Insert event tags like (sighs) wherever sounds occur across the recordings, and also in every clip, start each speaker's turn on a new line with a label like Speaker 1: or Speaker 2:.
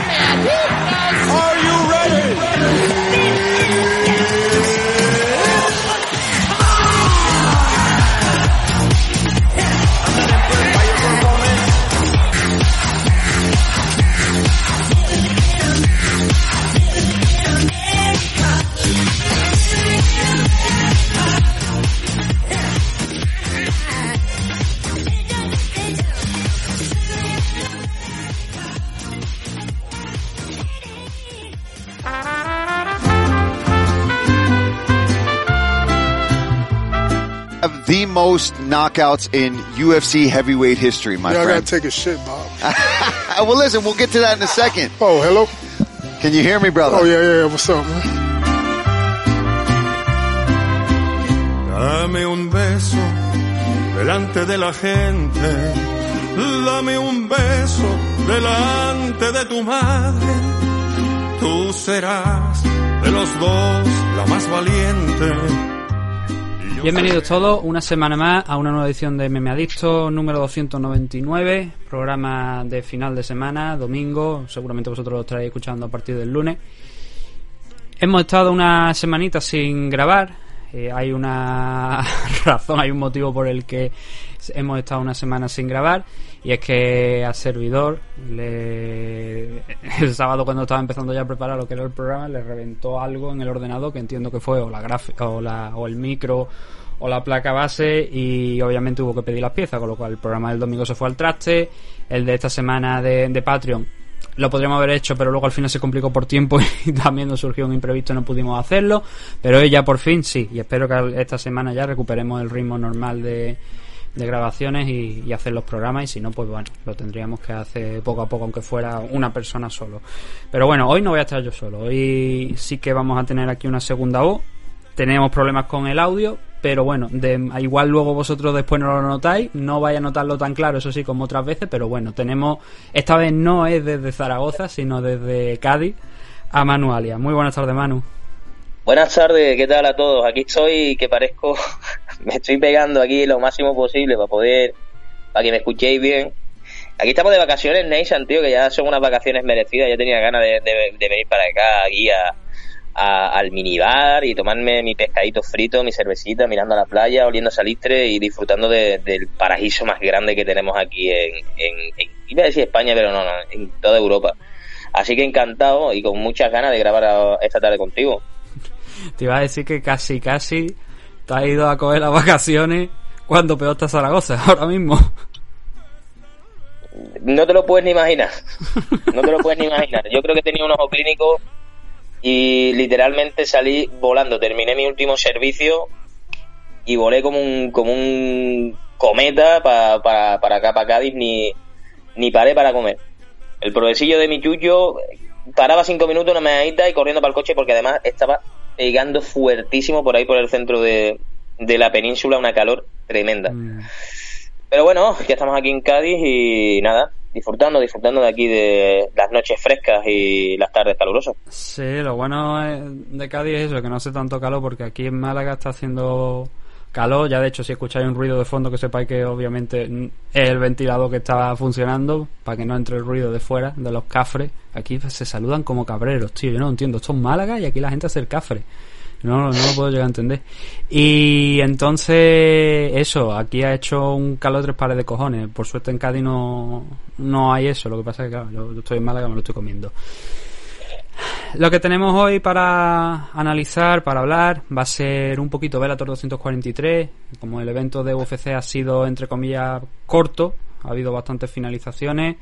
Speaker 1: oh knockouts in UFC heavyweight history, my
Speaker 2: Yeah, I gotta take a shit, Bob. (laughs)
Speaker 1: Well, listen, we'll get to that in a second.
Speaker 2: Oh, hello.
Speaker 1: Can you hear me, brother?
Speaker 2: Oh yeah, yeah. yeah. What's up, man?
Speaker 3: Dame un beso delante de la gente. Dame un beso delante de tu madre. Tú serás de los dos la más valiente.
Speaker 4: Bienvenidos todos una semana más a una nueva edición de Meme Adicto, número 299, programa de final de semana, domingo, seguramente vosotros lo estaréis escuchando a partir del lunes. Hemos estado una semanita sin grabar, eh, hay una (laughs) razón, hay un motivo por el que hemos estado una semana sin grabar y es que a servidor le... (laughs) el sábado cuando estaba empezando ya a preparar lo que era el programa le reventó algo en el ordenador que entiendo que fue o la gráfica o, la, o el micro o la placa base y obviamente hubo que pedir las piezas con lo cual el programa del domingo se fue al traste el de esta semana de, de Patreon lo podríamos haber hecho, pero luego al final se complicó por tiempo (laughs) y también nos surgió un imprevisto y no pudimos hacerlo. Pero hoy ya por fin sí, y espero que esta semana ya recuperemos el ritmo normal de, de grabaciones y, y hacer los programas. Y si no, pues bueno, lo tendríamos que hacer poco a poco, aunque fuera una persona solo. Pero bueno, hoy no voy a estar yo solo. Hoy sí que vamos a tener aquí una segunda voz. Tenemos problemas con el audio, pero bueno, de, igual luego vosotros después no lo notáis, no vais a notarlo tan claro, eso sí, como otras veces, pero bueno, tenemos, esta vez no es desde Zaragoza, sino desde Cádiz a Manualia. Muy buenas tardes, Manu.
Speaker 5: Buenas tardes, ¿qué tal a todos? Aquí estoy, que parezco, (laughs) me estoy pegando aquí lo máximo posible para poder, para que me escuchéis bien. Aquí estamos de vacaciones, Nation, tío, que ya son unas vacaciones merecidas. Ya tenía ganas de, venir para acá, aquí a, al minibar y tomarme mi pescadito frito, mi cervecita, mirando a la playa, oliendo salistre y disfrutando de- del paraíso más grande que tenemos aquí en, en, iba a decir España, pero no, no, en toda Europa. Así que encantado y con muchas ganas de grabar esta tarde contigo.
Speaker 4: Te iba a decir que casi, casi te has ido a coger las vacaciones cuando peor está Zaragoza, (laughs) ahora mismo.
Speaker 5: No te lo puedes ni imaginar. No te lo puedes ni imaginar. Yo creo que tenía un ojo clínico y literalmente salí volando. Terminé mi último servicio y volé como un, como un cometa pa- para, para acá, para Cádiz, ni, ni paré para comer. El progresillo de mi chucho paraba cinco minutos, una medallita y corriendo para el coche porque además estaba pegando fuertísimo por ahí por el centro de, de la península, una calor tremenda.
Speaker 4: Mm.
Speaker 5: Pero bueno, ya estamos aquí en Cádiz y nada, disfrutando, disfrutando de aquí de las noches frescas y las tardes calurosas.
Speaker 4: Sí, lo bueno es- de Cádiz es eso, que no hace tanto calor, porque aquí en Málaga está haciendo calor. Ya de hecho, si escucháis un ruido de fondo, que sepáis que obviamente es el ventilador que está funcionando, para que no entre el ruido de fuera, de los cafres. Aquí se saludan como cabreros, tío. Yo no entiendo. Esto es Málaga y aquí la gente hace el cafre. No, no lo puedo llegar a entender. Y entonces, eso, aquí ha hecho un calor de tres pares de cojones. Por suerte en Cádiz no, no hay eso. Lo que pasa es que, claro, yo estoy en Málaga, me lo estoy comiendo. Lo que tenemos hoy para analizar, para hablar, va a ser un poquito Velator 243. Como el evento de UFC ha sido, entre comillas, corto, ha habido bastantes finalizaciones,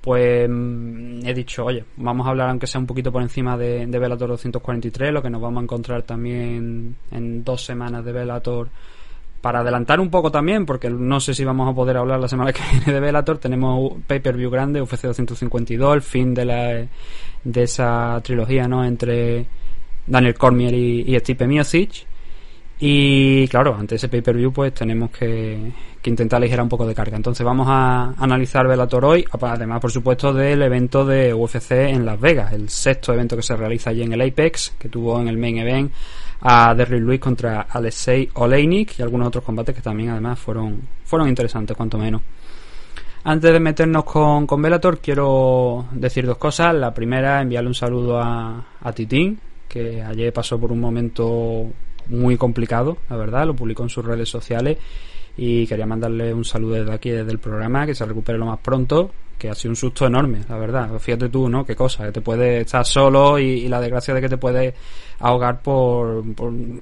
Speaker 4: pues mm, he dicho, oye, vamos a hablar aunque sea un poquito por encima de, de Velator 243, lo que nos vamos a encontrar también en dos semanas de Velator para adelantar un poco también, porque no sé si vamos a poder hablar la semana que (laughs) viene de Bellator, tenemos pay-per-view grande, UFC 252, el fin de la de esa trilogía, ¿no? Entre Daniel Cormier y, y Stipe Miocic. Y claro, ante ese pay-per-view pues tenemos que, intentar aligerar un poco de carga. Entonces vamos a analizar Bellator hoy, además por supuesto del evento de UFC en Las Vegas, el sexto evento que se realiza allí en el Apex, que tuvo en el main event a Derrick Lewis contra Alexei Oleinik y algunos otros combates que también además fueron, fueron interesantes cuanto menos. Antes de meternos con, con Velator, quiero decir dos cosas. La primera, enviarle un saludo a, a Titín, que ayer pasó por un momento muy complicado, la verdad, lo publicó en sus redes sociales y quería mandarle un saludo desde aquí, desde el programa, que se recupere lo más pronto, que ha sido un susto enorme, la verdad. Fíjate tú, ¿no? Qué cosa, que te puede estar solo y, la desgracia de que te puede ahogar por,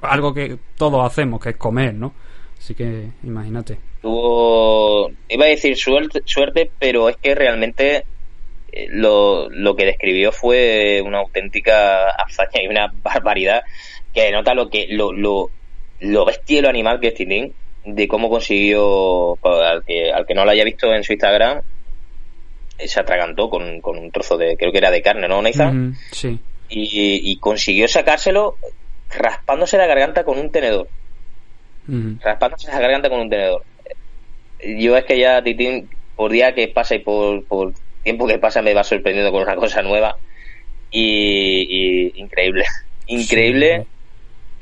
Speaker 4: algo que todos hacemos, que es comer, ¿no? Así que imagínate.
Speaker 5: Tuvo, iba a decir suerte, suerte pero es que realmente eh, lo, lo que describió fue una auténtica hazaña y una barbaridad que denota lo que lo, lo, lo bestia lo animal que es Tintín de cómo consiguió, al que, al que no lo haya visto en su Instagram, se atragantó con, con un trozo de, creo que era de carne, ¿no, Nathan?
Speaker 4: sí.
Speaker 5: Y, consiguió sacárselo raspándose la garganta con un tenedor. Raspándose la garganta con un tenedor. Yo es que ya, Titín, por día que pasa y por, por tiempo que pasa, me va sorprendiendo con una cosa nueva. Y, increíble. (laughs) Increíble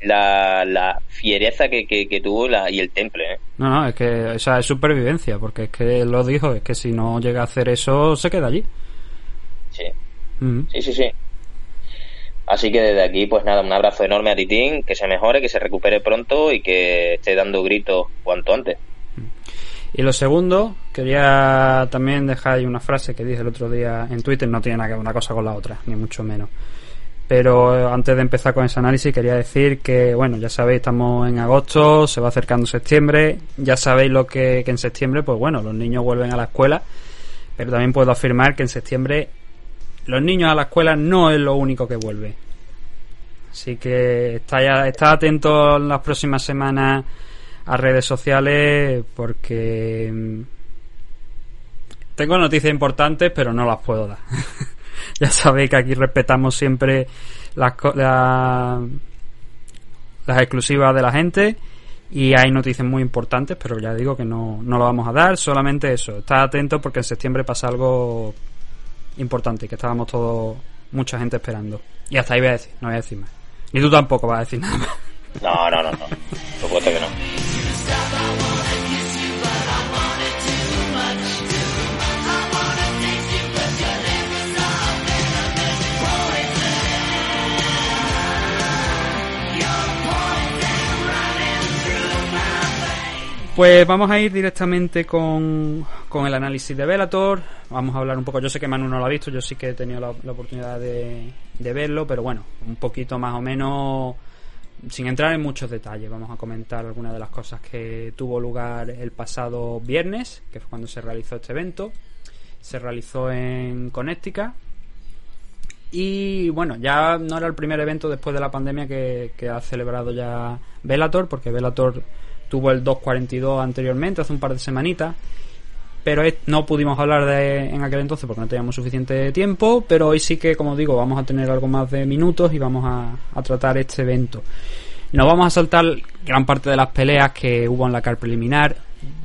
Speaker 5: la, la fiereza que, que, tuvo la, y el temple. ¿eh?
Speaker 4: No, no, es que esa es supervivencia, porque es que lo dijo, es que si no llega a hacer eso, se queda allí.
Speaker 5: Sí. Sí, sí, sí. Así que desde aquí, pues nada, un abrazo enorme a Titín, que se mejore, que se recupere pronto y que esté dando gritos cuanto antes.
Speaker 4: Y lo segundo, quería también dejar ahí una frase que dije el otro día en Twitter, no tiene nada que ver una cosa con la otra, ni mucho menos. Pero eh, antes de empezar con ese análisis quería decir que, bueno, ya sabéis, estamos en agosto, se va acercando septiembre, ya sabéis lo que, que en septiembre, pues bueno, los niños vuelven a la escuela, pero también puedo afirmar que en septiembre los niños a la escuela no es lo único que vuelve. Así que está, está atento en las próximas semanas a redes sociales porque mm, tengo noticias importantes, pero no las puedo dar. (laughs) (laughs) ya sabéis que aquí respetamos siempre las, las exclusivas de la gente y hay noticias muy importantes, pero ya digo que no, no lo vamos a dar, solamente eso, está atento porque en septiembre pasa algo importante que estábamos todos, mucha gente esperando. Y hasta ahí voy a decir, no voy a decir más. Ni tú tampoco vas a decir nada más.
Speaker 5: No, no, no, no. Supuesto que no.
Speaker 4: Pues vamos a ir directamente con, el análisis de Velator. Vamos a hablar un poco. Yo sé que Manu no lo ha visto, yo sí que he tenido la, oportunidad de, verlo, pero bueno, un poquito más o menos sin entrar en muchos detalles. Vamos a comentar algunas de las cosas que tuvo lugar el pasado viernes, que fue cuando se realizó este evento. Se realizó en Connecticut. Y bueno, ya no era el primer evento después de la pandemia que, que ha celebrado ya Velator, porque Velator tuvo el 242 anteriormente, hace un par de semanitas. Pero no pudimos hablar de en aquel entonces porque no teníamos suficiente tiempo. Pero hoy sí que, como digo, vamos a tener algo más de minutos y vamos a, tratar este evento. Nos vamos a saltar gran parte de las peleas que hubo en la car preliminar.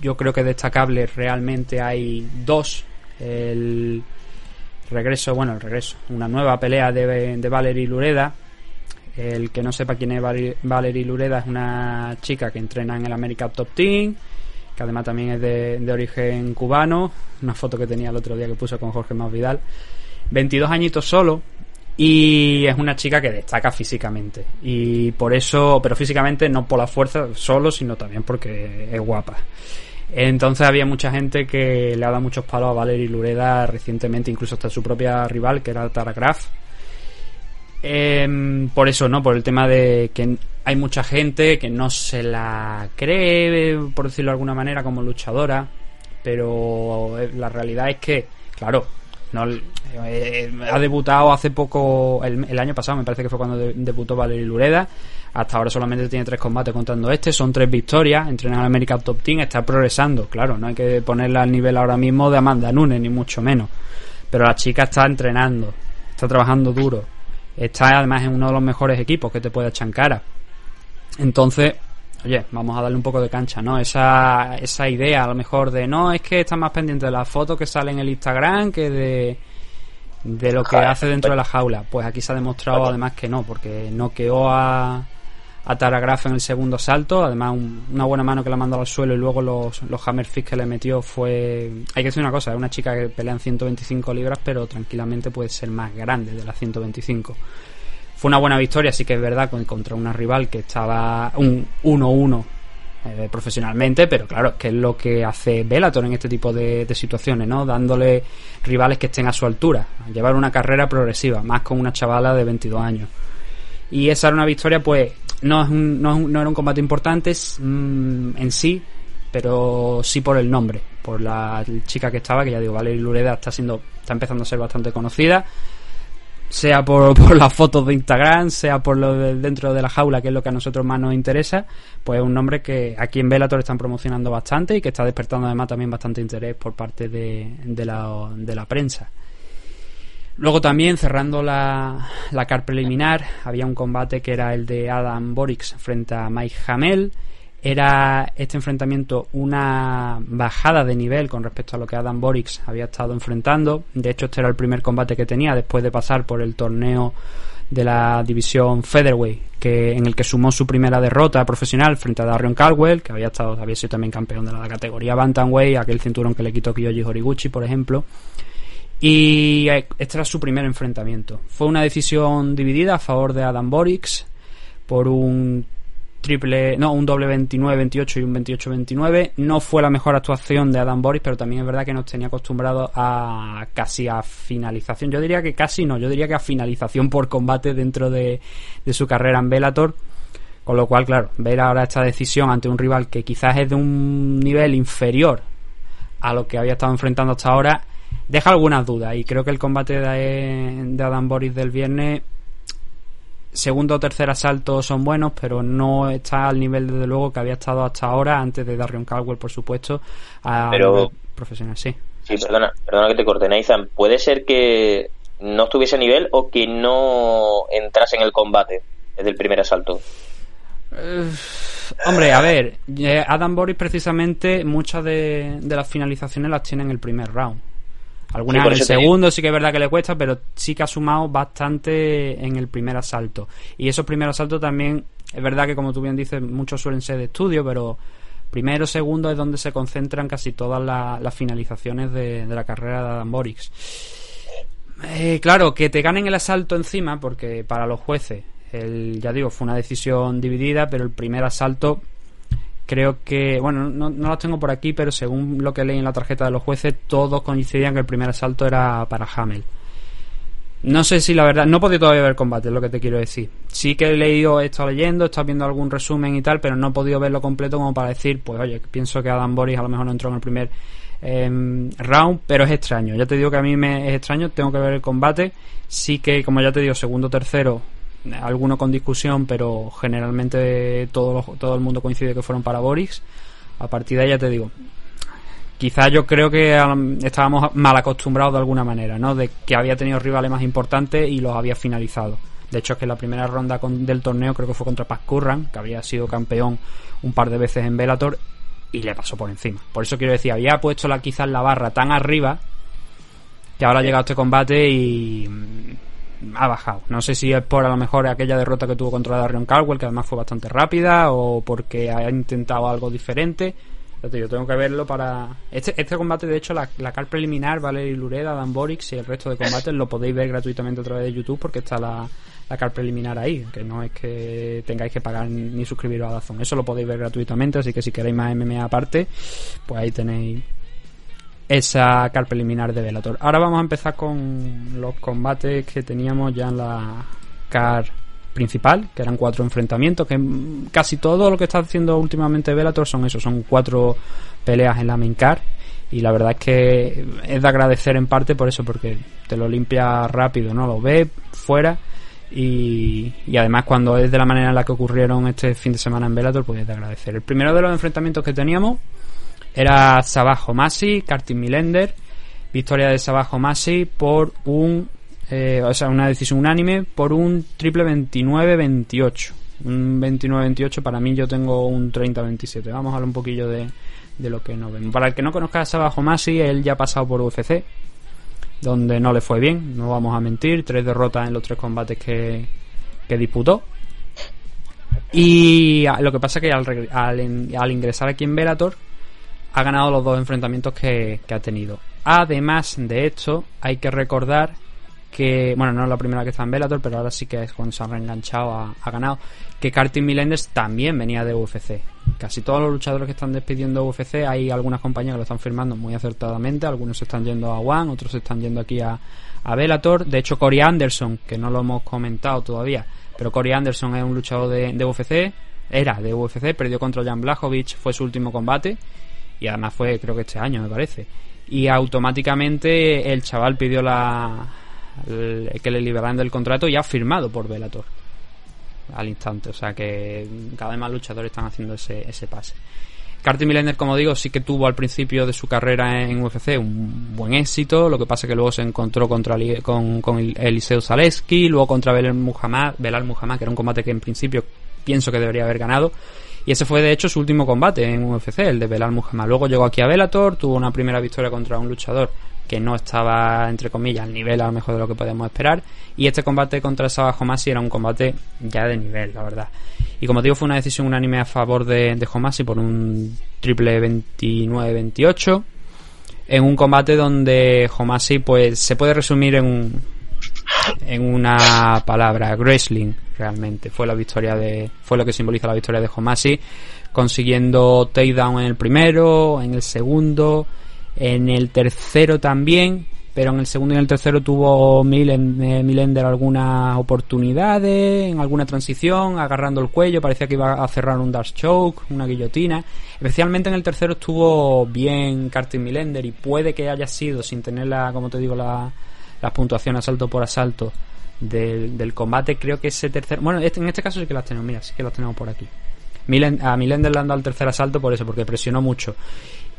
Speaker 4: Yo creo que destacables realmente hay dos. El regreso, bueno, el regreso, una nueva pelea de, de Valerie Lureda el que no sepa quién es Valerie Lureda es una chica que entrena en el America Top Team, que además también es de, origen cubano. Una foto que tenía el otro día que puso con Jorge Más Vidal. 22 añitos solo. Y es una chica que destaca físicamente. Y por eso, pero físicamente no por la fuerza solo, sino también porque es guapa. Entonces había mucha gente que le ha dado muchos palos a Valerie Lureda recientemente, incluso hasta su propia rival, que era Tara Graf Em, por eso, ¿no? Por el tema de que hay mucha gente que no se la cree, por decirlo de alguna manera, como luchadora. Pero eh, la realidad es que, claro, no eh, ha debutado hace poco, el, año pasado me parece que fue cuando debutó Valerie Lureda. Hasta ahora solamente tiene tres combates contando este, son tres victorias, entrena en América Top Team, está progresando, claro, no hay que ponerla al nivel ahora mismo de Amanda Nunes, ni mucho menos. Pero la chica está entrenando, está trabajando duro está además en uno de los mejores equipos que te puede echar en cara. Entonces, oye, vamos a darle un poco de cancha, ¿no? Esa, esa idea a lo mejor de no, es que está más pendiente de la foto que sale en el Instagram que de, de lo que hace dentro de la jaula. Pues aquí se ha demostrado además que no, porque no quedó a, a Taragraf en el segundo salto. Además, una buena mano que la mandó al suelo y luego los, los hammer que le metió fue. Hay que decir una cosa: es una chica que pelea en 125 libras, pero tranquilamente puede ser más grande de las 125. Fue una buena victoria, sí que es verdad, contra una rival que estaba un 1-1 eh, profesionalmente, pero claro, que es lo que hace Bellator en este tipo de, situaciones, ¿no? Dándole rivales que estén a su altura, llevar una carrera progresiva, más con una chavala de 22 años. Y esa era una victoria, pues, no, es no, no, era un combate importante mm, en sí, pero sí por el nombre, por la chica que estaba, que ya digo, Valerie Lureda está siendo, está empezando a ser bastante conocida sea por, (laughs) por las fotos de Instagram, sea por lo de dentro de la jaula, que es lo que a nosotros más nos interesa, pues es un nombre que aquí en Bellator están promocionando bastante y que está despertando además también bastante interés por parte de, de, la, de la prensa. Luego también, cerrando la, la car preliminar, había un combate que era el de Adam Borix frente a Mike Hamel era este enfrentamiento una bajada de nivel con respecto a lo que Adam Borix había estado enfrentando. De hecho, este era el primer combate que tenía después de pasar por el torneo de la división Featherweight, que en el que sumó su primera derrota profesional frente a Darion Caldwell, que había estado había sido también campeón de la categoría Bantamweight, aquel cinturón que le quitó Kiyoshi Horiguchi, por ejemplo. Y este era su primer enfrentamiento. Fue una decisión dividida a favor de Adam Borix por un triple, no, un doble 29-28 y un 28-29. No fue la mejor actuación de Adam Boris, pero también es verdad que nos tenía acostumbrados a casi a finalización. Yo diría que casi no, yo diría que a finalización por combate dentro de, de su carrera en Bellator. Con lo cual, claro, ver ahora esta decisión ante un rival que quizás es de un nivel inferior a lo que había estado enfrentando hasta ahora, deja algunas dudas. Y creo que el combate de, de Adam Boris del viernes segundo o tercer asalto son buenos, pero no está al nivel, desde luego, que había estado hasta ahora, antes de Darion Caldwell, por supuesto, a
Speaker 5: pero,
Speaker 4: profesional, sí.
Speaker 5: Sí, perdona, perdona que te corte, Nathan. ¿Puede ser que no estuviese a nivel o que no entrase en el combate desde el primer asalto?
Speaker 4: Eh, hombre, a ver, eh, Adam Boris precisamente muchas de, de las finalizaciones las tiene en el primer round. Algunas en el segundo sí que es verdad que le cuesta, pero sí que ha sumado bastante en el primer asalto. Y esos primeros asaltos también, es verdad que como tú bien dices, muchos suelen ser de estudio, pero primero, segundo es donde se concentran casi todas las finalizaciones de, la carrera de Adam Borix. Eh, claro, que te ganen el asalto encima, porque para los jueces, el, ya digo, fue una decisión dividida, pero el primer asalto creo que, bueno, no, no los tengo por aquí, pero según lo que leí en la tarjeta de los jueces, todos coincidían que el primer asalto era para Hamel. No sé si la verdad, no he podido todavía ver combate, es lo que te quiero decir. Sí que he leído, he estado leyendo, he estado viendo algún resumen y tal, pero no he podido verlo completo como para decir, pues oye, pienso que Adam Boris a lo mejor no entró en el primer em, round, pero es extraño. Ya te digo que a mí me es extraño, tengo que ver el combate. Sí que, como ya te digo, segundo, tercero, alguno con discusión, pero generalmente todo, todo el mundo coincide que fueron para Boris. A partir de ahí ya te digo, quizás yo creo que estábamos mal acostumbrados de alguna manera, ¿no? De que había tenido rivales más importantes y los había finalizado. De hecho, es que la primera ronda del torneo creo que fue contra Paz Curran, que había sido campeón un par de veces en Bellator y le pasó por encima. Por eso quiero decir, había puesto la, quizás la barra tan arriba que ahora ha llegado este combate y ha bajado. No sé si es por a lo mejor aquella derrota que tuvo contra Darion Caldwell, que además fue bastante rápida, o porque ha intentado algo diferente. Yo tengo que verlo para. Este, este combate, de hecho, la, la car preliminar, Valerie Lureda, Dan Borix y el resto de combates lo podéis ver gratuitamente a través de YouTube porque está la, la car preliminar ahí. Que no es que tengáis que pagar ni suscribiros a Dazón. Eso lo podéis ver gratuitamente, así que si queréis más MMA aparte, pues ahí tenéis esa car preliminar de Velator. Ahora vamos a empezar con los combates que teníamos ya en la car principal, que eran cuatro enfrentamientos, que casi todo lo que está haciendo últimamente Velator son eso, son cuatro peleas en la main car y la verdad es que es de agradecer en parte por eso, porque te lo limpia rápido, ¿no? Lo ves fuera y, y, además cuando es de la manera en la que ocurrieron este fin de semana en Velator, pues es de agradecer. El primero de los enfrentamientos que teníamos era Sabajo Masi, Kartin Milender, victoria de Sabajo Masi por un, eh, o sea, una decisión unánime por un triple 29-28. Un 29-28 para mí yo tengo un 30-27. Vamos a hablar un poquillo de, de lo que no vemos. Para el que no conozca a Sabajo Masi, él ya ha pasado por UFC, donde no le fue bien, no vamos a mentir, tres derrotas en los tres combates que, que disputó. Y lo que pasa es que al, ingresar aquí en Velator ha ganado los dos enfrentamientos que, ha tenido. Además de esto, hay que recordar que, bueno, no es la primera que está en Bellator, pero ahora sí que es cuando se ha reenganchado, ha, ganado, que Cartin Milenders también venía de UFC. Casi todos los luchadores que están despidiendo UFC, hay algunas compañías que lo están firmando muy acertadamente, algunos se están yendo a One, otros se están yendo aquí a, a Bellator. De hecho, Corey Anderson, que no lo hemos comentado todavía, pero Corey Anderson es un luchador de, de UFC, era de UFC, perdió contra Jan Blachowicz, fue su último combate, y además fue creo que este año, me parece. Y automáticamente el chaval pidió la que le liberaran del contrato y ha firmado por Bellator al instante. O sea que cada vez más luchadores están haciendo ese, ese pase. Carter Millender, como digo, sí que tuvo al principio de su carrera en UFC un buen éxito. Lo que pasa es que luego se encontró contra con, con Eliseo Zaleski, luego contra Belal Muhammad, Belal Muhammad, que era un combate que en principio pienso que debería haber ganado. Y ese fue de hecho su último combate en UFC, el de Belal Muhammad. Luego llegó aquí a Bellator, tuvo una primera victoria contra un luchador que no estaba, entre comillas, al nivel a lo mejor de lo que podemos esperar. Y este combate contra Saba Homasi era un combate ya de nivel, la verdad. Y como digo, fue una decisión unánime a favor de, de Homasi por un triple 29-28. En un combate donde Homasi, pues, se puede resumir en, en una palabra, wrestling, realmente. Fue la victoria de, fue lo que simboliza la victoria de Homasi, consiguiendo takedown en el primero, en el segundo, en el tercero también, pero en el segundo y en el tercero tuvo Milender algunas oportunidades, en alguna transición, agarrando el cuello, parecía que iba a cerrar un dash choke, una guillotina. Especialmente en el tercero estuvo bien Carter Milender y puede que haya sido, sin tener la, como te digo, la, las puntuaciones asalto por asalto del, del combate, creo que ese tercer... Bueno, este, en este caso sí que las tenemos, mira, sí que las tenemos por aquí. a Milender le han dado el tercer asalto por eso, porque presionó mucho.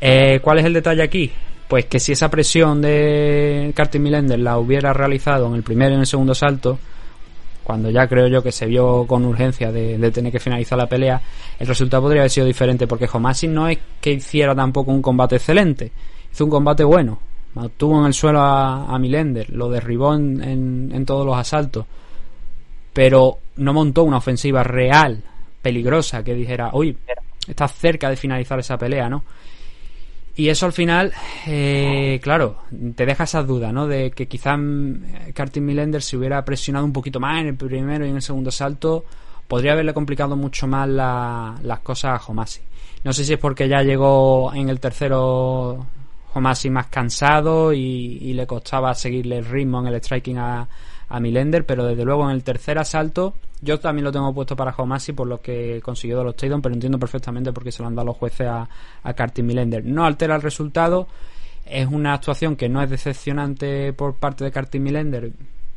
Speaker 4: Eh, ¿Cuál es el detalle aquí? Pues que si esa presión de Carter Milender la hubiera realizado en el primero y en el segundo salto, cuando ya creo yo que se vio con urgencia de, tener que finalizar la pelea, el resultado podría haber sido diferente, porque Homasi no es que hiciera tampoco un combate excelente, hizo un combate bueno, mantuvo en el suelo a, Milender, lo derribó en, en, todos los asaltos, pero no montó una ofensiva real, peligrosa, que dijera, uy, está cerca de finalizar esa pelea, ¿no? Y eso al final, eh, claro, te deja esas dudas, ¿no? De que quizá Cartin Millender se hubiera presionado un poquito más en el primero y en el segundo salto, podría haberle complicado mucho más las cosas a Homasi. No sé si es porque ya llegó en el tercero Homasi más cansado y, le costaba seguirle el ritmo en el striking a, a Milender, pero desde luego en el tercer asalto yo también lo tengo puesto para Homasi por lo que consiguió de los Taydon, pero entiendo perfectamente por qué se lo han dado los jueces a, a Carty Millender. No altera el resultado, es una actuación que no es decepcionante por parte de Carty Millender,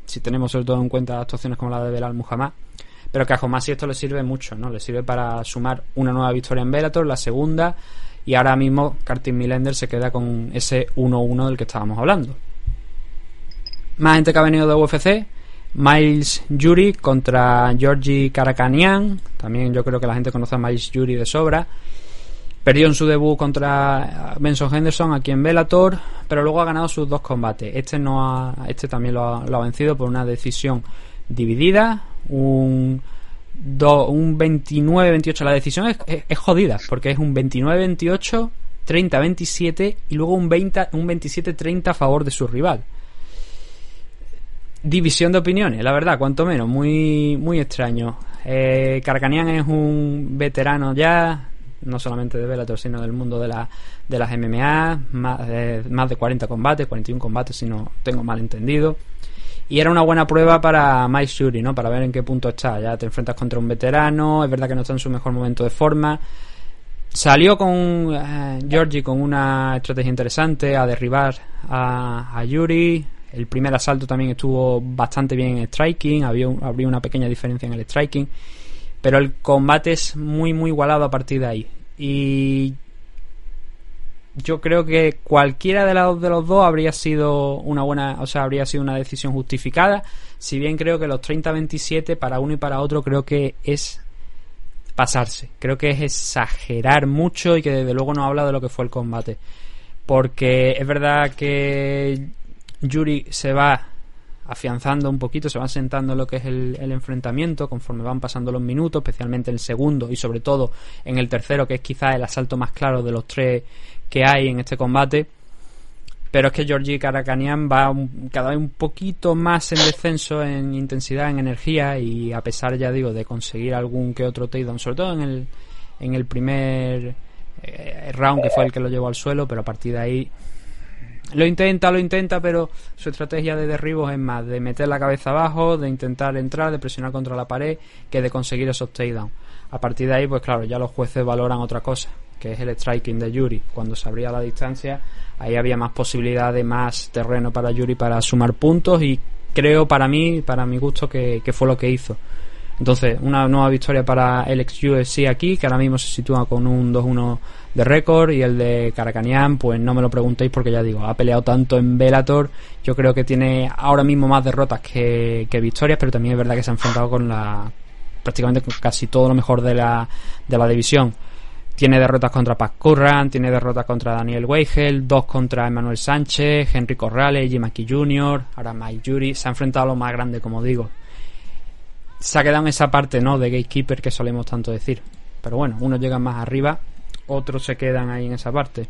Speaker 4: si tenemos sobre todo en cuenta actuaciones como la de Belal Muhammad, pero que a Homasi esto le sirve mucho, ¿no? Le sirve para sumar una nueva victoria en Bellator, la segunda, y ahora mismo Carty Millender se queda con ese 1-1 del que estábamos hablando. Más gente que ha venido de UFC, Miles Yuri contra Georgi Karakanian. También yo creo que la gente conoce a Miles Yuri de sobra. Perdió en su debut contra Benson Henderson aquí en Bellator, pero luego ha ganado sus dos combates. Este no ha, este también lo ha, vencido por una decisión dividida, un un 29-28. La decisión es, jodida, porque es un 29-28, 30-27 y luego un, 20, un 27-30 a favor de su rival división de opiniones, la verdad, cuanto menos, muy, muy extraño. Eh, es un veterano ya, no solamente de Bellator, sino del mundo de, la, de las MMA, más de, más de 40 combates, 41 combates, si no tengo mal entendido. Y era una buena prueba para Mike Shuri, ¿no? Para ver en qué punto está. Ya te enfrentas contra un veterano, es verdad que no está en su mejor momento de forma. Salió con eh, Georgie con una estrategia interesante a derribar a, a Yuri, el primer asalto también estuvo bastante bien en striking, había, había una pequeña diferencia en el striking, pero el combate es muy muy igualado a partir de ahí. Y yo creo que cualquiera de los, dos habría sido una buena, o sea, habría sido una decisión justificada. Si bien creo que los 30-27 para uno y para otro creo que es pasarse. Creo que es exagerar mucho y que desde luego no habla de lo que fue el combate. Porque es verdad que Yuri se va afianzando un poquito, se van sentando en lo que es el, el, enfrentamiento conforme van pasando los minutos, especialmente el segundo y sobre todo en el tercero, que es quizás el asalto más claro de los tres que hay en este combate. Pero es que Georgie Karakanian va cada vez un poquito más en descenso en intensidad, en energía y a pesar, ya digo, de conseguir algún que otro takedown, sobre todo en el, en el primer eh, round que fue el que lo llevó al suelo, pero a partir de ahí lo intenta, lo intenta, pero su estrategia de derribos es más de meter la cabeza abajo, de intentar entrar, de presionar contra la pared, que de conseguir esos takedowns. A partir de ahí, pues claro, ya los jueces valoran otra cosa, que es el striking de Yuri. Cuando se abría la distancia, ahí había más posibilidad de más terreno para Yuri para sumar puntos y creo para mí, para mi gusto, que, que fue lo que hizo. Entonces, una nueva victoria para el ex UFC aquí, que ahora mismo se sitúa con un 2-1 de récord y el de Caracanian, pues no me lo preguntéis porque ya digo, ha peleado tanto en Bellator, yo creo que tiene ahora mismo más derrotas que, que victorias, pero también es verdad que se ha enfrentado con la prácticamente con casi todo lo mejor de la, de la división. Tiene derrotas contra Pat Curran, tiene derrotas contra Daniel Weigel, dos contra Emmanuel Sánchez, Henry Corrales, Jim Aki Jr., ahora Mike Jury. Se ha enfrentado a lo más grande, como digo. Se ha quedado en esa parte, ¿no? De gatekeeper que solemos tanto decir. Pero bueno, unos llegan más arriba, otros se quedan ahí en esa parte.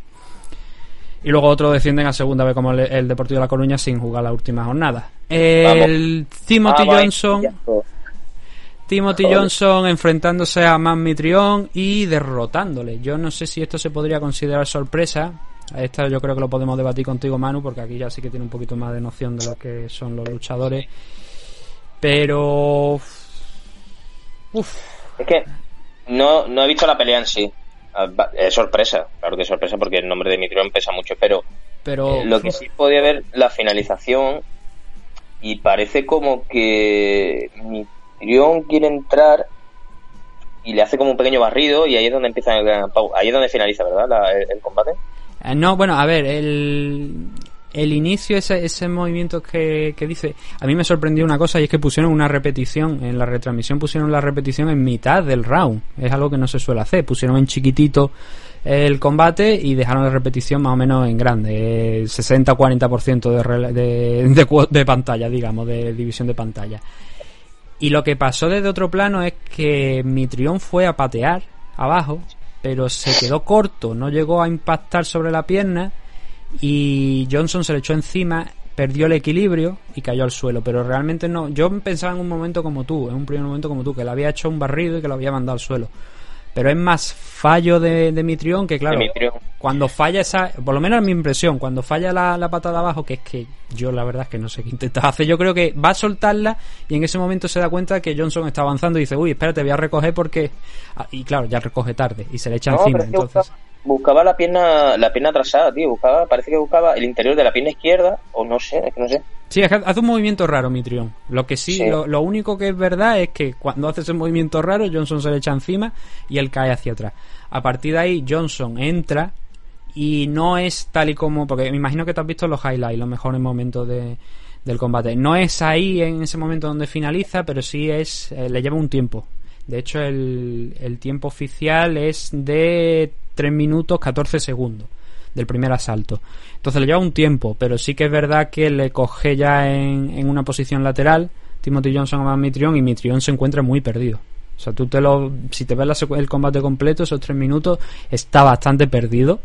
Speaker 4: Y luego otros descienden a segunda vez como el, el Deportivo de La Coruña sin jugar la última jornada. El Vamos. Timothy ah, Johnson... Timothy Johnson enfrentándose a Man Mitrión y derrotándole. Yo no sé si esto se podría considerar sorpresa. Esta yo creo que lo podemos debatir contigo, Manu, porque aquí ya sí que tiene un poquito más de noción de lo que son los luchadores. Pero.
Speaker 5: Uf. Es que no, no he visto la pelea en sí. Ah, es sorpresa, claro que es sorpresa porque el nombre de Mitrión pesa mucho, pero,
Speaker 4: pero
Speaker 5: eh, lo que sí podía ver la finalización y parece como que Tyrion quiere entrar y le hace como un pequeño barrido y ahí es donde empieza ahí es donde finaliza verdad La, el, el, combate.
Speaker 4: Eh, no bueno a ver el el inicio ese, ese movimiento que, que, dice a mí me sorprendió una cosa y es que pusieron una repetición en la retransmisión pusieron la repetición en mitad del round. Es algo que no se suele hacer. Pusieron en chiquitito el combate y dejaron la repetición más o menos en grande. 60-40% de, de, de, de pantalla digamos de división de pantalla y lo que pasó desde otro plano es que Mitrión fue a patear abajo, pero se quedó corto, no llegó a impactar sobre la pierna y Johnson se le echó encima, perdió el equilibrio y cayó al suelo, pero realmente no, yo pensaba en un momento como tú, en un primer momento como tú, que le había hecho un barrido y que lo había mandado al suelo pero es más fallo de, de Mitrión que claro cuando falla esa por lo menos es mi impresión cuando falla la, la patada abajo que es que yo la verdad es que no sé qué intenta hacer yo creo que va a soltarla y en ese momento se da cuenta que Johnson está avanzando y dice uy espérate voy a recoger porque ah, y claro ya recoge tarde y se le echa no, encima entonces
Speaker 5: buscaba la pierna la pierna atrasada, tío. Buscaba, parece que buscaba el interior de la pierna izquierda, o no sé, es que no sé.
Speaker 4: Sí, hace un movimiento raro, Mitrión. Lo que sí, sí. Lo, lo, único que es verdad es que cuando hace ese movimiento raro, Johnson se le echa encima y él cae hacia atrás. A partir de ahí, Johnson entra y no es tal y como. Porque me imagino que te has visto los highlights, los mejores momentos de, del combate. No es ahí en ese momento donde finaliza, pero sí es. Eh, le lleva un tiempo. De hecho, el, el tiempo oficial es de 3 minutos 14 segundos del primer asalto. Entonces le lleva un tiempo, pero sí que es verdad que le coge ya en, en una posición lateral Timothy Johnson a Mitrión y Mitrión se encuentra muy perdido. O sea, tú te lo, si te ves la, el combate completo, esos tres minutos, está bastante perdido.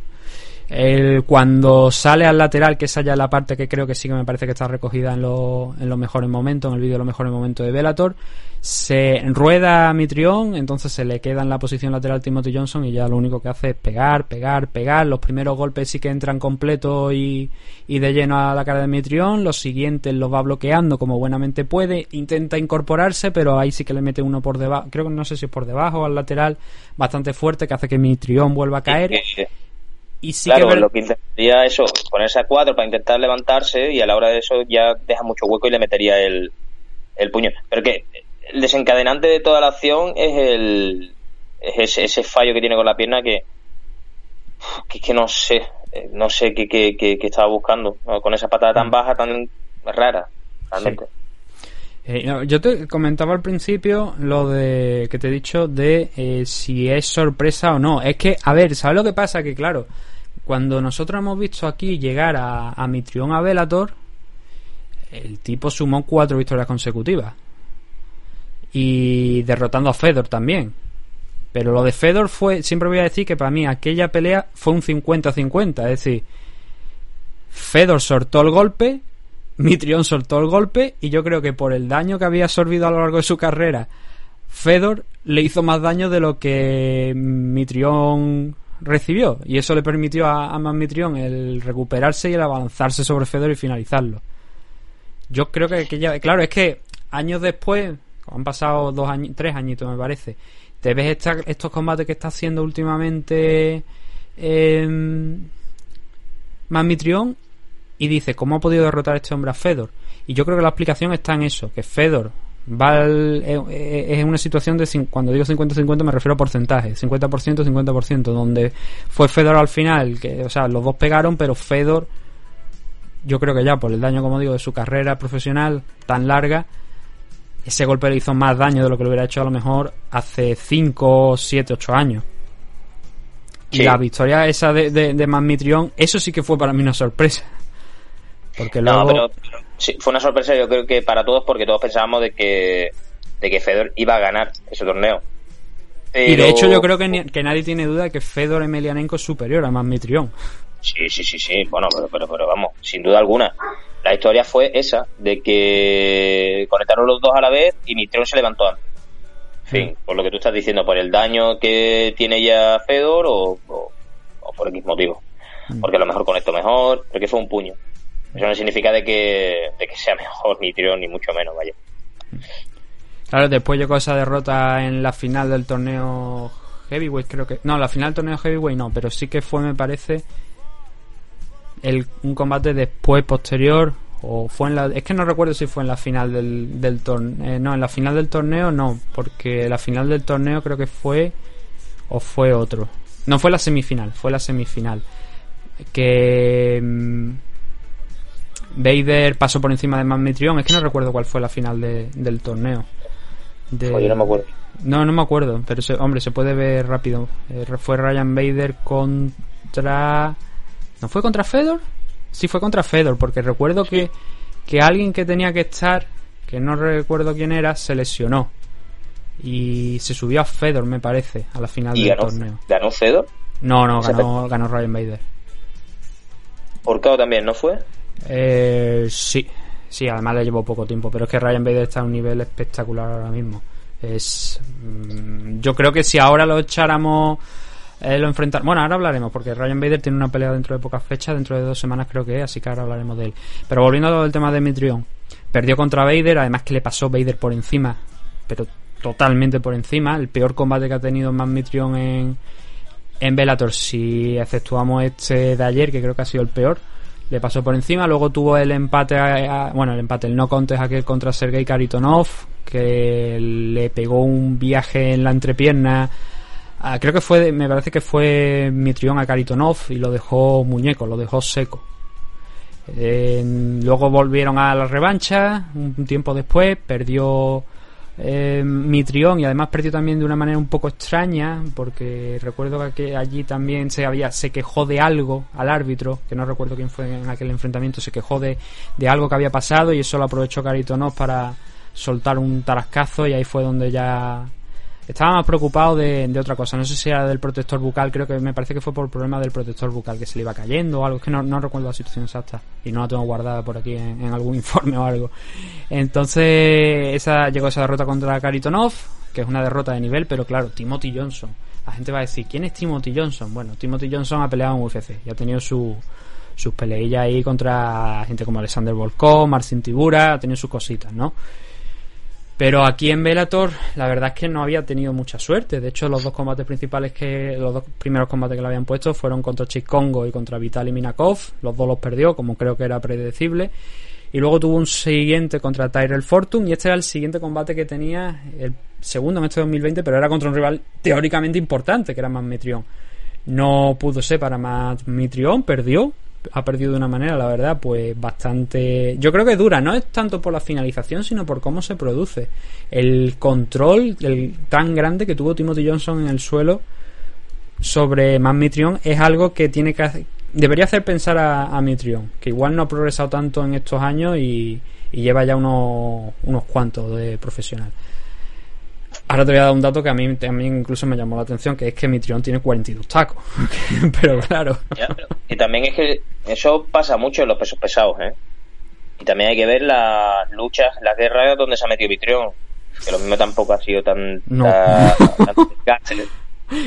Speaker 4: El, cuando sale al lateral, que esa ya es la parte que creo que sí que me parece que está recogida en, lo, en los mejores momentos, en el vídeo de los mejores momentos de Velator, se rueda a Mitrión, entonces se le queda en la posición lateral Timothy Johnson y ya lo único que hace es pegar, pegar, pegar. Los primeros golpes sí que entran completo y, y de lleno a la cara de Mitrión, los siguientes los va bloqueando como buenamente puede, intenta incorporarse, pero ahí sí que le mete uno por debajo, creo que no sé si es por debajo o al lateral, bastante fuerte que hace que Mitrión vuelva a caer.
Speaker 5: Sí, sí. Y sí claro, que ver... lo que intentaría eso, ponerse a cuatro para intentar levantarse y a la hora de eso ya deja mucho hueco y le metería el, el puño. Pero que el desencadenante de toda la acción es el es ese, ese fallo que tiene con la pierna que que, que no sé no sé qué, qué, qué, qué estaba buscando ¿no? con esa patada tan baja tan rara realmente
Speaker 4: sí. Eh, yo te comentaba al principio lo de que te he dicho de eh, si es sorpresa o no. Es que, a ver, ¿sabes lo que pasa? Que claro, cuando nosotros hemos visto aquí llegar a, a Mitrión a Velator, el tipo sumó cuatro victorias consecutivas. Y derrotando a Fedor también. Pero lo de Fedor fue, siempre voy a decir que para mí aquella pelea fue un 50-50. Es decir, Fedor soltó el golpe, Mitrión soltó el golpe y yo creo que por el daño que había absorbido a lo largo de su carrera, Fedor le hizo más daño de lo que Mitrión recibió y eso le permitió a, a Mitrión el recuperarse y el avanzarse sobre Fedor y finalizarlo. Yo creo que, ya, claro, es que años después, han pasado dos años, tres añitos me parece, te ves estos combates que está haciendo últimamente eh, y dice cómo ha podido derrotar a este hombre a Fedor. Y yo creo que la explicación está en eso, que Fedor va eh, eh, es una situación de cuando digo 50-50 me refiero a porcentaje, 50% 50%, donde fue Fedor al final, que o sea, los dos pegaron, pero Fedor yo creo que ya por el daño como digo de su carrera profesional tan larga ese golpe le hizo más daño de lo que lo hubiera hecho a lo mejor hace 5, 7, 8 años. Y la victoria esa de, de, de eso sí que fue para mí una sorpresa. Porque luego...
Speaker 5: No, pero, sí, fue una sorpresa yo creo que para todos porque todos pensábamos de que, de que Fedor iba a ganar ese torneo.
Speaker 4: Y de hecho yo creo que, que nadie tiene duda de que Fedor Emelianenko es superior a Mitrión.
Speaker 5: Sí, sí, sí, sí. Bueno, pero, pero, pero vamos, sin duda alguna. La historia fue esa, de que conectaron los dos a la vez y Mitrión se levantó antes. En fin, por lo que tú estás diciendo, por el daño que tiene ya Fedor o, o, por X motivo. Mm. Porque a lo mejor conectó mejor, porque fue un puño. Eso no significa de que, de que sea mejor ni ni mucho menos, vaya.
Speaker 4: Claro, después llegó esa derrota en la final del torneo Heavyweight, creo que. No, la final del torneo Heavyweight no, pero sí que fue, me parece, el, un combate después, posterior, o fue en la. Es que no recuerdo si fue en la final del, del torneo. Eh, no, en la final del torneo no, porque la final del torneo creo que fue. O fue otro. No fue la semifinal, fue la semifinal. Que. Mm, Vader pasó por encima de Magmitrion. Es que no recuerdo cuál fue la final del torneo.
Speaker 5: De... no me acuerdo.
Speaker 4: No, no me acuerdo, pero hombre, se puede ver rápido. Eh, fue Ryan Vader contra. ¿No fue contra Fedor? Sí, fue contra Fedor, porque recuerdo que, que alguien que tenía que estar, que no recuerdo quién era, se lesionó. Y se subió a Fedor, me parece, a la final del torneo.
Speaker 5: ¿Ganó Fedor?
Speaker 4: No, no, ganó, ganó Ryan Vader.
Speaker 5: ¿Porcado también, no fue?
Speaker 4: Eh, sí, sí, además le llevó poco tiempo, pero es que Ryan Bader está a un nivel espectacular ahora mismo. Es, mm, yo creo que si ahora lo echáramos, eh, lo enfrentar, bueno, ahora hablaremos, porque Ryan Bader tiene una pelea dentro de pocas fechas, dentro de dos semanas creo que es, así que ahora hablaremos de él. Pero volviendo al tema de Mitrion, perdió contra Vader, además que le pasó Vader por encima, pero totalmente por encima, el peor combate que ha tenido más Mitrion en, en Bellator, si exceptuamos este de ayer, que creo que ha sido el peor le pasó por encima. Luego tuvo el empate, bueno, el empate, el no contest aquel contra Sergei Karitonov, que le pegó un viaje en la entrepierna. creo que fue, me parece que fue Mitrión a Karitonov y lo dejó muñeco, lo dejó seco. luego volvieron a la revancha un tiempo después, perdió eh, Mitrión y además perdió también de una manera un poco extraña porque recuerdo que allí también se había se quejó de algo al árbitro que no recuerdo quién fue en aquel enfrentamiento se quejó de, de algo que había pasado y eso lo aprovechó Caritonov para soltar un tarascazo y ahí fue donde ya estaba más preocupado de, otra cosa. No sé si era del protector bucal, creo que me parece que fue por el problema del protector bucal, que se le iba cayendo o algo. Es que no, recuerdo la situación exacta y no la tengo guardada por aquí en, algún (laughs) informe o algo. Entonces, esa llegó esa derrota contra Karitonov, que es una derrota de nivel, pero claro, Timothy Johnson. La gente va a decir, ¿quién es Timothy Johnson? Bueno, Timothy Johnson ha peleado en UFC y ha tenido su, sus peleillas ahí contra gente como Alexander Volkov, Marcin Tibura, ha tenido sus cositas, ¿no? Pero aquí en Bellator, la verdad es que no había tenido mucha suerte. De hecho, los dos combates principales que. Los dos primeros combates que le habían puesto fueron contra Congo y contra Vitaly Minakov. Los dos los perdió, como creo que era predecible. Y luego tuvo un siguiente contra Tyrell Fortune. Y este era el siguiente combate que tenía, el segundo en este 2020, pero era contra un rival teóricamente importante, que era Mitrión. No pudo ser para Mitrión, perdió ha perdido de una manera, la verdad, pues bastante. Yo creo que dura, no es tanto por la finalización, sino por cómo se produce. El control el tan grande que tuvo Timothy Johnson en el suelo sobre Mitrion es algo que tiene que debería hacer pensar a, a Mitrion, que igual no ha progresado tanto en estos años y, y lleva ya unos, unos cuantos de profesional. Ahora te voy a dar un dato que a mí también incluso me llamó la atención, que es que Mitrion tiene 42 tacos. (laughs) pero claro.
Speaker 5: Ya, pero- y también es que eso pasa mucho en los pesos pesados, ¿eh? Y también hay que ver las luchas, las guerras donde se ha metido Vitrión. Que lo mismo tampoco ha sido tan...
Speaker 4: No.
Speaker 5: tan- tan (laughs) eficaz.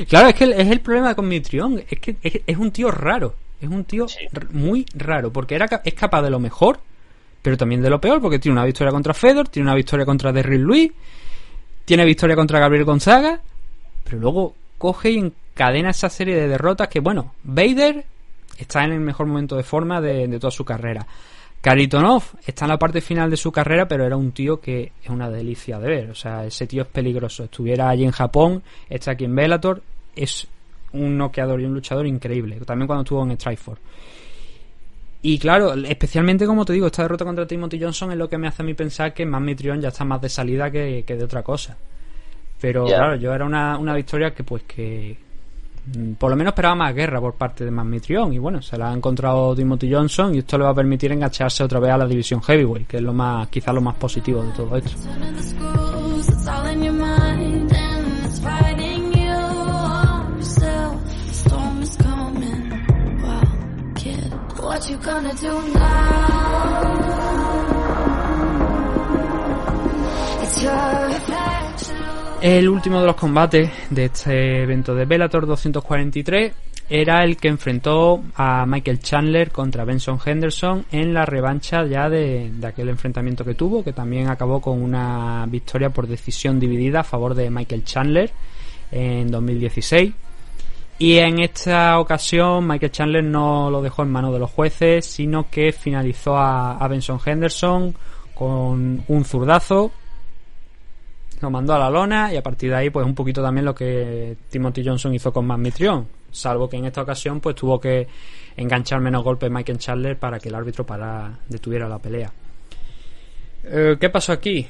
Speaker 4: Claro, es que es el problema con Mitrion, es que es, es un tío raro, es un tío
Speaker 5: Sí.
Speaker 4: muy raro, porque era, es capaz de lo mejor, pero también de lo peor, porque tiene una victoria contra Fedor, tiene una victoria contra Derrick Luis, tiene victoria contra Gabriel Gonzaga, pero luego coge y encadena esa serie de derrotas que, bueno, Vader está en el mejor momento de forma de, de toda su carrera. Karitonov está en la parte final de su carrera, pero era un tío que es una delicia de ver. O sea, ese tío es peligroso. Estuviera allí en Japón, está aquí en Bellator, es un noqueador y un luchador increíble. También cuando estuvo en Strikeforce. Y claro, especialmente como te digo, esta derrota contra Timothy Johnson es lo que me hace a mí pensar que más Mitrion ya está más de salida que, que de otra cosa. Pero claro, yo era una, una victoria que pues que mm, por lo menos esperaba más guerra por parte de Mitrion y bueno, se la ha encontrado Timothy Johnson y esto le va a permitir engancharse otra vez a la división heavyweight, que es lo más quizás lo más positivo de todo esto. El último de los combates de este evento de Bellator 243 era el que enfrentó a Michael Chandler contra Benson Henderson en la revancha ya de, de aquel enfrentamiento que tuvo, que también acabó con una victoria por decisión dividida a favor de Michael Chandler en 2016. Y en esta ocasión Michael Chandler no lo dejó en manos de los jueces, sino que finalizó a, a Benson Henderson con un zurdazo lo mandó a la lona y a partir de ahí pues un poquito también lo que Timothy Johnson hizo con Matt Mitrion. Salvo que en esta ocasión pues tuvo que enganchar menos golpes Michael Chandler para que el árbitro para detuviera la pelea. Eh, ¿qué pasó aquí?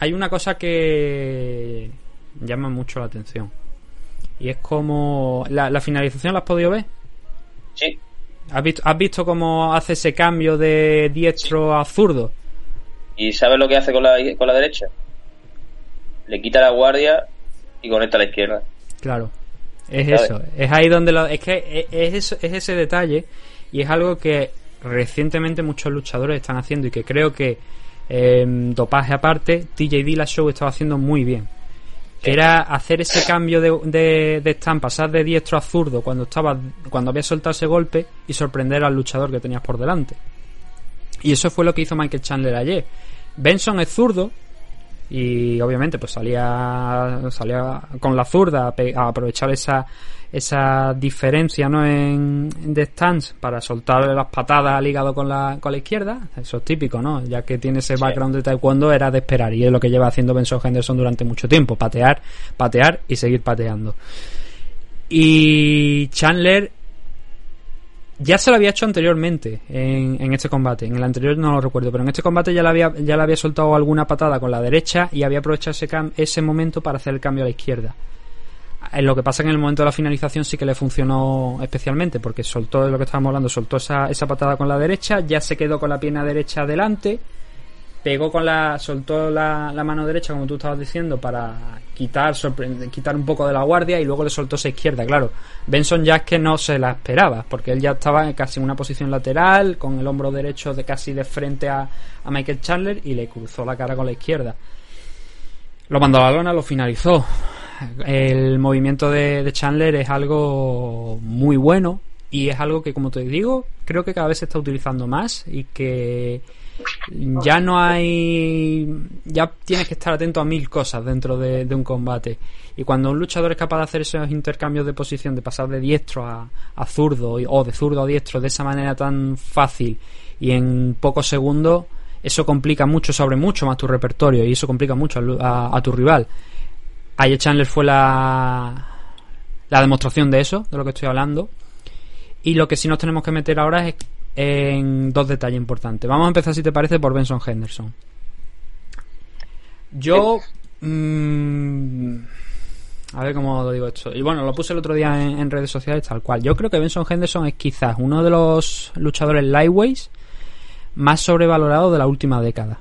Speaker 4: hay una cosa que llama mucho la atención y es como la, la finalización la has podido ver
Speaker 5: Sí,
Speaker 4: ¿Has visto, ¿Has visto cómo hace ese cambio de diestro a zurdo?
Speaker 5: ¿Y sabes lo que hace con la, con la derecha? Le quita la guardia y conecta a la izquierda.
Speaker 4: Claro, es
Speaker 5: ¿Sabes?
Speaker 4: eso, es ahí donde lo, es que es, es eso- es ese detalle y es algo que recientemente muchos luchadores están haciendo y que creo que eh, dopaje aparte, TJ Dillashaw estaba haciendo muy bien. Era hacer ese cambio de, de, de stand, pasar de diestro a zurdo cuando estaba cuando había soltado ese golpe y sorprender al luchador que tenías por delante. Y eso fue lo que hizo Michael Chandler ayer. Benson es zurdo, y obviamente pues salía salía con la zurda a aprovechar esa esa diferencia no en, de stance para soltarle las patadas al hígado con la con la izquierda eso es típico no ya que tiene ese background de taekwondo era de esperar y es lo que lleva haciendo Benson Henderson durante mucho tiempo patear patear y seguir pateando y Chandler ya se lo había hecho anteriormente en, en este combate. En el anterior no lo recuerdo, pero en este combate ya le había, ya le había soltado alguna patada con la derecha y había aprovechado ese, cam- ese momento para hacer el cambio a la izquierda. En lo que pasa que en el momento de la finalización sí que le funcionó especialmente, porque soltó de lo que estábamos hablando, soltó esa, esa patada con la derecha, ya se quedó con la pierna derecha adelante, pegó con la, soltó la, la mano derecha, como tú estabas diciendo, para quitar, quitar un poco de la guardia y luego le soltó esa izquierda, claro. Benson ya es que no se la esperaba, porque él ya estaba casi en una posición lateral, con el hombro derecho de casi de frente a, a Michael Chandler y le cruzó la cara con la izquierda. Lo mandó a la lona, lo finalizó. El movimiento de, Chandler es algo muy bueno y es algo que, como te digo, creo que cada vez se está utilizando más y que ya no hay. Ya tienes que estar atento a mil cosas dentro de, un combate. Y cuando un luchador es capaz de hacer esos intercambios de posición, de pasar de diestro a, zurdo o de zurdo a diestro de esa manera tan fácil y en pocos segundos, eso complica mucho sobre mucho más tu repertorio y eso complica mucho a tu rival. Ayer Chandler fue la, la demostración de eso, de lo que estoy hablando. Y lo que sí nos tenemos que meter ahora es en dos detalles importantes. Vamos a empezar, si te parece, por Benson Henderson. Yo. mm, A ver cómo lo digo esto. Y bueno, lo puse el otro día en, en redes sociales tal cual. Yo creo que Benson Henderson es quizás uno de los luchadores lightweights más sobrevalorados de la última década.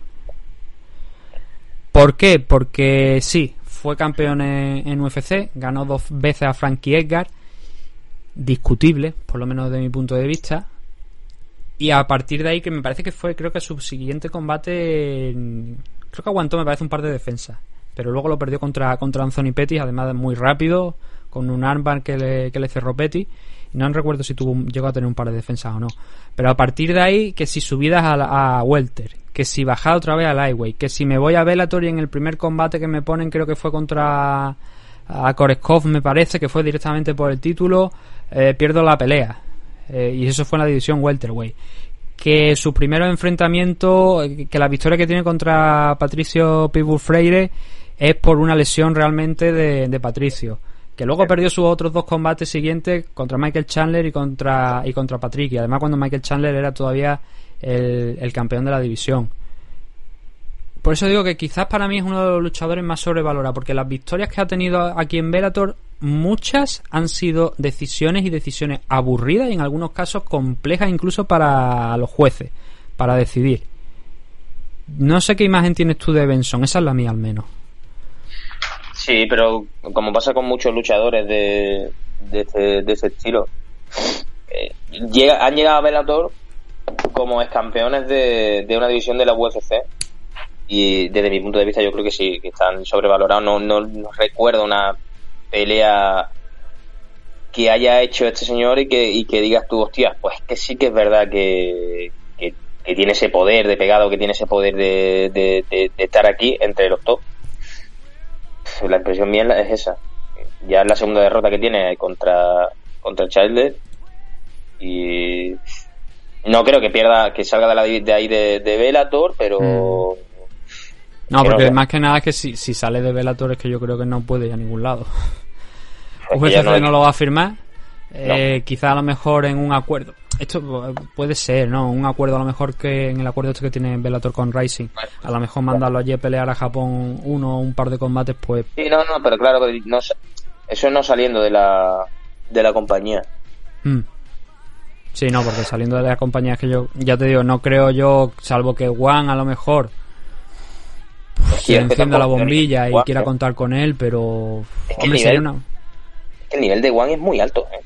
Speaker 4: ¿Por qué? Porque sí, fue campeón en, UFC, ganó dos veces a Frankie Edgar, discutible, por lo menos desde mi punto de vista. Y a partir de ahí, que me parece que fue, creo que su siguiente combate, creo que aguantó, me parece, un par de defensas. Pero luego lo perdió contra, contra Anthony Pettis, además de muy rápido, con un armbar que le, que le cerró Pettis. No recuerdo si tuvo, llegó a tener un par de defensas o no. Pero a partir de ahí, que si subidas a, a Welter, que si bajada otra vez a Lightweight, que si me voy a Bellator y en el primer combate que me ponen, creo que fue contra a Koreskov, me parece, que fue directamente por el título, eh, pierdo la pelea. Eh, y eso fue en la división welterweight. Que sus primeros enfrentamientos, eh, que la victoria que tiene contra Patricio Pitbull Freire es por una lesión realmente de, de Patricio. Que luego perdió sus otros dos combates siguientes contra Michael Chandler y contra, y contra Patrick. Y además cuando Michael Chandler era todavía el, campeón de la división. Por eso digo que quizás para mí es uno de los luchadores más sobrevalorados, porque las victorias que ha tenido aquí en Bellator, muchas han sido decisiones y decisiones aburridas y en algunos casos complejas incluso para los jueces, para decidir. No sé qué imagen tienes tú de Benson, esa es la mía al menos.
Speaker 5: Sí, pero como pasa con muchos luchadores de, de, este, de ese estilo, eh, llega, han llegado a Bellator como ex campeones de, una división de la UFC y desde mi punto de vista yo creo que sí, que están sobrevalorados. No, no, recuerdo una pelea que haya hecho este señor y que, digas tú, hostia, pues que sí que es verdad que, tiene ese poder de pegado, que tiene ese poder de, de, de- de estar aquí entre los top. La impresión mía es esa. Ya es la segunda derrota que tiene contra, contra Childer y no creo que pierda, que salga de, la, de ahí de, de Bellator, pero
Speaker 4: No,
Speaker 5: Creo
Speaker 4: porque
Speaker 5: que-
Speaker 4: más que nada es que si, si sale de Bellator es que yo creo que no puede ir a ningún lado. UFC no,
Speaker 5: no-
Speaker 4: lo va a firmar. Eh, Quizá a lo mejor en un acuerdo. Esto pu- puede ser, ¿no? Un acuerdo a lo mejor que en el acuerdo este que tiene Bellator con Rising. A lo mejor mandarlo allí a pelear a Japón uno o un par de combates, pues
Speaker 5: Sí, no, no, pero claro, no, sa- eso no saliendo de la, de la compañía.
Speaker 4: Mm. Sí, no, porque saliendo de las compañías que yo, ya te digo, no creo yo, salvo que Juan a lo mejor
Speaker 5: Sí,
Speaker 4: se
Speaker 5: es que
Speaker 4: encienda la bombilla y
Speaker 5: Juan,
Speaker 4: quiera
Speaker 5: eh.
Speaker 4: contar con él, pero
Speaker 5: Es que
Speaker 4: hombre,
Speaker 5: el nivel-
Speaker 4: una...
Speaker 5: El nivel de One es muy alto. ¿eh?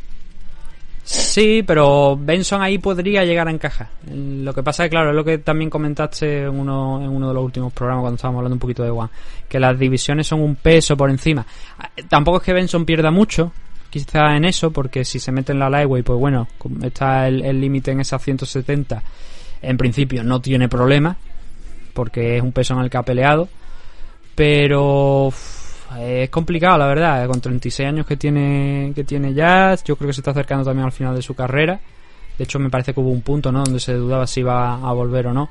Speaker 4: Sí, pero Benson ahí podría llegar a encajar. Lo que pasa es que, claro, es lo que también comentaste en uno, en uno de los últimos programas cuando estábamos hablando un poquito de One, que las divisiones son un peso por encima. Ah, Tampoco es que Benson pierda mucho, quizá en eso, porque si se mete en la lightweight, pues bueno, está el límite en esas 170, en principio no tiene problema, porque es un peso en el que ha peleado, pero es complicado la verdad con 36 años que tiene que tiene ya yo creo que se está acercando también al final de su carrera de hecho me parece que hubo un punto no donde se dudaba si iba a volver o no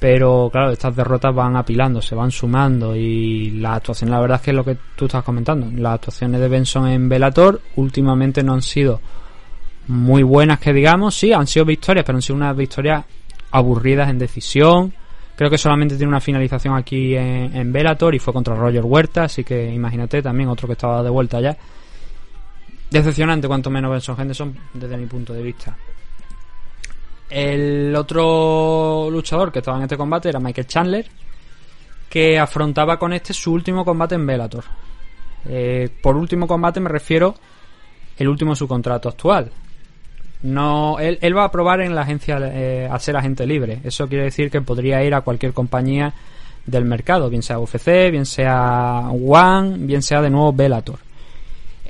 Speaker 4: pero claro estas derrotas van apilando se van sumando y la actuación la verdad es que es lo que tú estás comentando las actuaciones de Benson en Bellator últimamente no han sido muy buenas que digamos sí han sido victorias pero han sido unas victorias aburridas en decisión Creo que solamente tiene una finalización aquí en, Bellator y fue contra Roger Huerta, así que imagínate también otro que estaba de vuelta ya. Decepcionante, cuanto menos Benson Henderson, desde mi punto de vista. El otro luchador que estaba en este combate era Michael Chandler, que afrontaba con este su último combate en Bellator. Eh, por último combate me refiero el último de su contrato actual, no, él, va a probar en la agencia eh, a ser agente libre. Eso quiere decir que podría ir a cualquier compañía del mercado, bien sea UFC, bien sea One, bien sea de nuevo Bellator.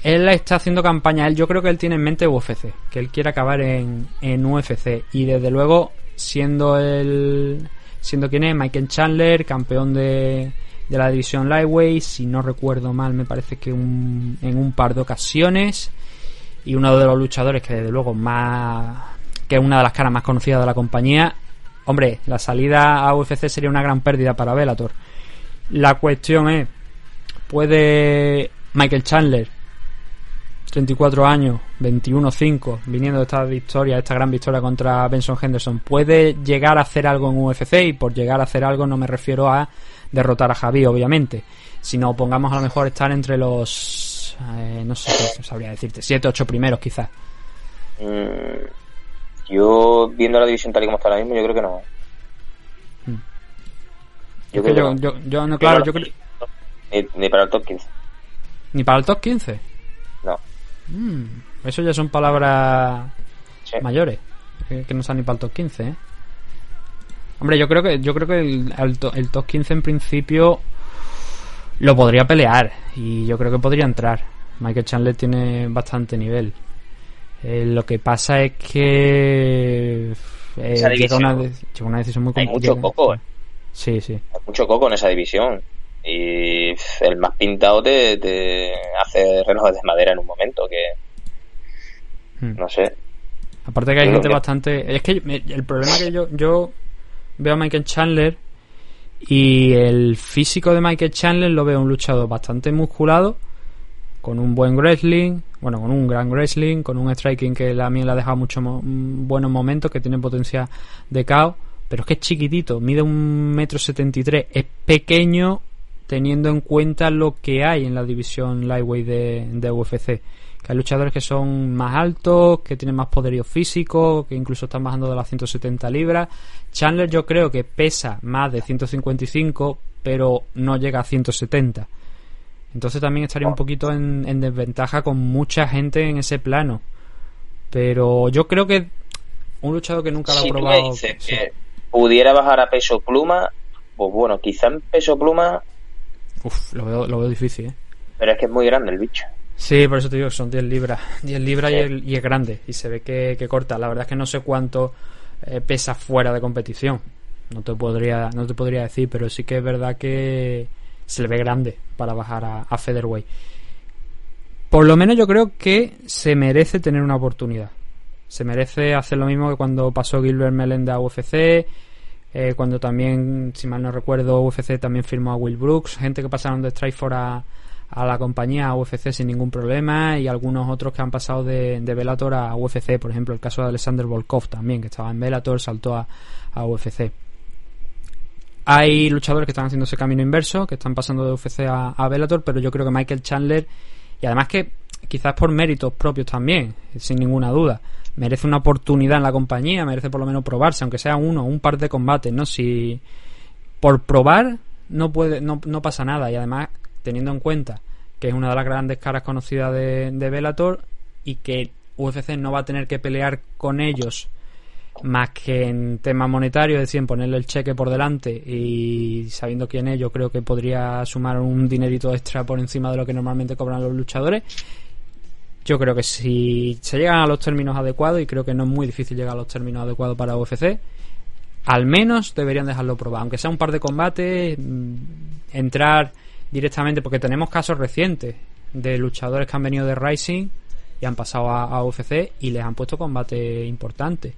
Speaker 4: Él está haciendo campaña, él yo creo que él tiene en mente UFC, que él quiere acabar en, en UFC y desde luego siendo el siendo quien es Michael Chandler, campeón de, de la división Lightweight, si no recuerdo mal, me parece que un- en un par de ocasiones. Y uno de los luchadores que desde luego más que es una de las caras más conocidas de la compañía. Hombre la salida a UFC sería una gran pérdida para Bellator. La cuestión es puede Michael Chandler 34 años 21-5 viniendo de esta victoria esta gran victoria contra Benson Henderson puede llegar a hacer algo en UFC y por llegar a hacer algo no me refiero a derrotar a Javi obviamente sino pongamos a lo mejor estar entre los eh, no sé qué sabría decirte, 7, 8 primeros quizás.
Speaker 5: Mm, yo, viendo la división tal y como está ahora mismo, yo creo que no.
Speaker 4: Mm.
Speaker 5: Yo creo
Speaker 4: yo,
Speaker 5: que no.
Speaker 4: yo, yo no, claro, yo creo...
Speaker 5: Ni, ni para el top 15.
Speaker 4: Ni para el top 15. Mm, eso ya son palabras
Speaker 5: Sí.
Speaker 4: mayores. Que, que no están ni para el top 15, ¿eh? Hombre, yo creo que yo creo que el, el el top 15 en principio lo podría pelear y yo creo que podría entrar. Michael Chandler tiene bastante nivel. Eh, lo que pasa es que eh, una, una decisión muy
Speaker 5: Hay mucho coco, eh.
Speaker 4: Sí, sí.
Speaker 5: Hay mucho coco en esa división. Y el más pintado te, te hace relojes de madera en un momento, que
Speaker 4: Hmm.
Speaker 5: no sé.
Speaker 4: Aparte que hay gente
Speaker 5: que-
Speaker 4: bastante... Es que el problema que yo, yo veo a Michael Chandler y el físico de Michael Chandler lo veo un luchador bastante musculado, con un buen wrestling, bueno, con un gran wrestling, con un striking que a mí le ha dejado muchos mo- buenos momentos, que tiene potencia de caos, pero es que es chiquitito, mide un metro setenta y tres, es pequeño teniendo en cuenta lo que hay en la división lightweight de, de UFC. Que hay luchadores que son más altos, que tienen más poderío físico, que incluso están bajando de las 170 libras. Chandler yo creo que pesa más de 155, pero no llega a 170. Entonces también estaría un poquito en, en desventaja con mucha gente en ese plano. Pero yo creo que un luchador que nunca lo ha
Speaker 5: Si tú me
Speaker 4: probado.
Speaker 5: dices
Speaker 4: sí.
Speaker 5: que pudiera bajar a peso pluma, pues bueno, quizá en peso pluma,
Speaker 4: Uf, lo veo, lo veo difícil, ¿eh?
Speaker 5: pero es que es muy grande el bicho.
Speaker 4: Sí, por eso te digo que son 10 libras. 10 libras y,
Speaker 5: Sí.
Speaker 4: el- y es grande. Y se ve que, que corta. La verdad es que no sé cuánto eh, pesa fuera de competición. No te podría no te podría decir, pero sí que es verdad que se le ve grande para bajar a, a featherweight. Por lo menos yo creo que se merece tener una oportunidad. Se merece hacer lo mismo que cuando pasó Gilbert Melenda a UFC. Eh, cuando también, si mal no recuerdo, UFC también firmó a Will Brooks. Gente que pasaron de Strikeforce a, a la compañía, a UFC sin ningún problema. Y algunos otros que han pasado de, de Bellator a UFC. Por ejemplo, el caso de Alexander Volkov también, que estaba en Bellator, saltó a, a UFC. Hay luchadores que están haciendo ese camino inverso, que están pasando de UFC a, a Bellator, pero yo creo que Michael Chandler, y además que quizás por méritos propios también, sin ninguna duda, merece una oportunidad en la compañía, merece por lo menos probarse, aunque sea uno, un par de combates, ¿no? Si por probar no puede, no, no pasa nada, y además teniendo en cuenta que es una de las grandes caras conocidas de, de Bellator y que UFC no va a tener que pelear con ellos más que en tema monetario, es decir, ponerle el cheque por delante y sabiendo quién es, yo creo que podría sumar un dinerito extra por encima de lo que normalmente cobran los luchadores. Yo creo que si se llegan a los términos adecuados, y creo que no es muy difícil llegar a los términos adecuados para UFC, al menos deberían dejarlo probar, aunque sea un par de combates, mm, entrar directamente, porque tenemos casos recientes de luchadores que han venido de Rising y han pasado a, UFC y les han puesto combate importante.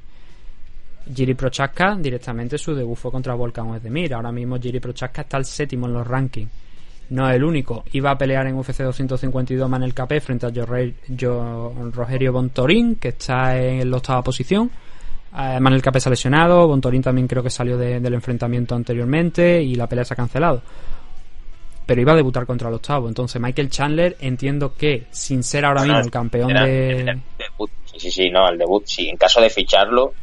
Speaker 4: Jiri Prochaska directamente su debut fue contra Volkan Oezdemir. Ahora mismo Jiri Prochaska está el séptimo en los rankings. No es el único. Iba a pelear en UFC 252 Manel Capé frente a Rogerio Bontorín, que está en la octava posición. Eh, Manel Capé se ha lesionado. Bontorín también creo que salió de- del enfrentamiento anteriormente y la pelea se ha cancelado. Pero iba a debutar contra el octavo. Entonces Michael Chandler entiendo que, sin ser ahora mismo el campeón
Speaker 5: Era-
Speaker 4: de...
Speaker 5: era debut. Sí, sí, sí, no, el debut, sí. En caso de ficharlo,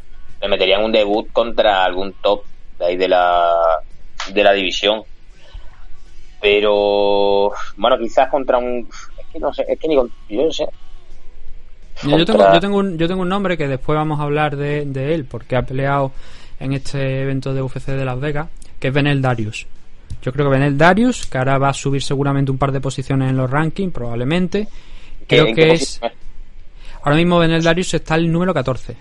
Speaker 5: le meterían un debut contra algún top de ahí de la, de la división. Pero, bueno, quizás contra un. Es que no sé, es que ni con. Yo no sé.
Speaker 4: Yo, tengo, yo, tengo un, yo tengo un nombre que después vamos a hablar de, de él, porque ha peleado en este evento de UFC de Las Vegas, que es Benel Darius. Yo creo que Benel Darius, que ahora va a subir seguramente un par de posiciones en los rankings, probablemente. Creo
Speaker 5: ¿En qué
Speaker 4: que es. Ahora mismo Benel Darius está el número 14.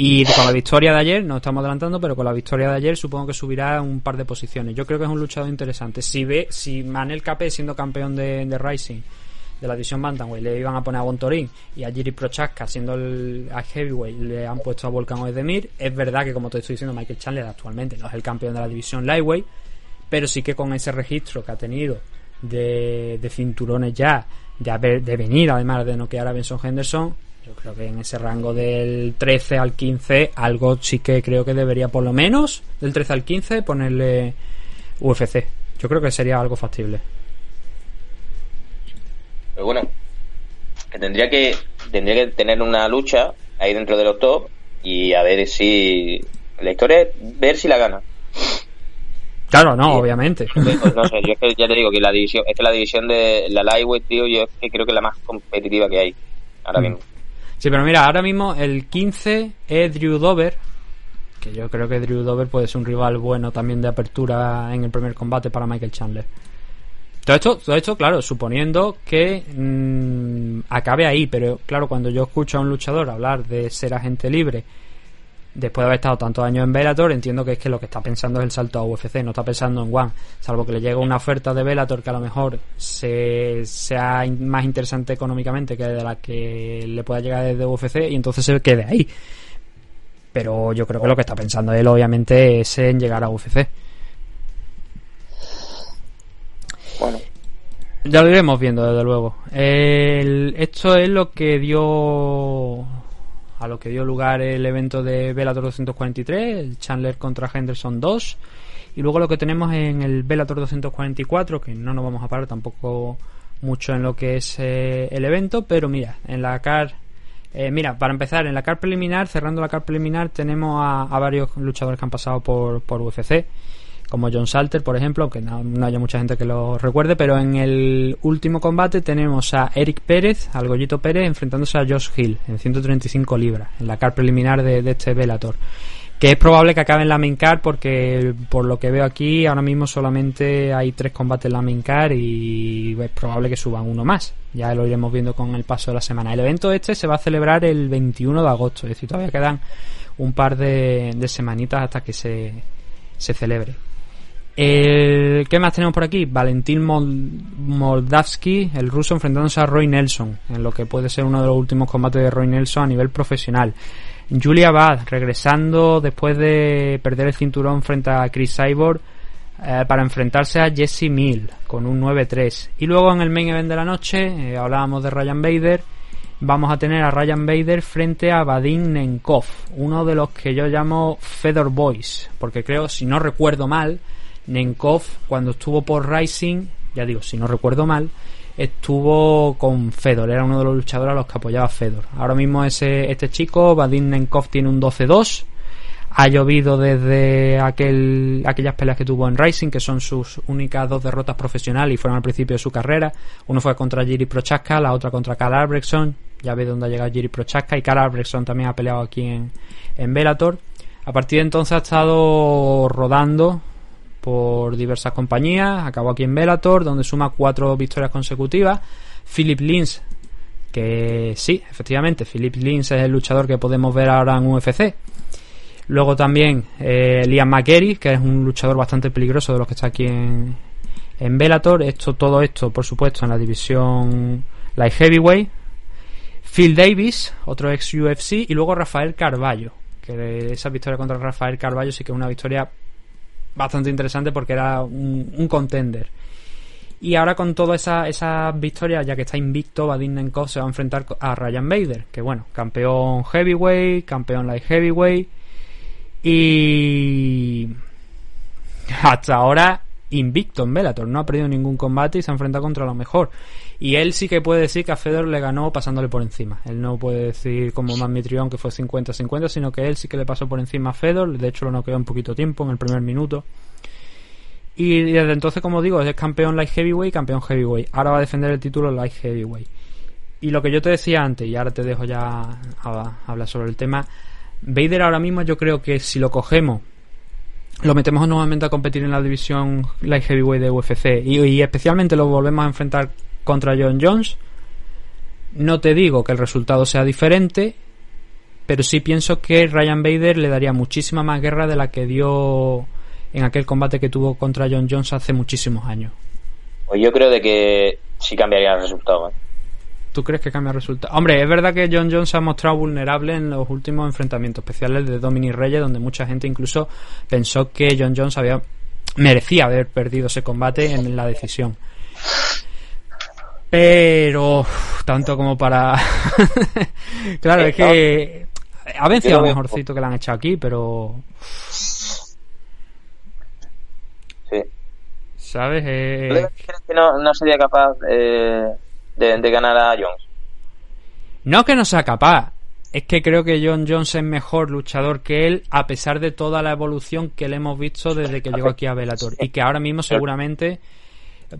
Speaker 4: Y con la victoria de ayer, no estamos adelantando, pero con la victoria de ayer supongo que subirá un par de posiciones. Yo creo que es un luchador interesante. Si ve, si Manel Capé siendo campeón de, de Rising de la división Bantamweight le iban a poner a Bontorín y a Jiri Prochaska siendo el a Heavyweight le han puesto a Volkan Oezdemir es verdad que como te estoy diciendo Michael Chandler actualmente no es el campeón de la división Lightweight pero sí que con ese registro que ha tenido de, de cinturones ya de, haber, de venir además de noquear a Benson Henderson yo creo que en ese rango del 13 al 15 algo sí que creo que debería por lo menos del 13 al 15 ponerle UFC yo creo que sería algo factible
Speaker 5: Pero bueno, que tendría que tendría que tener una lucha ahí dentro de los top y a ver si la historia es ver si la gana.
Speaker 4: Claro, no,
Speaker 5: Sí.
Speaker 4: obviamente.
Speaker 5: Pues no sé, yo es que ya te digo que la división, es que la división de la Lightweight, tío, yo es que creo que es la más competitiva que hay ahora
Speaker 4: Mm. Sí, pero mira, ahora mismo el 15 es Drew Dover, que yo creo que Drew Dover puede ser un rival bueno también de apertura en el primer combate para Michael Chandler. Todo esto, todo esto claro, suponiendo que mm, acabe ahí, pero claro, cuando yo escucho a un luchador hablar de ser agente libre, después de haber estado tantos años en Bellator, entiendo que es que lo que está pensando es el salto a UFC, no está pensando en One, salvo que le llegue una oferta de Bellator que a lo mejor se, sea más interesante económicamente que de la que le pueda llegar desde UFC y entonces se quede ahí. Pero yo creo que lo que está pensando él obviamente es en llegar a UFC.
Speaker 5: Bueno,
Speaker 4: Ya lo iremos viendo, desde luego. El- esto es lo que dio a lo que dio lugar el evento de Bellator 243, el Chandler contra Henderson 2. Y luego lo que tenemos en el Bellator 244, que no nos vamos a parar tampoco mucho en lo que es eh, el evento, pero mira, en la CAR, eh, mira, para empezar, en la CAR preliminar, cerrando la CAR preliminar, tenemos a, a varios luchadores que han pasado por, por UFC como John Salter, por ejemplo, aunque no, haya mucha gente que lo recuerde, pero en el último combate tenemos a Eric Pérez, al Goyito Pérez, enfrentándose a Josh Hill en 135 libras, en la car preliminar de, este Velator. Que es probable que acabe en la main card porque por lo que veo aquí ahora mismo solamente hay tres combates en la main card y es probable que suban uno más. Ya lo iremos viendo con el paso de la semana. El evento este se va a celebrar el 21 de agosto, es decir, todavía quedan un par de, de semanitas hasta que se, se celebre. El, ¿Qué más tenemos por aquí? Valentín Mol- Moldavsky, el ruso, enfrentándose a Roy Nelson, en lo que puede ser uno de los últimos combates de Roy Nelson a nivel profesional. Julia Bad, regresando después de perder el cinturón frente a Chris Cyborg eh, para enfrentarse a Jesse Mill con un 9-3. Y luego en el main event de la noche, eh, hablábamos de Ryan Bader, vamos a tener a Ryan Bader frente a Vadim Nenkov, uno de los que yo llamo Fedor Boys, porque creo, si no recuerdo mal, Nenkov cuando estuvo por Rising, ya digo, si no recuerdo mal, estuvo con Fedor, era uno de los luchadores a los que apoyaba Fedor. Ahora mismo ese, este chico, Vadim Nenkov, tiene un 12-2. Ha llovido desde aquel, aquellas peleas que tuvo en Rising, que son sus únicas dos derrotas profesionales y fueron al principio de su carrera. Uno fue contra Jiri Prochaska, la otra contra Karl Albrechtson. Ya ve dónde ha llegado Jiri Prochaska y Karl Albrechtson también ha peleado aquí en, en. A partir de entonces ha estado rodando por diversas compañías. Acabó aquí en Bellator, donde suma cuatro victorias consecutivas. Philip Lins, que sí, efectivamente, Philip Lins es el luchador que podemos ver ahora en UFC. Luego también eh, Liam McGarry, que es un luchador bastante peligroso de los que está aquí en, en Bellator. Esto, todo esto, por supuesto, en la división Light Heavyweight. Phil Davis, otro ex UFC, y luego Rafael Carballo, que esa victoria contra Rafael Carballo sí que es una victoria bastante interesante porque era un, contender. Y ahora con todas esas esa victorias, ya que está invicto, Vadim Nenkov se va a enfrentar a Ryan Bader, que bueno, campeón heavyweight, campeón light heavyweight y hasta ahora invicto en Bellator, no ha perdido ningún combate y se ha enfrentado contra lo mejor. Y él sí que puede decir que a Fedor le ganó pasándole por encima. Él no puede decir como Magmitrión que fue 50-50, sino que él sí que le pasó por encima a Fedor. De hecho, lo noqueó en poquito tiempo, en el primer minuto. Y desde entonces, como digo, es campeón light heavyweight, campeón heavyweight. Ahora va a defender el título light heavyweight. Y lo que yo te decía antes, y ahora te dejo ya a, a hablar sobre el tema. Vader ahora mismo yo creo que si lo cogemos lo metemos nuevamente a competir en la división light heavyweight de UFC y, especialmente lo volvemos a enfrentar contra John Jones. No te digo que el resultado sea diferente pero sí pienso que Ryan Bader le daría muchísima más guerra de la que dio en aquel combate que tuvo contra John Jones hace muchísimos años.
Speaker 5: Pues yo creo de que sí cambiaría el resultado ¿eh?
Speaker 4: ¿Tú crees que cambia el resultado? Hombre, es verdad que John Jones se ha mostrado vulnerable en los últimos enfrentamientos especiales de Dominic Reyes, donde mucha gente incluso pensó que John Jones había merecía haber perdido ese combate en la decisión. Pero tanto como para (laughs) claro, es que ha vencido mejorcito que le han echado aquí, pero
Speaker 5: sí.
Speaker 4: ¿Sabes? Eh...
Speaker 5: ¿Crees que no, no sería capaz eh, de, de, ganar a Jones?
Speaker 4: No que no sea capaz, es que creo que John Jones es mejor luchador que él, a pesar de toda la evolución que le hemos visto desde que llegó aquí a Bellator. Y que ahora mismo seguramente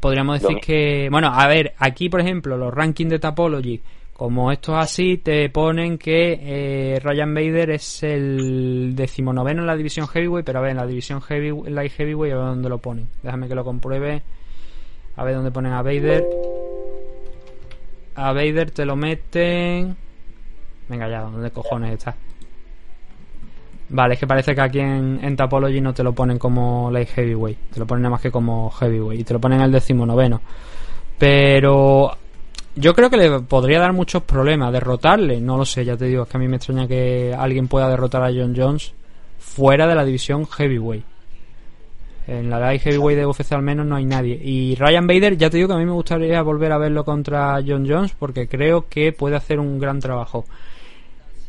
Speaker 4: podríamos decir que. Bueno, a ver, aquí por ejemplo, los rankings de Tapology, como estos así, te ponen que eh, Ryan Bader es el decimonoveno en la división Heavyweight, pero a ver, en la división heavy, Light Heavyweight, a ver dónde lo ponen. Déjame que lo compruebe. A ver dónde ponen a Bader. A Vader te lo meten. Venga ya, ¿dónde cojones está? Vale, es que parece que aquí en, en Tapology no te lo ponen como light heavyweight, te lo ponen nada más que como heavyweight y te lo ponen el decimonoveno. Pero yo creo que le podría dar muchos problemas derrotarle, no lo sé, ya te digo, es que a mí me extraña que alguien pueda derrotar a John Jones fuera de la división heavyweight. En la light heavyweight de UFC al menos no hay nadie. Y Ryan Bader, ya te digo que a mí me gustaría volver a verlo contra John Jones porque creo que puede hacer un gran trabajo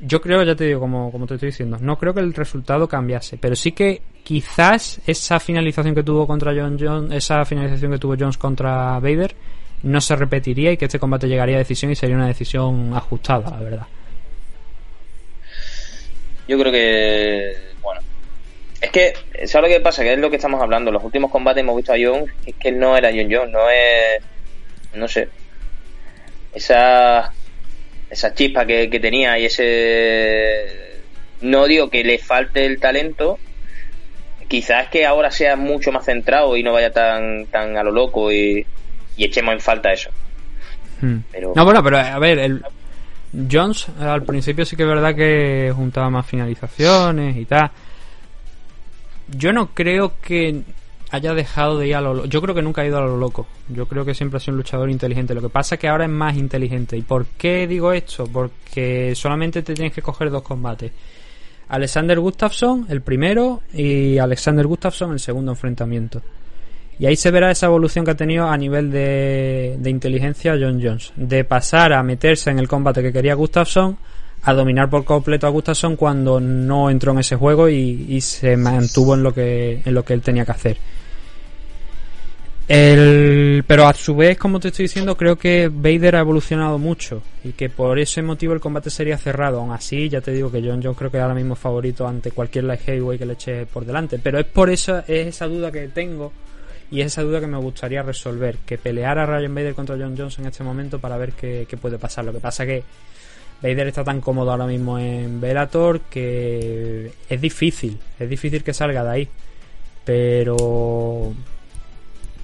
Speaker 4: yo creo, ya te digo, como, como te estoy diciendo, no creo que el resultado cambiase, pero sí que quizás esa finalización que tuvo contra John Jones, esa finalización que tuvo Jones contra Vader, no se repetiría y que este combate llegaría a decisión y sería una decisión ajustada, la verdad.
Speaker 5: Yo creo que, bueno, es que, ¿sabes lo que pasa? Que es lo que estamos hablando. Los últimos combates hemos visto a Jones, es que no era John Jones, no es, no sé, esa esa chispa que, tenía y ese no digo que le falte el talento quizás que ahora sea mucho más centrado y no vaya tan tan a lo loco y, echemos en falta eso
Speaker 4: hmm. no bueno pero a ver el Jones al principio sí que es verdad que juntaba más finalizaciones y tal yo no creo que haya dejado de ir a lo Yo creo que nunca ha ido a lo loco. Yo creo que siempre ha sido un luchador inteligente. Lo que pasa es que ahora es más inteligente. ¿Y por qué digo esto? Porque solamente te tienes que coger dos combates. Alexander Gustafsson, el primero, y Alexander Gustafsson, el segundo enfrentamiento. Y ahí se verá esa evolución que ha tenido a nivel de, de inteligencia John Jones. De pasar a meterse en el combate que quería Gustafsson a dominar por completo a Gustafsson cuando no entró en ese juego y, y, se mantuvo en lo que en lo que él tenía que hacer. El, pero a su vez, como te estoy diciendo, creo que Vader ha evolucionado mucho y que por ese motivo el combate sería cerrado. Aún así, ya te digo que John John creo que ahora mismo favorito ante cualquier light heavyweight que le eche por delante. Pero es por esa, es esa duda que tengo y es esa duda que me gustaría resolver. Que pelear a Ryan Vader contra John Jones en este momento para ver qué, qué puede pasar. Lo que pasa que Vader está tan cómodo ahora mismo en Velator que es difícil, es difícil que salga de ahí. Pero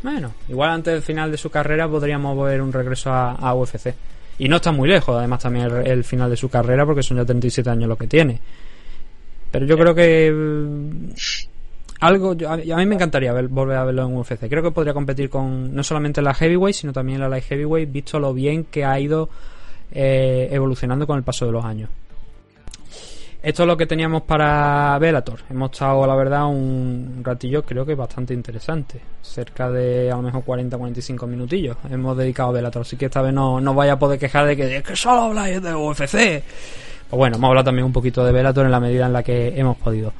Speaker 4: bueno, igual antes del final de su carrera podríamos ver un regreso a, UFC. Y no está muy lejos, además, también el, final de su carrera, porque son ya 37 años lo que tiene. Pero yo creo que. Mm, algo. A, mí me encantaría volver a verlo en UFC. Creo que podría competir con no solamente la Heavyweight, sino también la Light Heavyweight, visto lo bien que ha ido eh, evolucionando con el paso de los años. Esto es lo que teníamos para Velator. Hemos estado, la verdad, un ratillo creo que bastante interesante. Cerca de a lo mejor 40-45 minutillos hemos dedicado a Velator. Así que esta vez no, no vaya a poder quejar de que, que solo habláis de UFC. Pues bueno, hemos hablado también un poquito de Velator en la medida en la que hemos podido.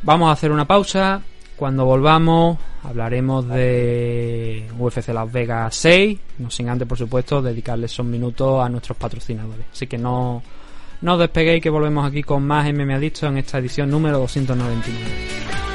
Speaker 4: Vamos a hacer una pausa. Cuando volvamos hablaremos de UFC Las Vegas 6. No sin antes, por supuesto, dedicarles esos minutos a nuestros patrocinadores. Así que no no os despeguéis que volvemos aquí con más MMA Adicto en esta edición número 299.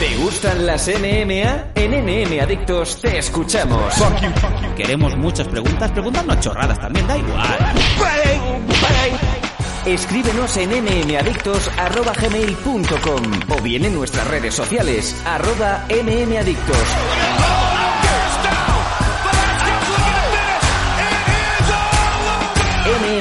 Speaker 6: ¿Te gustan las MMA? En MM Adictos te escuchamos.
Speaker 7: Queremos muchas preguntas, pregúntanos chorradas también, da igual.
Speaker 6: Escríbenos en mmadictos.com o bien en nuestras redes sociales, arroba mmadictos.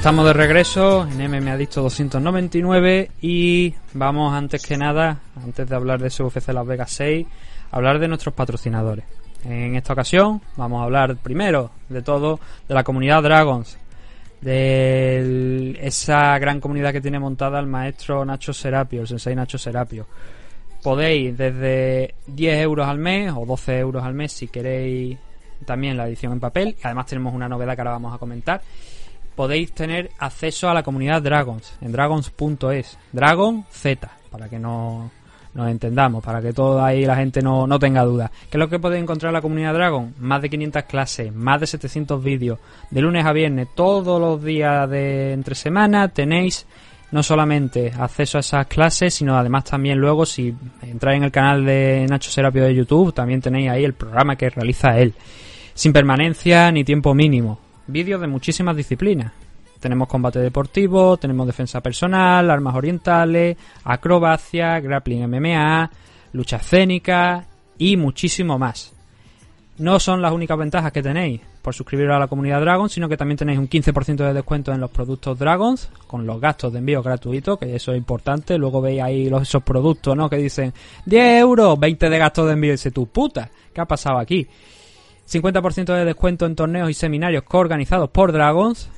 Speaker 4: Estamos de regreso en MM Adicto 299 y vamos antes que nada, antes de hablar de SUFC Las Vegas 6, a hablar de nuestros patrocinadores. En esta ocasión vamos a hablar primero de todo de la comunidad Dragons, de esa gran comunidad que tiene montada el maestro Nacho Serapio, el sensei Nacho Serapio. Podéis desde 10 euros al mes o 12 euros al mes si queréis también la edición en papel. Y además tenemos una novedad que ahora vamos a comentar podéis tener acceso a la comunidad Dragons en dragons.es. Dragon Z, para que no nos entendamos, para que toda ahí la gente no, no tenga dudas. ¿Qué es lo que podéis encontrar en la comunidad Dragon? Más de 500 clases, más de 700 vídeos, de lunes a viernes, todos los días de entre semana tenéis no solamente acceso a esas clases, sino además también luego si entráis en el canal de Nacho Serapio de YouTube, también tenéis ahí el programa que realiza él. Sin permanencia ni tiempo mínimo. Vídeos de muchísimas disciplinas. Tenemos combate deportivo, tenemos defensa personal, armas orientales, acrobacia, grappling MMA, lucha escénica y muchísimo más. No son las únicas ventajas que tenéis por suscribiros a la comunidad Dragon, sino que también tenéis un 15% de descuento en los productos Dragons, con los gastos de envío gratuitos, que eso es importante. Luego veis ahí los, esos productos, ¿no? Que dicen 10 euros, 20 de gastos de envío. Y dice, tu puta, ¿qué ha pasado aquí? 50% de descuento en torneos y seminarios coorganizados por Dragons.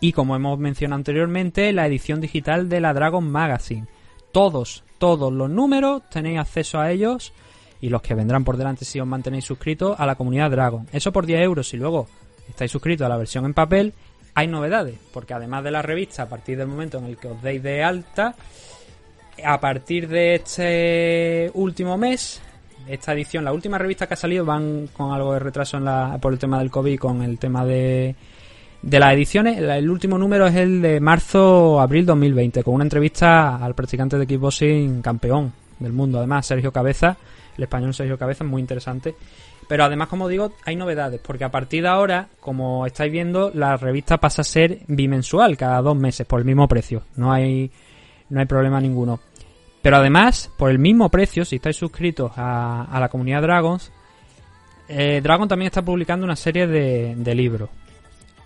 Speaker 4: Y como hemos mencionado anteriormente, la edición digital de la Dragon Magazine. Todos, todos los números tenéis acceso a ellos y los que vendrán por delante si os mantenéis suscritos a la comunidad Dragon. Eso por 10 euros. Si luego estáis suscritos a la versión en papel, hay novedades. Porque además de la revista, a partir del momento en el que os deis de alta, a partir de este último mes, esta edición, la última revista que ha salido, van con algo de retraso en la, por el tema del COVID, con el tema de, de las ediciones. El último número es el de marzo-abril 2020, con una entrevista al practicante de kickboxing campeón del mundo, además Sergio Cabeza, el español Sergio Cabeza, muy interesante. Pero además, como digo, hay novedades, porque a partir de ahora, como estáis viendo, la revista pasa a ser bimensual, cada dos meses, por el mismo precio. No hay, no hay problema ninguno. Pero además, por el mismo precio, si estáis suscritos a, la comunidad Dragons, eh, Dragon también está publicando una serie de, de libros.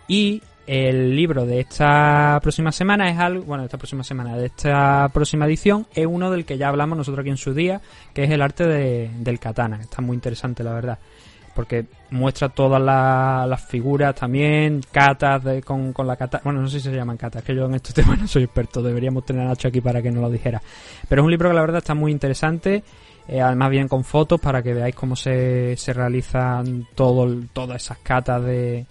Speaker 4: Y el libro de esta próxima semana es algo, bueno, de esta próxima semana, de esta próxima edición, es uno del que ya hablamos nosotros aquí en su día, que es el arte de- del katana. Está muy interesante, la verdad. Porque muestra todas la- las figuras también, catas de- con, con la katana. Bueno, no sé si se llaman catas, que yo en este (laughs) tema no soy experto. Deberíamos tener a Nacho aquí para que nos lo dijera. Pero es un libro que la verdad está muy interesante. eh, además, bien con fotos para que veáis cómo se, se realizan todo, todas esas catas de,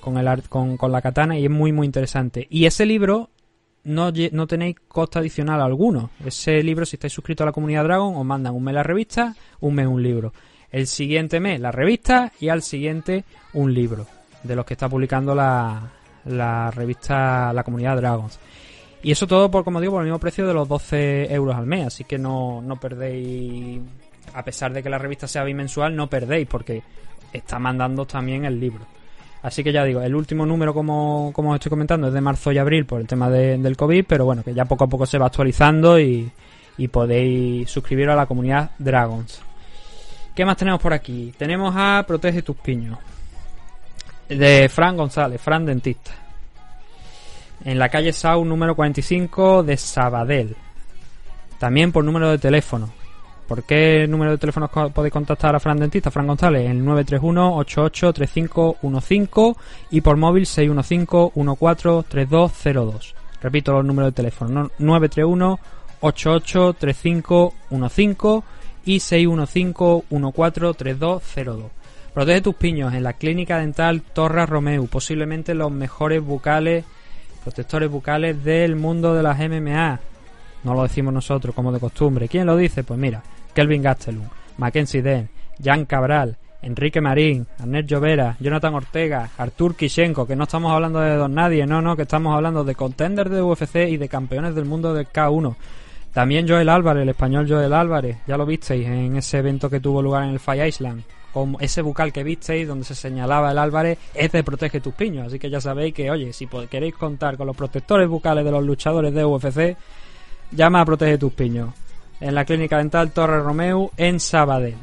Speaker 4: con, el art- con, con la katana. Y es muy, muy interesante. Y ese libro no, no tenéis coste adicional alguno. Ese libro, si estáis suscritos a la comunidad Dragon, os mandan un mes la revista, un mes un libro. El siguiente mes la revista y al siguiente un libro de los que está publicando la, revista La Comunidad Dragons. Y eso todo, por como digo, por el mismo precio de los 12 euros al mes. Así que no, no perdéis, a pesar de que la revista sea bimensual, no perdéis porque está mandando también el libro. Así que ya digo, el último número, como, como os estoy comentando, es de marzo y abril por el tema de- del COVID, pero bueno, que ya poco a poco se va actualizando y, y podéis suscribiros a la comunidad Dragons. ¿Qué más tenemos por aquí? Tenemos a Protege tus piños. De Fran González, Fran Dentista. En la calle Sau número 45 de Sabadell. También por número de teléfono. ¿Por qué número de teléfono podéis contactar a Fran Dentista? Fran González, el 931-883515 y por móvil 615-143202. Repito los números de teléfono, ¿no? 931-883515 y 615-143202. Protege tus piños en la clínica dental Torres Romeu, posiblemente los mejores bucales, protectores bucales del mundo de las MMA. No lo decimos nosotros como de costumbre. ¿Quién lo dice? Pues mira, Kelvin Gastelum, Mackenzie Den, Jan Cabral, Enrique Marín, Arnett Llovera, Jonathan Ortega, Artur Kishenko, que no estamos hablando de don nadie, no, no, que estamos hablando de contenders de UFC y de campeones del mundo del K1. También Joel Álvarez, el español Joel Álvarez, ya lo visteis en ese evento que tuvo lugar en el Fire Island. Como ese bucal que visteis donde se señalaba el Álvarez es de Protege tus piños. Así que ya sabéis que, oye, si queréis contar con los protectores bucales de los luchadores de UFC, llama a Protege tus piños. En la clínica dental Torre Romeu en Sabadell.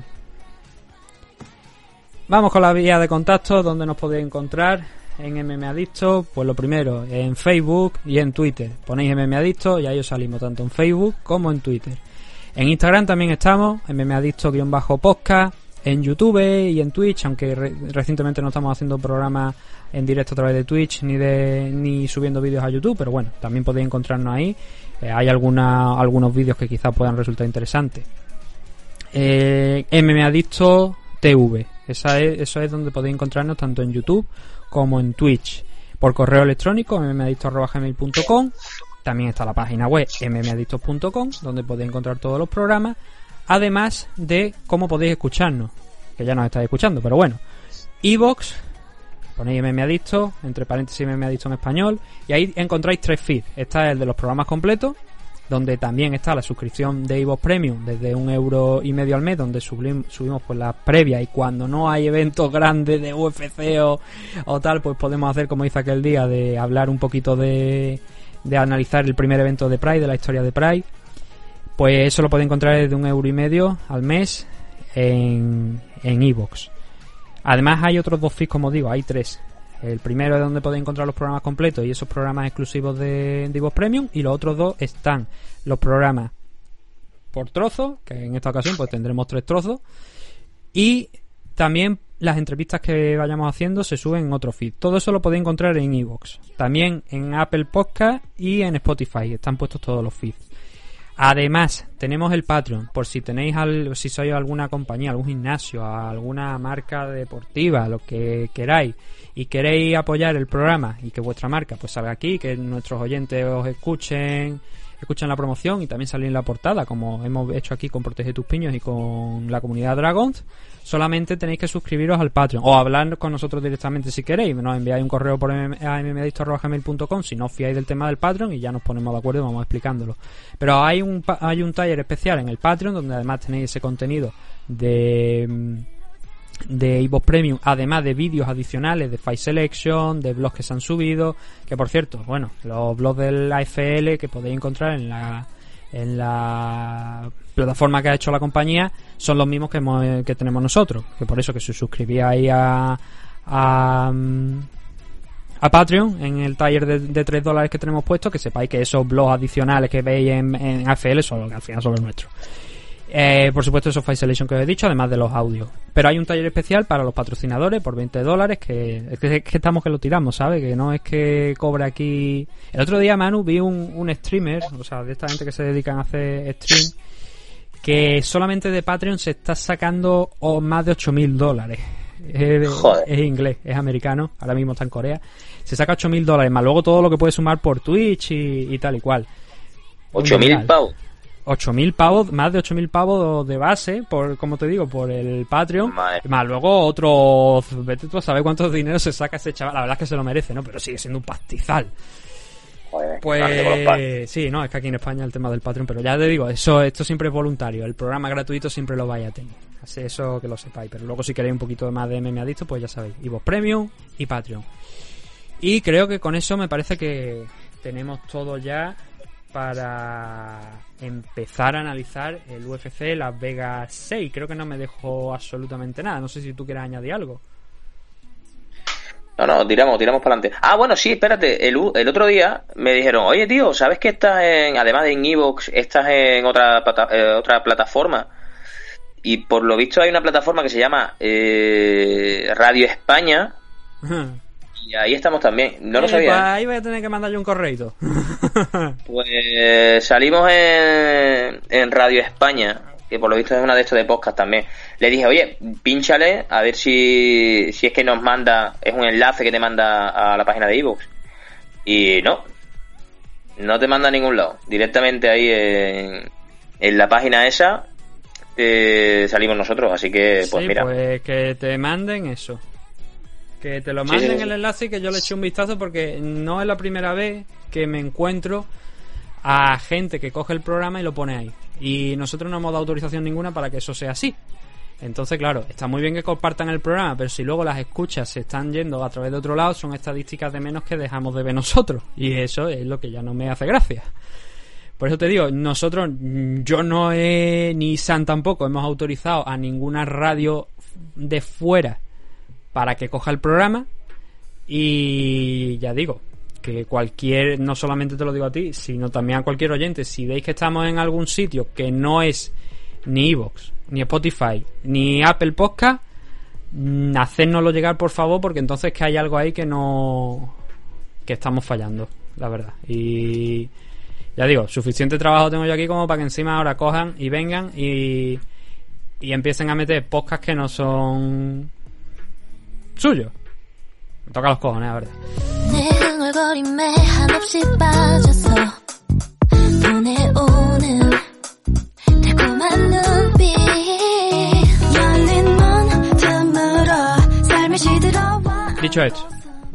Speaker 4: Vamos con la vía de contacto donde nos podéis encontrar en MM Adicto. Pues lo primero, en Facebook y en Twitter. Ponéis MM Adicto y ahí os salimos tanto en Facebook como en Twitter. En Instagram también estamos, MM Adicto-podcast. En YouTube y en Twitch, aunque re- recientemente no estamos haciendo programas en directo a través de Twitch ni de ni subiendo vídeos a YouTube, pero bueno, también podéis encontrarnos ahí. Eh, hay alguna, algunos vídeos que quizás puedan resultar interesantes. Eh, MM Adicto TV. Esa es, eso es donde podéis encontrarnos tanto en YouTube como en Twitch. Por correo electrónico, mmadicto.gmail.com. También está la página web mmadictos.com, donde podéis encontrar todos los programas. Además de cómo podéis escucharnos. Que ya nos estáis escuchando, pero bueno. Evox, ponéis MM Adicto, entre paréntesis MM Adicto en español, y ahí encontráis tres feeds. Está el de los programas completos, donde también está la suscripción de Evox Premium desde un euro y medio al mes, donde subimos pues las previas y cuando no hay eventos grandes de UFC o, tal, pues podemos hacer como hice aquel día de hablar un poquito de, de analizar el primer evento de Pride, de la historia de Pride. Pues eso lo podéis encontrar desde un euro y medio al mes en en Evox. Además hay otros dos feeds, como digo, hay tres. El primero es donde podéis encontrar los programas completos y esos programas exclusivos de, Evox Premium. Y los otros dos están los programas por trozos, que en esta ocasión pues tendremos tres trozos. Y también las entrevistas que vayamos haciendo se suben en otro feed. Todo eso lo podéis encontrar en Evox. También en Apple Podcast y en Spotify. Están puestos todos los feeds. Además, tenemos el Patreon, por si tenéis al, si sois alguna compañía, algún gimnasio, alguna marca deportiva, lo que queráis, y queréis apoyar el programa y que vuestra marca pues salga aquí, que nuestros oyentes os escuchen, escuchen la promoción y también salir en la portada, como hemos hecho aquí con Protege tus Piños y con la comunidad Dragons, solamente tenéis que suscribiros al Patreon o hablar con nosotros directamente si queréis. Nos enviáis un correo por mm- a mmadicto.gmail.com si no os fiáis del tema del Patreon y ya nos ponemos de acuerdo y vamos explicándolo. Pero hay un, hay un taller especial en el Patreon donde además tenéis ese contenido de mm, de Evox Premium, además de vídeos adicionales de Fight Selection, de blogs que se han subido, que por cierto, bueno, los blogs del AFL que podéis encontrar en la en la plataforma que ha hecho la compañía son los mismos que, hemos- que tenemos nosotros, que por eso que si ahí a, a a Patreon en el taller de, de 3 dólares que tenemos puesto, que sepáis que esos blogs adicionales que veis en, en AFL son los que al final son los nuestros. Eh, por supuesto, esos Fight Selection que os he dicho, además de los audios. Pero hay un taller especial para los patrocinadores por 20 dólares, que es que, es que estamos que lo tiramos, ¿sabes? Que no es que cobre aquí. El otro día, Manu, vi un, un streamer, o sea, de esta gente que se dedican a hacer stream, que solamente de Patreon se está sacando oh, más de 8.000 dólares. Es, es inglés, es americano, ahora mismo está en Corea. Se saca 8.000 dólares, más luego todo lo que puede sumar por Twitch y, y tal y cual. Un
Speaker 5: 8.000
Speaker 4: dineral.
Speaker 5: pavos.
Speaker 4: 8.000 pavos, más de 8.000 pavos de base, por como te digo, por el Patreon.
Speaker 5: Madre.
Speaker 4: Más luego otros, vete tú a saber cuántos dinero se saca ese chaval. La verdad es que se lo merece, ¿no? Pero sigue siendo un pastizal.
Speaker 5: Joder.
Speaker 4: Pues sí, no, es que aquí en España el tema del Patreon, pero ya te digo, eso esto siempre es voluntario. El programa gratuito siempre lo vais a tener. Así eso que lo sepáis. Pero luego si queréis un poquito más de MM Adicto, pues ya sabéis. Ivo Premium y Patreon. Y creo que con eso me parece que tenemos todo ya para empezar a analizar el UFC Las Vegas 6. Creo que no me dejo absolutamente nada. No sé si tú quieres añadir algo.
Speaker 5: No, no, tiramos, tiramos para adelante. Ah, bueno, sí, espérate. El, el otro día me dijeron, oye, tío, ¿sabes que estás en, además de en Evox, estás en otra, plata- eh, otra plataforma y por lo visto hay una plataforma que se llama eh, Radio España y ahí estamos también. No lo sabía.
Speaker 4: pues ahí voy a tener que mandarle un correito. (laughs)
Speaker 5: Pues salimos en, en Radio España, que por lo visto es una de estos de podcast también. Le dije, oye, pínchale a ver si, si es que nos manda, es un enlace que te manda a la página de iVoox. Y no, no te manda a ningún lado. Directamente ahí en, en la página esa eh, salimos nosotros. Así que, pues
Speaker 4: sí,
Speaker 5: mira.
Speaker 4: pues que te manden eso. Que te lo manden
Speaker 5: sí,
Speaker 4: el enlace y que yo le eche un vistazo porque no es la primera vez que me encuentro a gente que coge el programa y lo pone ahí. Y nosotros no hemos dado autorización ninguna para que eso sea así. Entonces, claro, está muy bien que compartan el programa, pero si luego las escuchas se están yendo a través de otro lado, son estadísticas de menos que dejamos de ver nosotros. Y eso es lo que ya no me hace gracia. Por eso te digo, nosotros, yo no he, ni San tampoco, hemos autorizado a ninguna radio de fuera para que coja el programa. Y ya digo, que cualquier, no solamente te lo digo a ti, sino también a cualquier oyente, si veis que estamos en algún sitio que no es ni Evox, ni Spotify, ni Apple Podcast, mm, hacérnoslo llegar por favor, porque entonces que hay algo ahí que no. que estamos fallando, la verdad. Y ya digo, suficiente trabajo tengo yo aquí como para que encima ahora cojan y vengan y, y empiecen a meter podcasts que no son suyo. Me toca los cojones, la verdad. Dicho esto,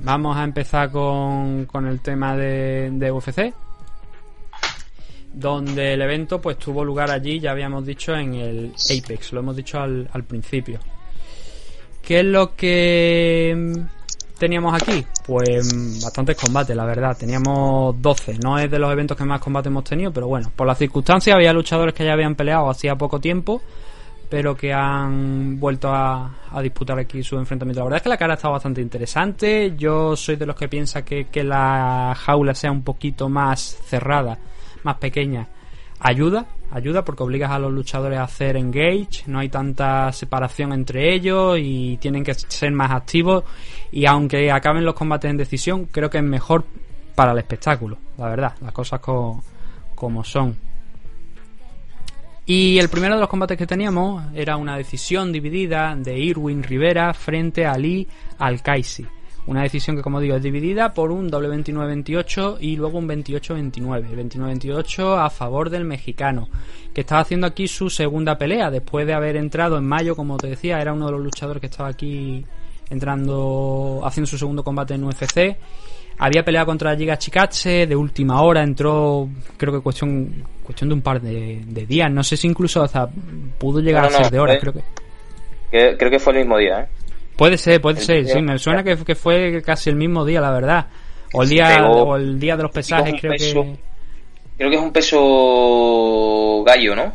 Speaker 4: vamos a empezar con, con el tema de, de UFC donde el evento pues tuvo lugar allí, ya habíamos dicho, en el Apex, lo hemos dicho al, al principio. ¿Qué es lo que mm, teníamos aquí? Pues bastantes combates, la verdad. Teníamos 12. No es de los eventos que más combates hemos tenido, pero bueno, por las circunstancias había luchadores que ya habían peleado hacía poco tiempo, pero que han vuelto a, disputar aquí su enfrentamiento. La verdad es que la cara estado bastante interesante. Yo soy de los que piensa que, que la jaula sea un poquito más cerrada, más pequeña. Ayuda, ayuda porque obligas a los luchadores a hacer engage, no hay tanta separación entre ellos y tienen que ser más activos y aunque acaben los combates en decisión, creo que es mejor para el espectáculo, la verdad, las cosas co- como son. Y el primero de los combates que teníamos era una decisión dividida de Irwin Rivera frente a Ali Al-Kaisi. Una decisión que, como digo, es dividida por un doble 29-28 y luego un 28-29. El 29-28 a favor del mexicano, que estaba haciendo aquí su segunda pelea después de haber entrado en mayo, como te decía, era uno de los luchadores que estaba aquí entrando, haciendo su segundo combate en UFC. Había peleado contra Giga Chikatse, de última hora entró, creo que cuestión, cuestión de un par de, de días, no sé si incluso hasta pudo llegar
Speaker 5: No, no,
Speaker 4: a ser de horas,
Speaker 5: fue-
Speaker 4: creo que.
Speaker 5: Que- creo que fue el mismo día, ¿eh?
Speaker 4: Puede ser, puede ser, sí, me suena que, que fue casi el mismo día, la verdad. O el día, o el día de los pesajes, creo
Speaker 5: peso.
Speaker 4: que.
Speaker 5: Creo que es un peso gallo, ¿no?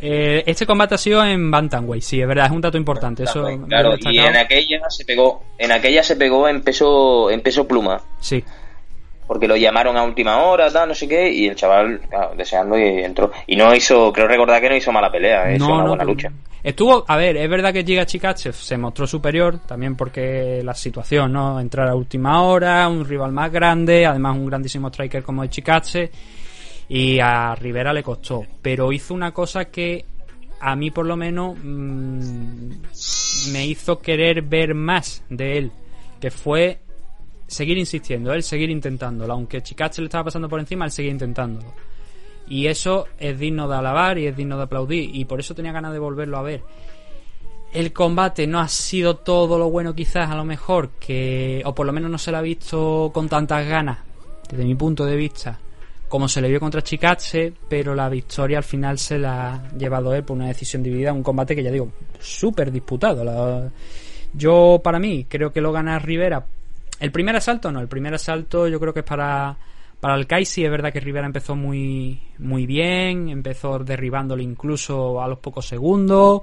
Speaker 4: Eh, este combate ha sido en Bantamweight, sí, es verdad, es un dato importante. Eso
Speaker 5: claro, y en aquella se pegó, en aquella se pegó en peso, en peso pluma,
Speaker 4: Sí,
Speaker 5: porque lo llamaron a última hora, tal, no sé qué, y el chaval, claro, deseando y entró. Y no hizo, creo recordar que no hizo mala pelea, hizo una buena lucha.
Speaker 4: Estuvo, a ver, es verdad que Giga Chikatse se mostró superior, también porque la situación, ¿no? Entrar a última hora, un rival más grande, además un grandísimo striker como el Chikatse, y a Rivera le costó. Pero hizo una cosa que a mí por lo menos mm, me hizo querer ver más de él, que fue seguir insistiendo, él seguir intentándolo, aunque Chikatse le estaba pasando por encima, él seguía intentándolo. Y eso es digno de alabar y es digno de aplaudir. Y por eso tenía ganas de volverlo a ver. El combate no ha sido todo lo bueno quizás a lo mejor que... O por lo menos no se lo ha visto con tantas ganas, desde mi punto de vista, como se le vio contra Chikatse, pero la victoria al final se la ha llevado él por una decisión dividida. Un combate que ya digo, súper disputado. Yo para mí creo que lo gana Rivera. El primer asalto no, el primer asalto yo creo que es para para el Kaisi es verdad que Rivera empezó muy muy bien, empezó derribándole incluso a los pocos segundos.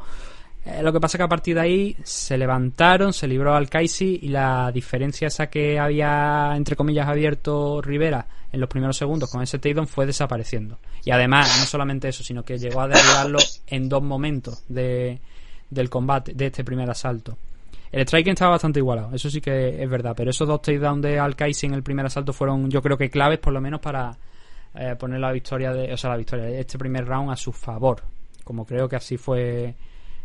Speaker 4: Eh, lo que pasa que a partir de ahí se levantaron, se libró al Kaisi y la diferencia esa que había, entre comillas, abierto Rivera en los primeros segundos con ese takedown fue desapareciendo. Y además, no solamente eso, sino que llegó a derribarlo en dos momentos de, del combate, de este primer asalto. El striking estaba bastante igualado, eso sí que es verdad, pero esos dos takedowns de Al en el primer asalto fueron, yo creo que claves por lo menos para eh, poner la victoria de, o sea, la victoria de este primer round a su favor. Como creo que así fue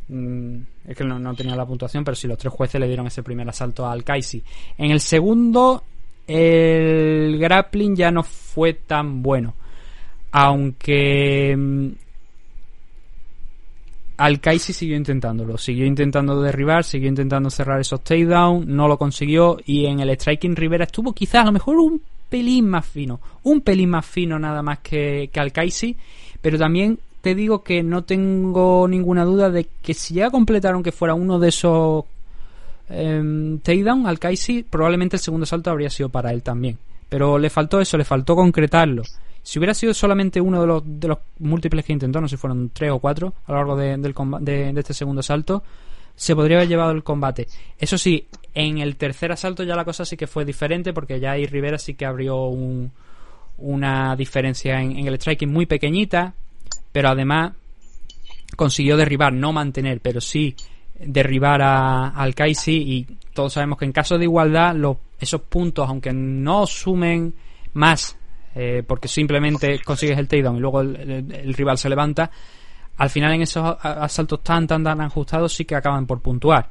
Speaker 4: mm, es que no, tenía la puntuación, pero sí los tres jueces le dieron ese primer asalto al Kaisi. En el segundo, el grappling ya no fue tan bueno. Aunque Al-Kaisi siguió intentándolo, siguió intentando derribar, siguió intentando cerrar esos takedowns, no lo consiguió y en el striking Rivera estuvo quizás a lo mejor un pelín más fino, un pelín más fino nada más que, que pero también te digo que no tengo ninguna duda de que si ya completaron que fuera uno de esos eh, takedown al Kaisi, probablemente el segundo salto habría sido para él también. Pero le faltó eso, le faltó concretarlo. Si hubiera sido solamente uno de los, de los múltiples que intentó, no sé si fueron tres o cuatro a lo largo de, del de- de este segundo salto, se podría haber llevado el combate. Eso sí, en el tercer asalto ya la cosa sí que fue diferente porque ya ahí Rivera sí que abrió un- una diferencia en, el striking muy pequeñita, pero además consiguió derribar, no mantener, pero sí derribar a, al Kaisi y todos sabemos que en caso de igualdad esos puntos, aunque no sumen más eh, porque simplemente consigues el takedown y luego el, rival se levanta, al final en esos asaltos tan tan tan ajustados sí que acaban por puntuar.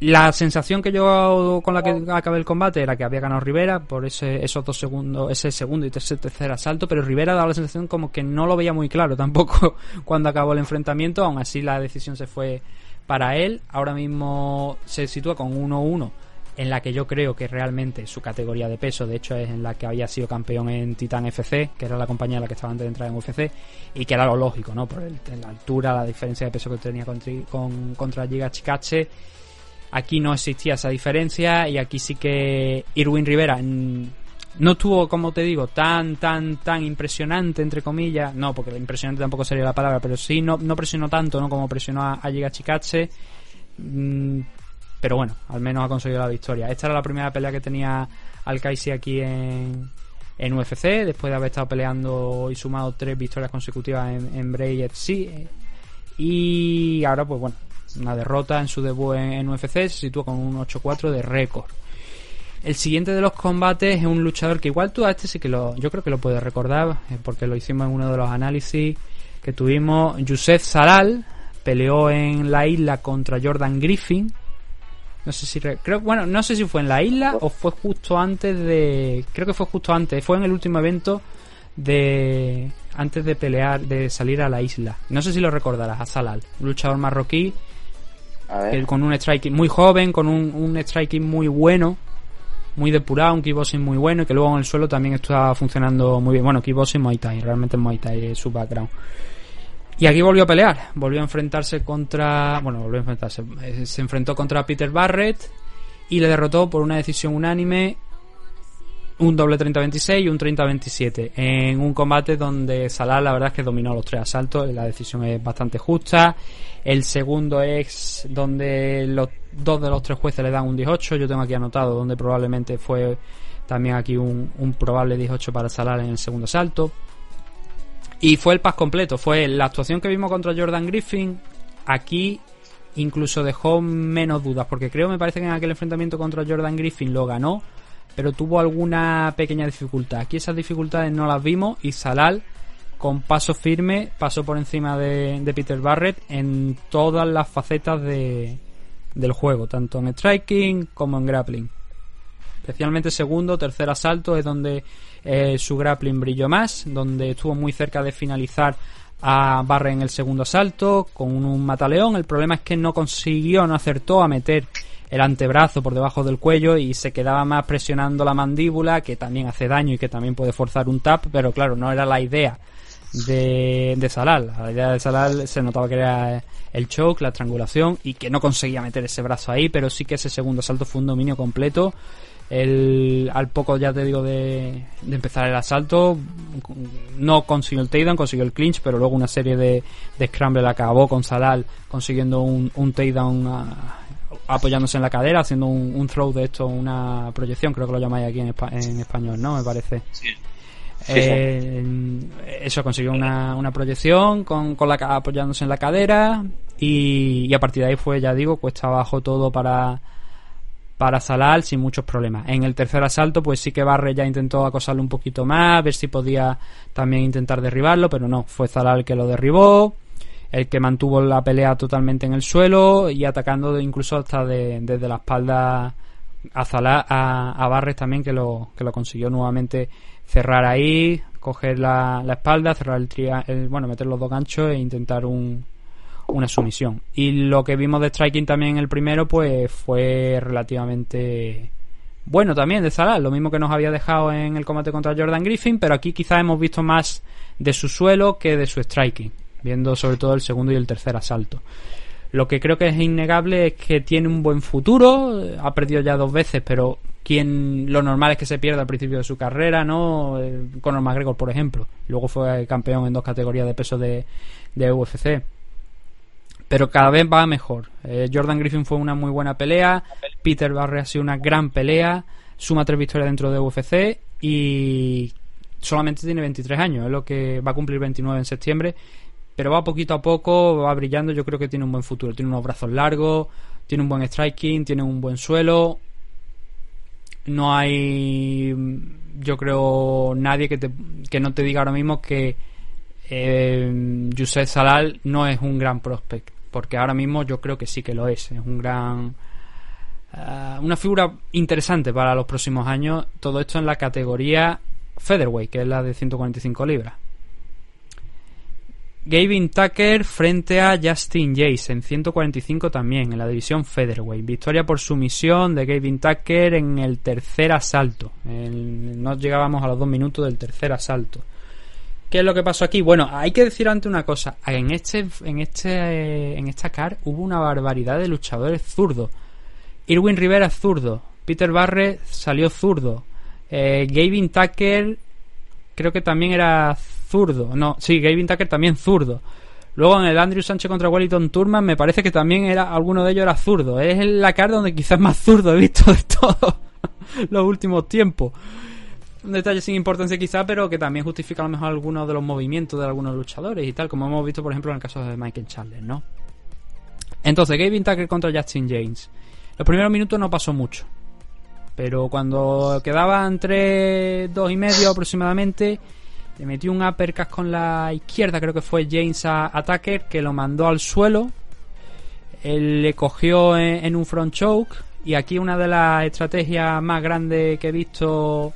Speaker 4: La sensación que yo con la que acabé el combate era que había ganado Rivera por ese, esos dos segundos, ese segundo y ese tercer asalto, pero Rivera daba la sensación como que no lo veía muy claro tampoco (laughs) cuando acabó el enfrentamiento, aún así la decisión se fue para él. Ahora mismo se sitúa con 1-1 en la que yo creo que realmente su categoría de peso, de hecho es en la que había sido campeón en Titan FC, que era la compañía en la que estaba antes de entrar en UFC, y que era lo lógico, ¿no? Por el- la altura, la diferencia de peso que tenía contra, con, contra Giga Chikache. Aquí no existía esa diferencia y aquí sí que Irwin Rivera mm, no estuvo, como te digo, tan, tan, tan impresionante, entre comillas. No, porque impresionante tampoco sería la palabra, pero sí no, no presionó tanto, ¿no? Como presionó a, a Giga Chikache. Pero bueno, al menos ha conseguido la victoria. Esta era la primera pelea que tenía Al Kaisi aquí en, en UFC, después de haber estado peleando y sumado tres victorias consecutivas en, en Bray FC. Y ahora, pues bueno, una derrota en su debut en, UFC, se sitúa con un 8-4 de récord. El siguiente de los combates es un luchador que igual tú a este sí que lo, yo creo que lo puedes recordar, eh, porque lo hicimos en uno de los análisis que tuvimos. Yusef Salal peleó en la isla contra Jordan Griffin. No sé si re- creo, bueno, no sé si fue en la isla o fue justo antes de, creo que fue justo antes, fue en el último evento de antes de pelear, de salir a la isla. No sé si lo recordarás a Salal, un luchador marroquí
Speaker 5: A ver.
Speaker 4: que con un striking muy joven, con un, un striking muy bueno, muy depurado, un kickboxing muy bueno y que luego en el suelo también estaba funcionando muy bien. Bueno, kickboxing Muay Thai, realmente Muay Thai es su background. Y aquí volvió a pelear, volvió a enfrentarse contra, bueno, volvió a enfrentarse, eh, se enfrentó contra Peter Barrett y le derrotó por una decisión unánime un doble 30-26 y un 30-27 en un combate donde Salah la verdad es que dominó los tres asaltos la decisión es bastante justa. El segundo es donde los dos de los tres jueces le dan un 18 yo tengo aquí anotado donde probablemente fue también aquí un, probable 18 para Salah en el segundo asalto y fue el pas completo fue la actuación que vimos contra Jordan Griffin aquí incluso dejó menos dudas porque creo me parece que en aquel enfrentamiento contra Jordan Griffin lo ganó pero tuvo alguna pequeña dificultad. Aquí esas dificultades no las vimos y Salal con paso firme pasó por encima de, de Peter Barrett en todas las facetas de, del juego, tanto en striking como en grappling. Especialmente segundo, tercer asalto es donde eh, su grappling brilló más, donde estuvo muy cerca de finalizar a Barrett en el segundo asalto con un, mataleón. El problema es que no consiguió, no acertó a meter el antebrazo por debajo del cuello y se quedaba más presionando la mandíbula, que también hace daño y que también puede forzar un tap, pero claro, no era la idea de, de Salal. La idea de Salal se notaba que era el choke, la estrangulación y que no conseguía meter ese brazo ahí, pero sí que ese segundo salto fue un dominio completo. El, al poco, ya te digo, de, de empezar el asalto, no consiguió el takedown, consiguió el clinch, pero luego una serie de, de scramble acabó con Salal consiguiendo un, un takedown ah, apoyándose en la cadera, haciendo un, un throw de esto, una proyección, creo que lo llamáis aquí en, espa- en español, ¿no? Me parece.
Speaker 5: Sí.
Speaker 4: Eh, eso consiguió una, una proyección con, con la ca- apoyándose en la cadera y, y a partir de ahí fue ya digo cuesta abajo todo para para Salal sin muchos problemas. En el tercer asalto pues sí que Barre ya intentó acosarlo un poquito más ver si podía también intentar derribarlo pero no fue Salal el que lo derribó el que mantuvo la pelea totalmente en el suelo y atacando incluso hasta de- desde la espalda a Zala, a, a Barres también que lo, que lo consiguió nuevamente cerrar ahí, coger la, la espalda, cerrar el, tria- el- bueno, meter los dos ganchos e intentar un, una sumisión. Y lo que vimos de striking también en el primero, pues fue relativamente bueno también de Salah, lo mismo que nos había dejado en el combate contra Jordan Griffin, pero aquí quizás hemos visto más de su suelo que de su striking, viendo sobre todo el segundo y el tercer asalto. Lo que creo que es innegable es que tiene un buen futuro, ha perdido ya dos veces, pero quien lo normal es que se pierda al principio de su carrera, ¿no? Eh, Conor McGregor, por ejemplo. Luego fue campeón en dos categorías de peso de, de UFC. Pero cada vez va mejor. Eh, Jordan Griffin fue una muy buena pelea. Peter Barre ha sido una gran pelea. Suma tres victorias dentro de UFC. Y solamente tiene 23 años. Es lo que va a cumplir 29 en septiembre pero va poquito a poco, va brillando, yo creo que tiene un buen futuro, tiene unos brazos largos, tiene un buen striking, tiene un buen suelo, no hay, yo creo, nadie que, te, que no te diga ahora mismo que eh, Yusef Salal no es un gran prospect, porque ahora mismo yo creo que sí que lo es, es un gran... eh, una figura interesante para los próximos años, todo esto en la categoría featherweight, que es la de 145 libras. Gavin Tucker frente a Justin Jace en 145 también, en la división Featherweight. Victoria por sumisión de Gavin Tucker en el tercer asalto. No llegábamos a los dos minutos del tercer asalto. ¿Qué es lo que pasó aquí? Bueno, hay que decir antes una cosa. En este, en este, en esta car hubo una barbaridad de luchadores zurdos. Irwin Rivera zurdo. Peter Barre salió zurdo. Eh, Gavin Tucker creo que también era zurdo. No, sí, Gavin Tucker también zurdo. Luego en el Andrew Sánchez contra Wellington Turman me parece que también era alguno de ellos era zurdo. Es la cara donde quizás más zurdo he visto de (laughs) todos los últimos tiempos. Un detalle sin importancia quizá, pero que también justifica a lo mejor algunos de los movimientos de algunos luchadores y tal, como hemos visto por ejemplo en el caso de Michael Chandler, ¿no? Entonces, Gavin Tucker contra Justin James. Los primeros minutos no pasó mucho. Pero cuando quedaban tres, dos y medio aproximadamente, le metió un uppercut con la izquierda, creo que fue James a, que lo mandó al suelo. Él le cogió en un front choke. Y aquí una de las estrategias más grandes que he visto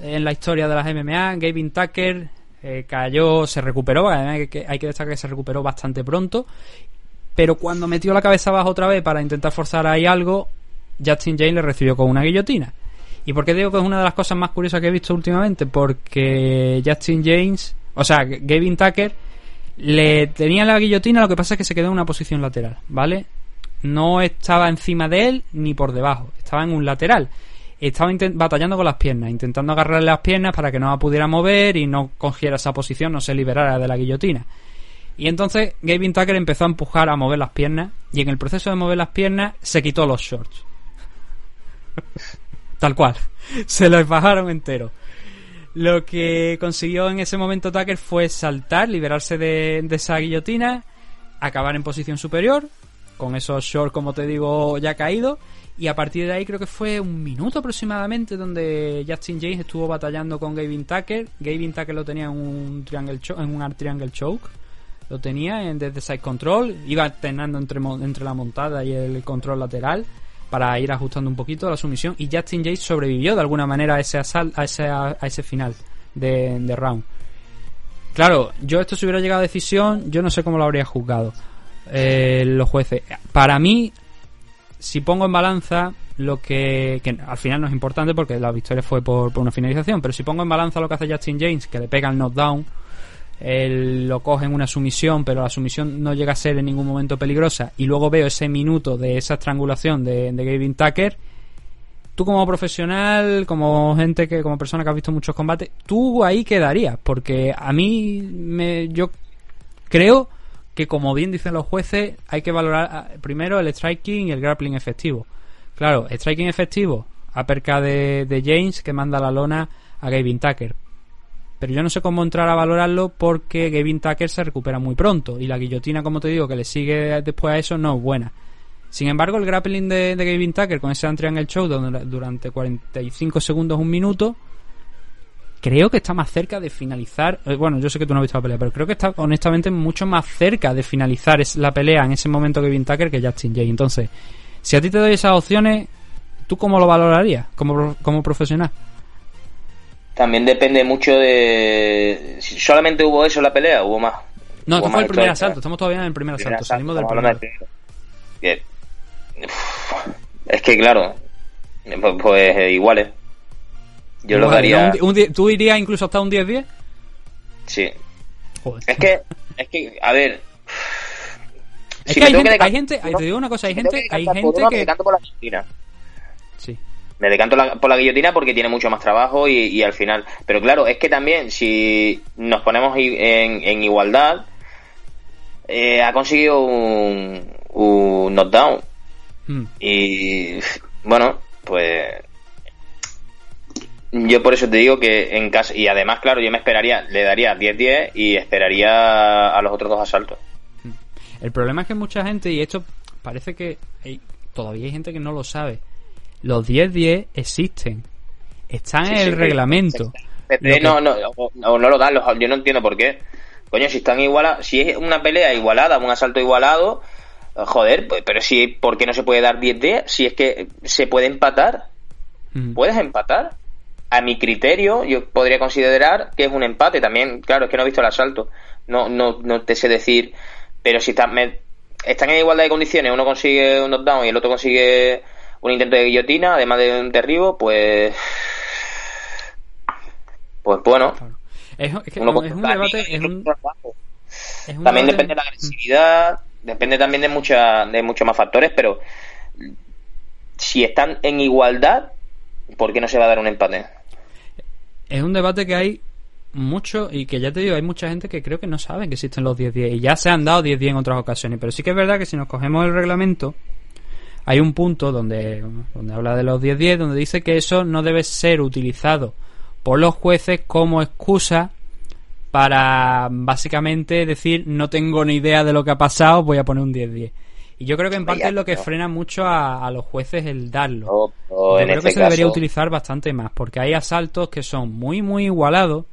Speaker 4: en la historia de las MMA, Gavin Tucker eh, cayó, se recuperó, hay que, hay que destacar que se recuperó bastante pronto, pero cuando metió la cabeza abajo otra vez para intentar forzar ahí algo, Justin James le recibió con una guillotina. ¿Y por qué digo que es una de las cosas más curiosas que he visto últimamente? Porque Justin James, o sea, Gavin Tucker, le tenía la guillotina, lo que pasa es que se quedó en una posición lateral, ¿vale? No estaba encima de él ni por debajo, estaba en un lateral. Estaba batallando con las piernas, intentando agarrarle las piernas para que no la pudiera mover y no cogiera esa posición, no se liberara de la guillotina. Y entonces Gavin Tucker empezó a empujar a mover las piernas y en el proceso de mover las piernas se quitó los shorts. (laughs) Tal cual. Se los bajaron entero. Lo que consiguió en ese momento Tucker fue saltar, liberarse de, de esa guillotina, acabar en posición superior, con esos shorts, como te digo, ya caídos. Y a partir de ahí creo que fue un minuto aproximadamente donde Justin James estuvo batallando con Gavin Tucker. Gavin Tucker lo tenía en un triangle, cho- en un triangle choke. Lo tenía en, desde side control. Iba alternando entre, entre la montada y el control lateral para ir ajustando un poquito la sumisión. Y Justin James sobrevivió de alguna manera a ese, asal- a ese, a ese final de, de round. Claro, yo esto si hubiera llegado a decisión, yo no sé cómo lo habría juzgado eh, los jueces. Para mí, si pongo en balanza lo que, que al final no es importante porque la victoria fue por, por una finalización, pero si pongo en balanza lo que hace Justin James, que le pega el knockdown, él lo coge en una sumisión, pero la sumisión no llega a ser en ningún momento peligrosa, y luego veo ese minuto de esa estrangulación de, de Gavin Tucker, tú como profesional, como gente que, como persona que ha visto muchos combates, tú ahí quedarías, porque a mí me, yo creo que como bien dicen los jueces, hay que valorar ah, primero el striking y el grappling efectivo. Claro, striking efectivo, aperca de, de James que manda la lona a Gavin Tucker. Pero yo no sé cómo entrar a valorarlo porque Gavin Tucker se recupera muy pronto y la guillotina, como te digo, que le sigue después a eso no es buena. Sin embargo, el grappling de, de Gavin Tucker con ese en el show durante 45 segundos, un minuto, creo que está más cerca de finalizar. eh, Bueno, yo sé que tú no has visto la pelea, pero creo que está honestamente mucho más cerca de finalizar la pelea en ese momento Gavin Tucker que Justin Jay. Entonces, si a ti te doy esas opciones, ¿tú cómo lo valorarías como, como profesional?
Speaker 5: También depende mucho de. si ¿Solamente hubo eso en la pelea? ¿Hubo más?
Speaker 4: No, esto fue el primer
Speaker 5: historia.
Speaker 4: asalto. Estamos todavía en el primer
Speaker 5: Primer
Speaker 4: asalto. Salimos del primero.
Speaker 5: Que- Es que, claro, pues, pues eh, iguales. Yo lo daría.
Speaker 4: Un un ¿Tú irías incluso hasta un 10-10?
Speaker 5: Sí.
Speaker 4: Joder.
Speaker 5: Es que, es que, a ver.
Speaker 4: Es
Speaker 5: si
Speaker 4: que hay gente, hay gente,
Speaker 5: uno,
Speaker 4: te digo una cosa, hay
Speaker 5: si
Speaker 4: gente,
Speaker 5: que
Speaker 4: hay gente
Speaker 5: uno, Me
Speaker 4: que...
Speaker 5: decanto por la guillotina.
Speaker 4: Sí.
Speaker 5: Me decanto la- por la guillotina porque tiene mucho más trabajo y, y al final. Pero claro, es que también si nos ponemos en, en igualdad, eh, ha conseguido un, un knockdown.
Speaker 4: Mm.
Speaker 5: Y bueno, pues yo por eso te digo que en casa y además claro, yo me esperaría, le daría 10-10 y esperaría a los otros dos asaltos.
Speaker 4: El problema es que mucha gente, y esto parece que hay- todavía hay gente que no lo sabe, los 10-10 existen. Están
Speaker 5: Sí,
Speaker 4: en el
Speaker 5: sí.
Speaker 4: reglamento. Que-
Speaker 5: no, no, o- o no lo dan, los- yo no entiendo por qué. Coño, si están igualados, si es una pelea igualada, un asalto igualado, joder, pues, pero si, ¿por qué no se puede dar 10-10? Si es que se puede empatar,
Speaker 4: Mm.
Speaker 5: puedes empatar. A mi criterio, yo podría considerar que es un empate también. Claro, es que no he visto el asalto. No, no, no te sé decir. Pero si están, me- están en igualdad de condiciones, uno consigue un knockdown y el otro consigue un intento de guillotina, además de un derribo, pues. Pues bueno.
Speaker 4: Es, es que
Speaker 5: uno
Speaker 4: es un debate. Es un, es un
Speaker 5: También
Speaker 4: debate-
Speaker 5: depende de la agresividad, depende también de, mucha, de muchos más factores, pero si están en igualdad, ¿por qué no se va a dar un empate?
Speaker 4: Es un debate que hay mucho y que ya te digo, hay mucha gente que creo que no sabe que existen los 10-10 y ya se han dado 10-10 en otras ocasiones, pero sí que es verdad que si nos cogemos el reglamento hay un punto donde, donde habla de los 10-10 donde dice que eso no debe ser utilizado por los jueces como excusa para básicamente decir no tengo ni idea de lo que ha pasado, voy a poner un 10-10. Y yo creo que en parte
Speaker 5: Ya,
Speaker 4: es lo que
Speaker 5: no.
Speaker 4: frena mucho a, a los jueces el darlo. Yo creo
Speaker 5: este
Speaker 4: que se debería utilizar bastante más, porque hay asaltos que son muy, muy igualados,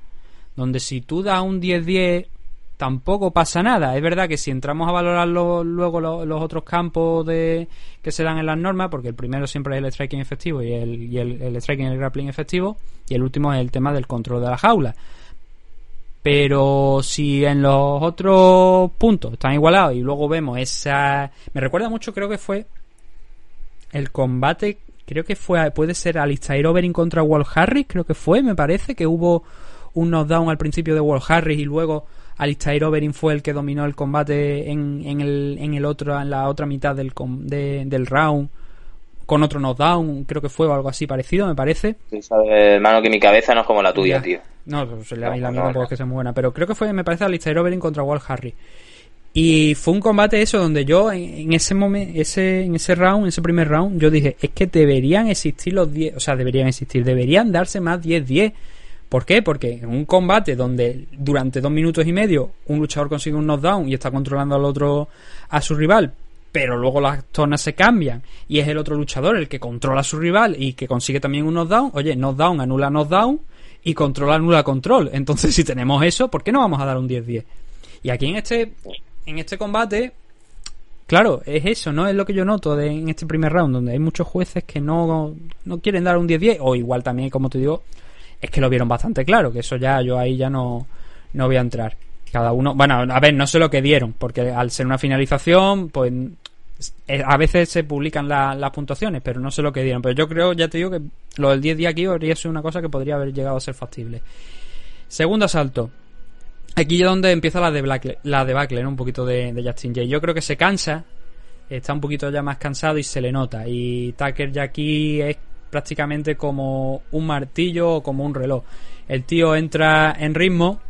Speaker 4: donde si tú das un 10-10 tampoco pasa nada. Es verdad que si entramos a valorar lo- luego lo- los otros campos de que se dan en las normas, porque el primero siempre es el striking efectivo y el, y el, el striking y el grappling efectivo, y el último es el tema del control de la jaula. Pero si en los otros puntos están igualados y luego vemos esa... Me recuerda mucho, creo que fue el combate, creo que fue, puede ser Alistair Overeem contra Walt Harris, creo que fue, me parece, que hubo un knockdown al principio de Walt Harris y luego Alistair Overeem fue el que dominó el combate en, en, el, en el otro, en la otra mitad del, de- del round con otro knockdown, creo que fue o algo así parecido, me parece.
Speaker 5: Tú sabes, hermano, que mi cabeza no es como la tuya,
Speaker 4: Ya.
Speaker 5: tío.
Speaker 4: No, pues la,
Speaker 5: No,
Speaker 4: la mía
Speaker 5: no,
Speaker 4: tampoco
Speaker 5: no.
Speaker 4: es que sea muy buena, pero creo que fue, me parece, Alistair Overeem contra Walt Harris. Y fue un combate eso donde yo en, en ese momento, ese, en ese round, en ese primer round, yo dije, es que deberían existir los 10, o sea, deberían existir, deberían darse más 10-10. ¿Por qué? Porque en un combate donde durante dos minutos y medio un luchador consigue un knockdown y está controlando al otro, a su rival, pero luego las tornas se cambian y es el otro luchador el que controla a su rival y que consigue también un knockdown, oye, knockdown anula knockdown y control anula control. Entonces, si tenemos eso, ¿por qué no vamos a dar un 10-10? Y aquí en este, en este combate, claro, es eso, ¿no? Es lo que yo noto en este primer round, donde hay muchos jueces que no, no quieren dar un 10-10, o igual también, como te digo, es que lo vieron bastante claro, que eso ya, yo ahí ya no, no voy a entrar. Cada uno, bueno, a ver, no sé lo que dieron, porque al ser una finalización, pues a veces se publican la- las puntuaciones, pero no sé lo que dieron. Pero yo creo, ya te digo, que lo del 10 días aquí habría sido una cosa que podría haber llegado a ser factible. Segundo asalto. Aquí es donde empieza la debacle, la debacle ¿no? un poquito de, de Justin Jay. Yo creo que se cansa, está un poquito ya más cansado y se le nota. Y Tucker ya aquí es prácticamente como un martillo o como un reloj. El tío entra en ritmo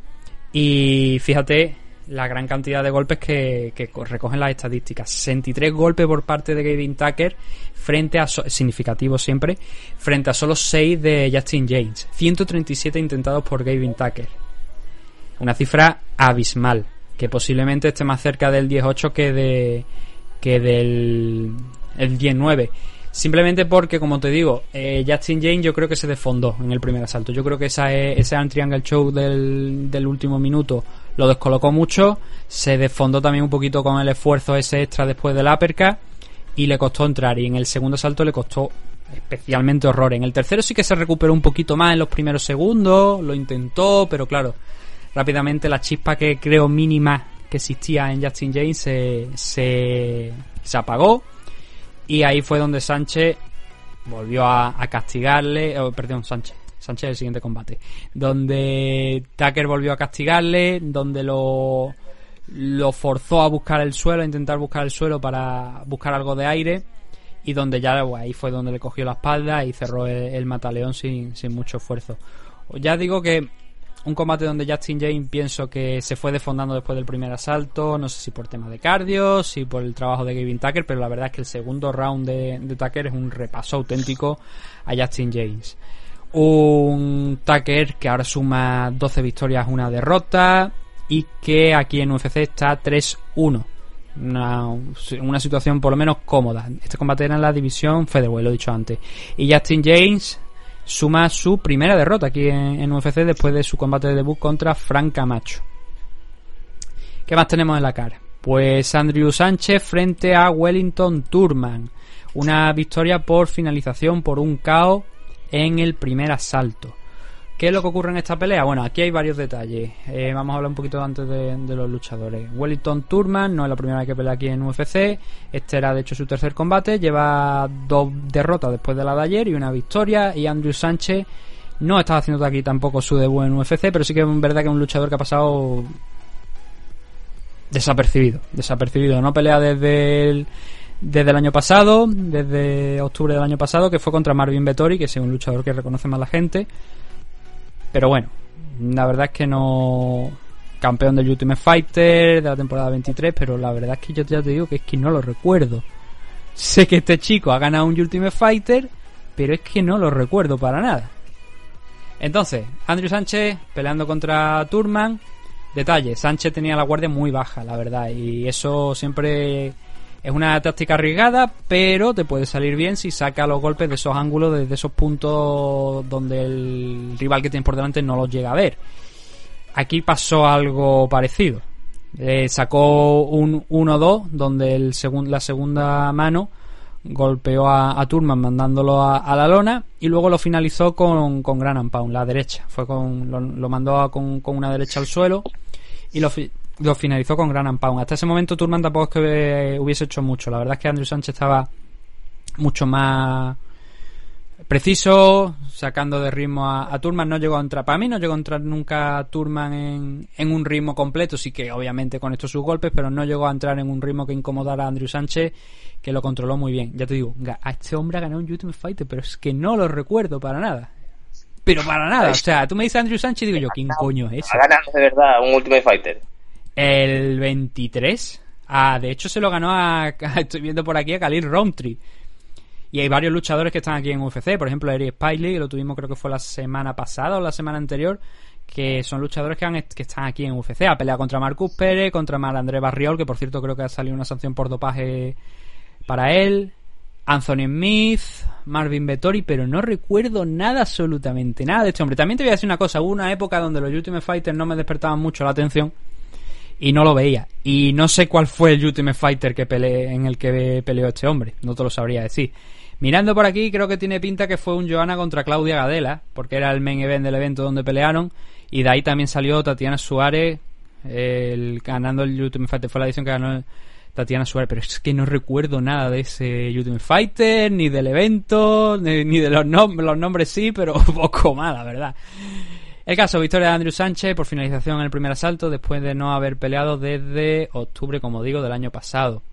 Speaker 4: y fíjate la gran cantidad de golpes que, recogen las estadísticas. 63 golpes por parte de Gavin Tucker frente a, significativo siempre, frente a solo 6 de Justin James. 137 intentados por Gavin Tucker. Una cifra abismal, que posiblemente esté más cerca del 10-8 que de que del el 10-9. Simplemente porque, como te digo, eh, Justin James yo creo que se desfondó en el primer asalto. Yo creo que esa, eh, ese Triangle Show del, del último minuto lo descolocó mucho. Se desfondó también un poquito con el esfuerzo ese extra después del uppercut y le costó entrar. Y en el segundo asalto le costó especialmente horror. En el tercero sí que se recuperó un poquito más en los primeros segundos, lo intentó, pero claro, rápidamente la chispa que creo mínima que existía en Justin James se, se, apagó y ahí fue donde Sánchez volvió a, a castigarle, oh, perdón, Sánchez, Sánchez el siguiente combate, donde Tucker volvió a castigarle, donde lo lo forzó a buscar el suelo, a intentar buscar el suelo para buscar algo de aire y donde ya pues, ahí fue donde le cogió la espalda y cerró el, mataleón sin, sin mucho esfuerzo. Ya digo que un combate donde Justin James pienso que se fue desfondando después del primer asalto, no sé si por tema de cardio, si por el trabajo de Gavin Tucker, pero la verdad es que el segundo round de, de Tucker es un repaso auténtico a Justin James. Un Tucker que ahora suma 12 victorias, una derrota y que aquí en UFC está 3-1. Una, una situación por lo menos cómoda. Este combate era en la división Featherweight, lo he dicho antes. Y Justin James suma su primera derrota aquí en, en UFC después de su combate de debut contra Frank Camacho. ¿Qué más tenemos en la cara? Pues Andrew Sánchez frente a Wellington Turman. Una victoria por finalización por un KO en el primer asalto. ¿Qué es lo que ocurre en esta pelea? Bueno, aquí hay varios detalles. Eh, vamos a hablar un poquito antes de, los luchadores. Wellington Turman no es la primera vez que pelea aquí en UFC. Este era de hecho su tercer combate. Lleva dos derrotas después de la de ayer y una victoria. Y Andrew Sánchez no está haciendo aquí tampoco su debut en UFC, pero sí que es verdad que es un luchador que ha pasado desapercibido. Desapercibido. No pelea desde el, desde el año pasado, desde octubre del año pasado, que fue contra Marvin Vettori, que es un luchador que reconoce más la gente. Pero bueno, la verdad es que no. Campeón del Ultimate Fighter de la temporada 23, pero la verdad es que yo ya te digo que es que no lo recuerdo. Sé que este chico ha ganado un Ultimate Fighter, pero es que no lo recuerdo para nada. Entonces, Andrew Sánchez peleando contra Turman. Detalle, Sánchez tenía la guardia muy baja, la verdad, y eso siempre es una táctica arriesgada, pero te puede salir bien si saca los golpes de esos ángulos, desde esos puntos donde el rival que tienes por delante no los llega a ver. Aquí pasó algo parecido. Eh, sacó un 1-2, donde el la segunda mano golpeó a, Turman mandándolo a, la lona y luego lo finalizó con, con Gran Pound, la derecha. Fue con, lo, mandó con, con una derecha al suelo y lo, lo finalizó con Gran Pound. Hasta ese momento Turman tampoco es que hubiese hecho mucho. La verdad es que Andrew Sánchez estaba mucho más preciso, sacando de ritmo a, a, Turman. No llegó a entrar, para mí no llegó a entrar nunca Turman en, en, un ritmo completo. Sí que obviamente con estos sus golpes, pero no llegó a entrar en un ritmo que incomodara a Andrew Sánchez, que lo controló muy bien. Ya te digo, a este hombre ha ganado un Ultimate Fighter, pero es que no lo recuerdo para nada. Pero para nada, o sea, tú me dices Andrew Sánchez y digo yo, ¿quién coño es ese?
Speaker 5: Ha ganado de verdad un Ultimate Fighter.
Speaker 4: El 23. Ah, de hecho se lo ganó a, (laughs) estoy viendo por aquí, a Khalil Roundtree. Y hay varios luchadores que están aquí en UFC, por ejemplo Eric Spiley, que lo tuvimos creo que fue la semana pasada o la semana anterior, que son luchadores que, han, que están aquí en UFC. Ha peleado contra Marcus Pérez, contra Mar André Barriol, que por cierto creo que ha salido una sanción por dopaje para él. Anthony Smith, Marvin Vettori, pero no recuerdo nada, absolutamente nada de este hombre. También te voy a decir una cosa, hubo una época donde los Ultimate Fighters no me despertaban mucho la atención y no lo veía. Y no sé cuál fue el Ultimate Fighter que peleé, en el que peleó este hombre, no te lo sabría decir. Mirando por aquí, creo que tiene pinta que fue un Joana contra Claudia Gadela, porque era el main event del evento donde pelearon, y de ahí también salió Tatiana Suárez el, ganando el Ultimate Fighter, fue la edición que ganó Tatiana Suárez, pero es que no recuerdo nada de ese Ultimate Fighter, ni del evento, ni, de los, nom los nombres sí, pero (laughs) poco más, la verdad. El caso, victoria de Andrew Sánchez por finalización en el primer asalto después de no haber peleado desde octubre, como digo, del año pasado.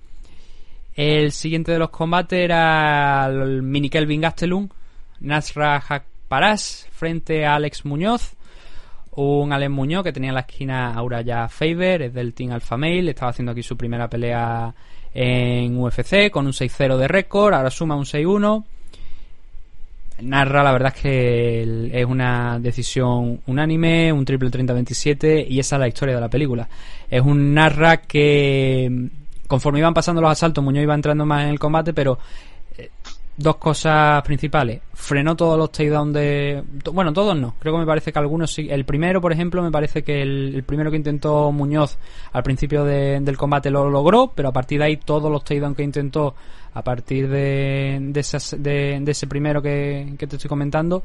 Speaker 4: El siguiente de los combates era el mini Kelvin Gastelum, Nasra Hakparas frente a Alex Muñoz. Un Alex Muñoz que tenía en la esquina a Uraya Faber, es del Team Alpha Male, estaba haciendo aquí su primera pelea en UFC con un 6-0 de récord, ahora suma un 6-1. Narra, la verdad es que es una decisión unánime, un triple 30-27 y esa es la historia de la película. Es un Narra que conforme iban pasando los asaltos Muñoz iba entrando más en el combate, pero eh, dos cosas principales. Frenó todos los takedowns de... Bueno, todos no. Creo que me parece que algunos sí. El primero, por ejemplo, me parece que el, primero que intentó Muñoz al principio de- del combate lo logró, pero a partir de ahí todos los takedowns que intentó a partir de, de, esas- de- ese primero que, que te estoy comentando,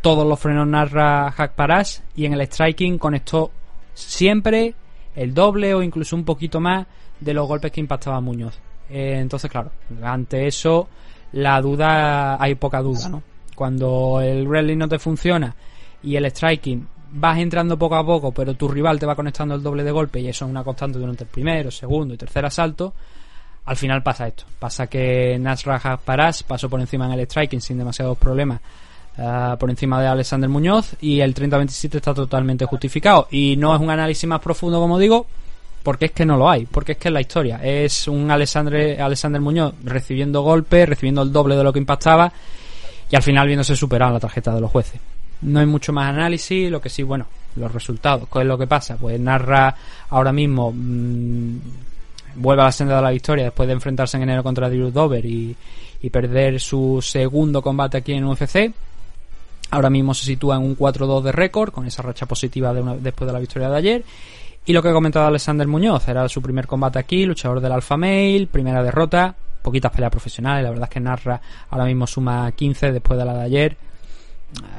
Speaker 4: todos los frenos narra Hack Parash y en el striking conectó siempre el doble o incluso un poquito más de los golpes que impactaba Muñoz. Eh, entonces, claro, ante eso la duda, hay poca duda, ¿no? Cuando el wrestling no te funciona y el striking vas entrando poco a poco, pero tu rival te va conectando el doble de golpe y eso es una constante durante el primero, segundo y tercer asalto, al final pasa esto. Pasa que Nasra Parash pasó por encima en el striking sin demasiados problemas ah, por encima de Alexander Muñoz y el 30-27 está totalmente justificado. Y no es un análisis más profundo, como digo, porque es que no lo hay, porque es que es la historia. Es un Alexander, Alexander Muñoz recibiendo golpes, recibiendo el doble de lo que impactaba y al final viéndose superado en la tarjeta de los jueces. No hay mucho más análisis, lo que sí, bueno, los resultados. ¿Qué es lo que pasa? Pues narra ahora mismo, mm, vuelve a la senda de la victoria después de enfrentarse en enero contra Drew Dover y, perder su segundo combate aquí en UFC. Ahora mismo se sitúa en un 4-2 de récord, con esa racha positiva después de la victoria de ayer. Y lo que ha comentado Alexander Muñoz, era su primer combate aquí, luchador del Alpha Male, primera derrota, poquitas peleas profesionales, la verdad es que Narra ahora mismo suma 15 después de la de ayer.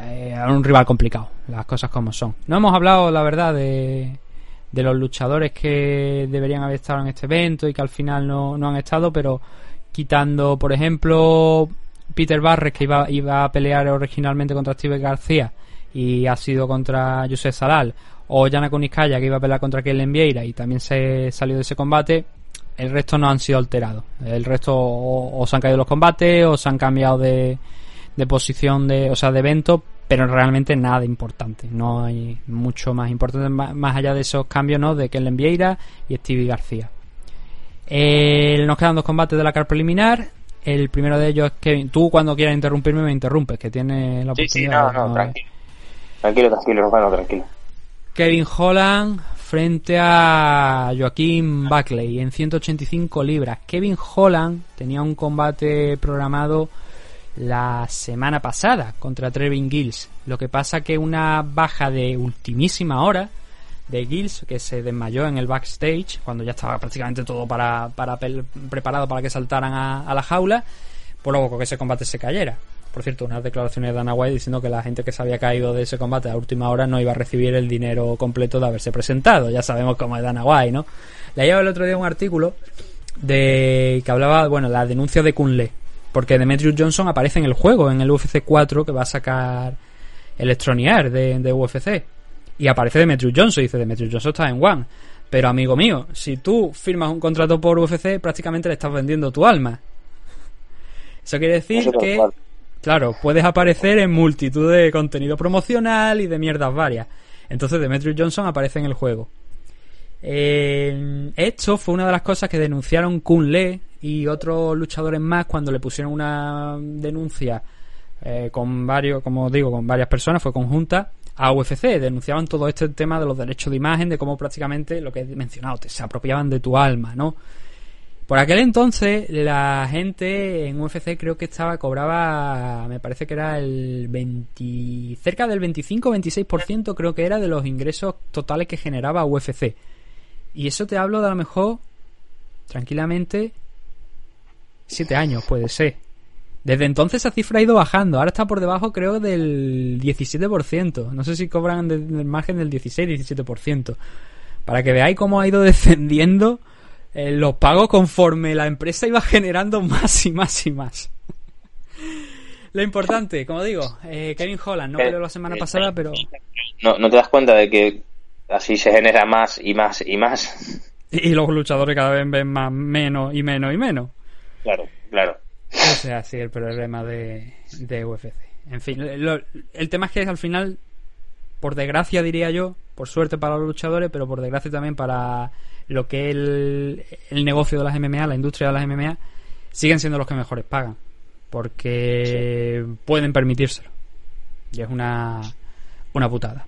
Speaker 4: Eh, un rival complicado, las cosas como son. No hemos hablado, la verdad, de, de los luchadores que deberían haber estado en este evento y que al final no, no han estado, pero quitando, por ejemplo, Peter Barres, que iba, iba a pelear originalmente contra Steve García y ha sido contra Josep Salal, o Yana Kuniskaya, que iba a pelear contra Kellen Vieira y también se salió de ese combate, el resto no han sido alterados. El resto o, o se han caído los combates o se han cambiado de, de posición, de, o sea, de evento, pero realmente nada importante. No hay mucho más importante más allá de esos cambios, ¿no? De Kellen Vieira y Stevie García. Eh, nos quedan dos combates de la car preliminar. El primero de ellos es Kevin. Tú cuando quieras interrumpirme me interrumpes, que tienes la
Speaker 5: Sí, sí,
Speaker 4: oportunidad.
Speaker 5: no, no,
Speaker 4: ¿no?
Speaker 5: tranquilo. Tranquilo, tranquilo, hermano, tranquilo.
Speaker 4: Kevin Holland frente a Joaquín Buckley en 185 libras. Kevin Holland tenía un combate programado la semana pasada contra Trevin Gills. Lo que pasa que una baja de ultimísima hora de Gills que se desmayó en el backstage cuando ya estaba prácticamente todo para, para preparado para que saltaran a, la jaula, por luego que ese combate se cayera. Por cierto, unas declaraciones de Dana White diciendo que la gente que se había caído de ese combate a última hora no iba a recibir el dinero completo de haberse presentado. Ya sabemos cómo es Dana White, ¿no? Leía el otro día un artículo de que hablaba, bueno, la denuncia de Kunle, porque Demetrius Johnson aparece en el juego, en el UFC 4 que va a sacar Electronic Arts de, de UFC. Y aparece Demetrius Johnson, y dice Demetrius Johnson está en One. Pero amigo mío, si tú firmas un contrato por UFC, prácticamente le estás vendiendo tu alma. Eso quiere decir
Speaker 5: Eso
Speaker 4: que, claro, puedes aparecer en multitud de contenido promocional y de mierdas varias. Entonces Demetrius Johnson aparece en el juego. Eh, esto fue una de las cosas que denunciaron Kun Le y otros luchadores más cuando le pusieron una denuncia eh, con varios, como digo, con varias personas, fue conjunta a UFC. Denunciaban todo este tema de los derechos de imagen, de cómo prácticamente lo que he mencionado, te, se apropiaban de tu alma, ¿no? Por aquel entonces, la gente en UFC creo que estaba, cobraba, me parece que era el 20, cerca del 25-26% creo que era de los ingresos totales que generaba UFC. Y eso te hablo de a lo mejor, tranquilamente, 7 años puede ser. Desde entonces esa cifra ha ido bajando. Ahora está por debajo, creo, del 17%. No sé si cobran de- del margen del 16-17%. Para que veáis cómo ha ido (laughs) descendiendo eh, los pagos conforme la empresa iba generando más y más y más. Lo importante, como digo, eh, Kevin Holland no
Speaker 5: Eh,
Speaker 4: peleó la semana pasada, pero
Speaker 5: No, no te das cuenta de que así se genera más y más y más. (laughs)
Speaker 4: y los luchadores cada vez ven más menos y menos y menos.
Speaker 5: Claro, claro.
Speaker 4: Ese es así el problema de, de UFC. En fin, lo- el tema es que al final, por desgracia diría yo, por suerte para los luchadores, pero por desgracia también para lo que es el, el negocio de las MMA, la industria de las MMA, siguen siendo los que mejores pagan. Porque pueden permitírselo. Y es una, una putada.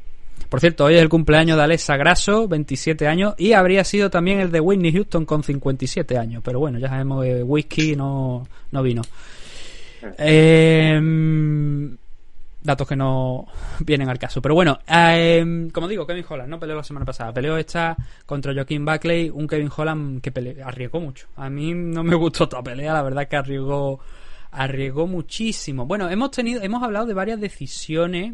Speaker 4: Por cierto, hoy es el cumpleaños de Alexa Grasso, 27 años, y habría sido también el de Whitney Houston con 57 años. Pero bueno, ya sabemos que whisky no, no vino. Eh, datos que no vienen al caso. Pero bueno, eh, como digo, Kevin Holland no peleó la semana pasada. Peleó esta contra Joaquín Buckley, un Kevin Holland que pele- arriesgó mucho. A mí no me gustó esta pelea, la verdad que arriesgó arriesgó muchísimo. Bueno, hemos tenido hemos hablado de varias decisiones,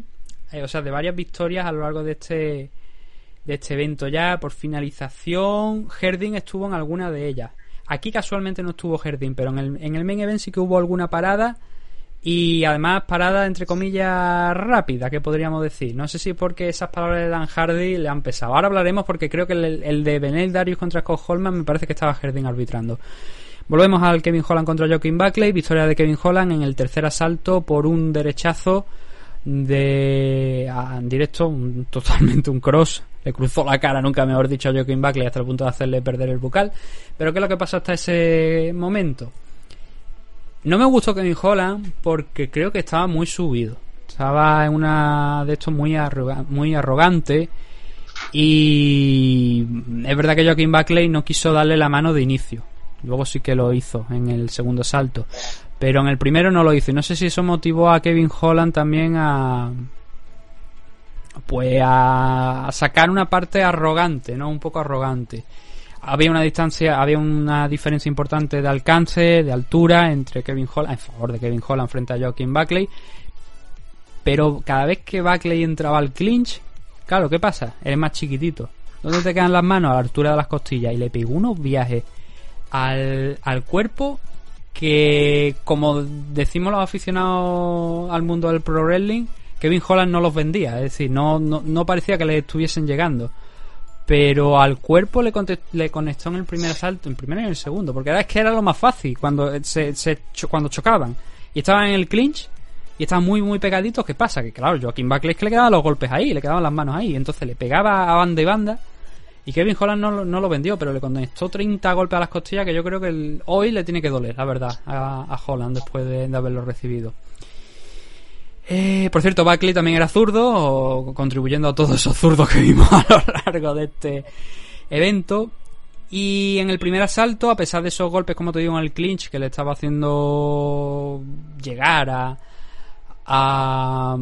Speaker 4: eh, o sea, de varias victorias a lo largo de este de este evento ya por finalización. Herding estuvo en alguna de ellas. Aquí casualmente no estuvo Herding, pero en el, en el main event sí que hubo alguna parada y además parada entre comillas rápida, que podríamos decir. No sé si porque esas palabras de Dan Hardy le han pesado. Ahora hablaremos porque creo que el, el de Benel Darius contra Scott Holman me parece que estaba Herding arbitrando. Volvemos al Kevin Holland contra Joaquin Buckley, victoria de Kevin Holland en el tercer asalto por un derechazo de en directo, un- totalmente un cross. Le cruzó la cara, nunca mejor dicho, a Joaquin Buckley hasta el punto de hacerle perder el bucal. Pero ¿qué es lo que pasó hasta ese momento? No me gustó Kevin Holland porque creo que estaba muy subido. Estaba en una de estos muy, muy arrogante. Y es verdad que Joaquin Buckley no quiso darle la mano de inicio. Luego sí que lo hizo en el segundo salto. Pero en el primero no lo hizo. Y no sé si eso motivó a Kevin Holland también a. Pues a, sacar una parte arrogante, ¿no? Un poco arrogante. Había una distancia, había una diferencia importante de alcance, de altura entre Kevin Holland, en favor de Kevin Holland frente a Joaquin Buckley. Pero cada vez que Buckley entraba al clinch, claro, ¿qué pasa? Eres más chiquitito. ¿Dónde te quedan las manos? A la altura de las costillas. Y le pegó unos viajes al, al cuerpo que, como decimos los aficionados al mundo del pro wrestling, Kevin Holland no los vendía. Es decir, no, no, no parecía que le estuviesen llegando. Pero al cuerpo le, le conectó en el primer asalto, en primero y en el segundo. Porque era, es que era lo más fácil cuando, se, se cuando chocaban. Y estaban en el clinch y estaban muy, muy pegaditos. ¿Qué pasa? Que claro, Joaquín Buckley es que le quedaban los golpes ahí, le quedaban las manos ahí. Entonces le pegaba a banda y banda. Y Kevin Holland no, no lo vendió, pero le conectó 30 golpes a las costillas que yo creo que hoy le tiene que doler, la verdad, a, Holland después de, haberlo recibido. Eh, por cierto, Buckley también era zurdo, contribuyendo a todos esos zurdos que vimos (laughs) a lo largo de este evento. Y en el primer asalto, a pesar de esos golpes, como te digo, en el clinch, que le estaba haciendo llegar a, a,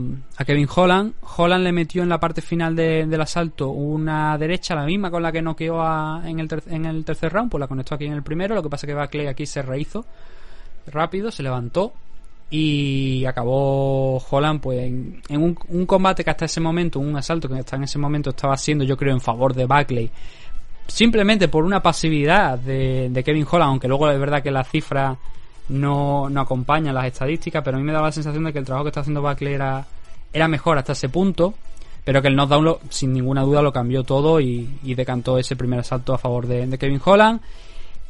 Speaker 4: Kevin Holland, Holland le metió en la parte final de- del asalto una derecha, la misma con la que noqueó a- en, el en el tercer round, pues la conectó aquí en el primero. Lo que pasa es que Buckley aquí se rehizo rápido, se levantó y acabó Holland pues en, en un, un combate que hasta ese momento, un asalto que hasta en ese momento estaba haciendo yo creo en favor de Buckley simplemente por una pasividad de, de Kevin Holland, aunque luego es verdad que las cifras no, no acompañan las estadísticas, pero a mí me daba la sensación de que el trabajo que está haciendo Buckley era, era mejor hasta ese punto, pero que el knockdown lo- sin ninguna duda lo cambió todo y, y decantó ese primer asalto a favor de, Kevin Holland.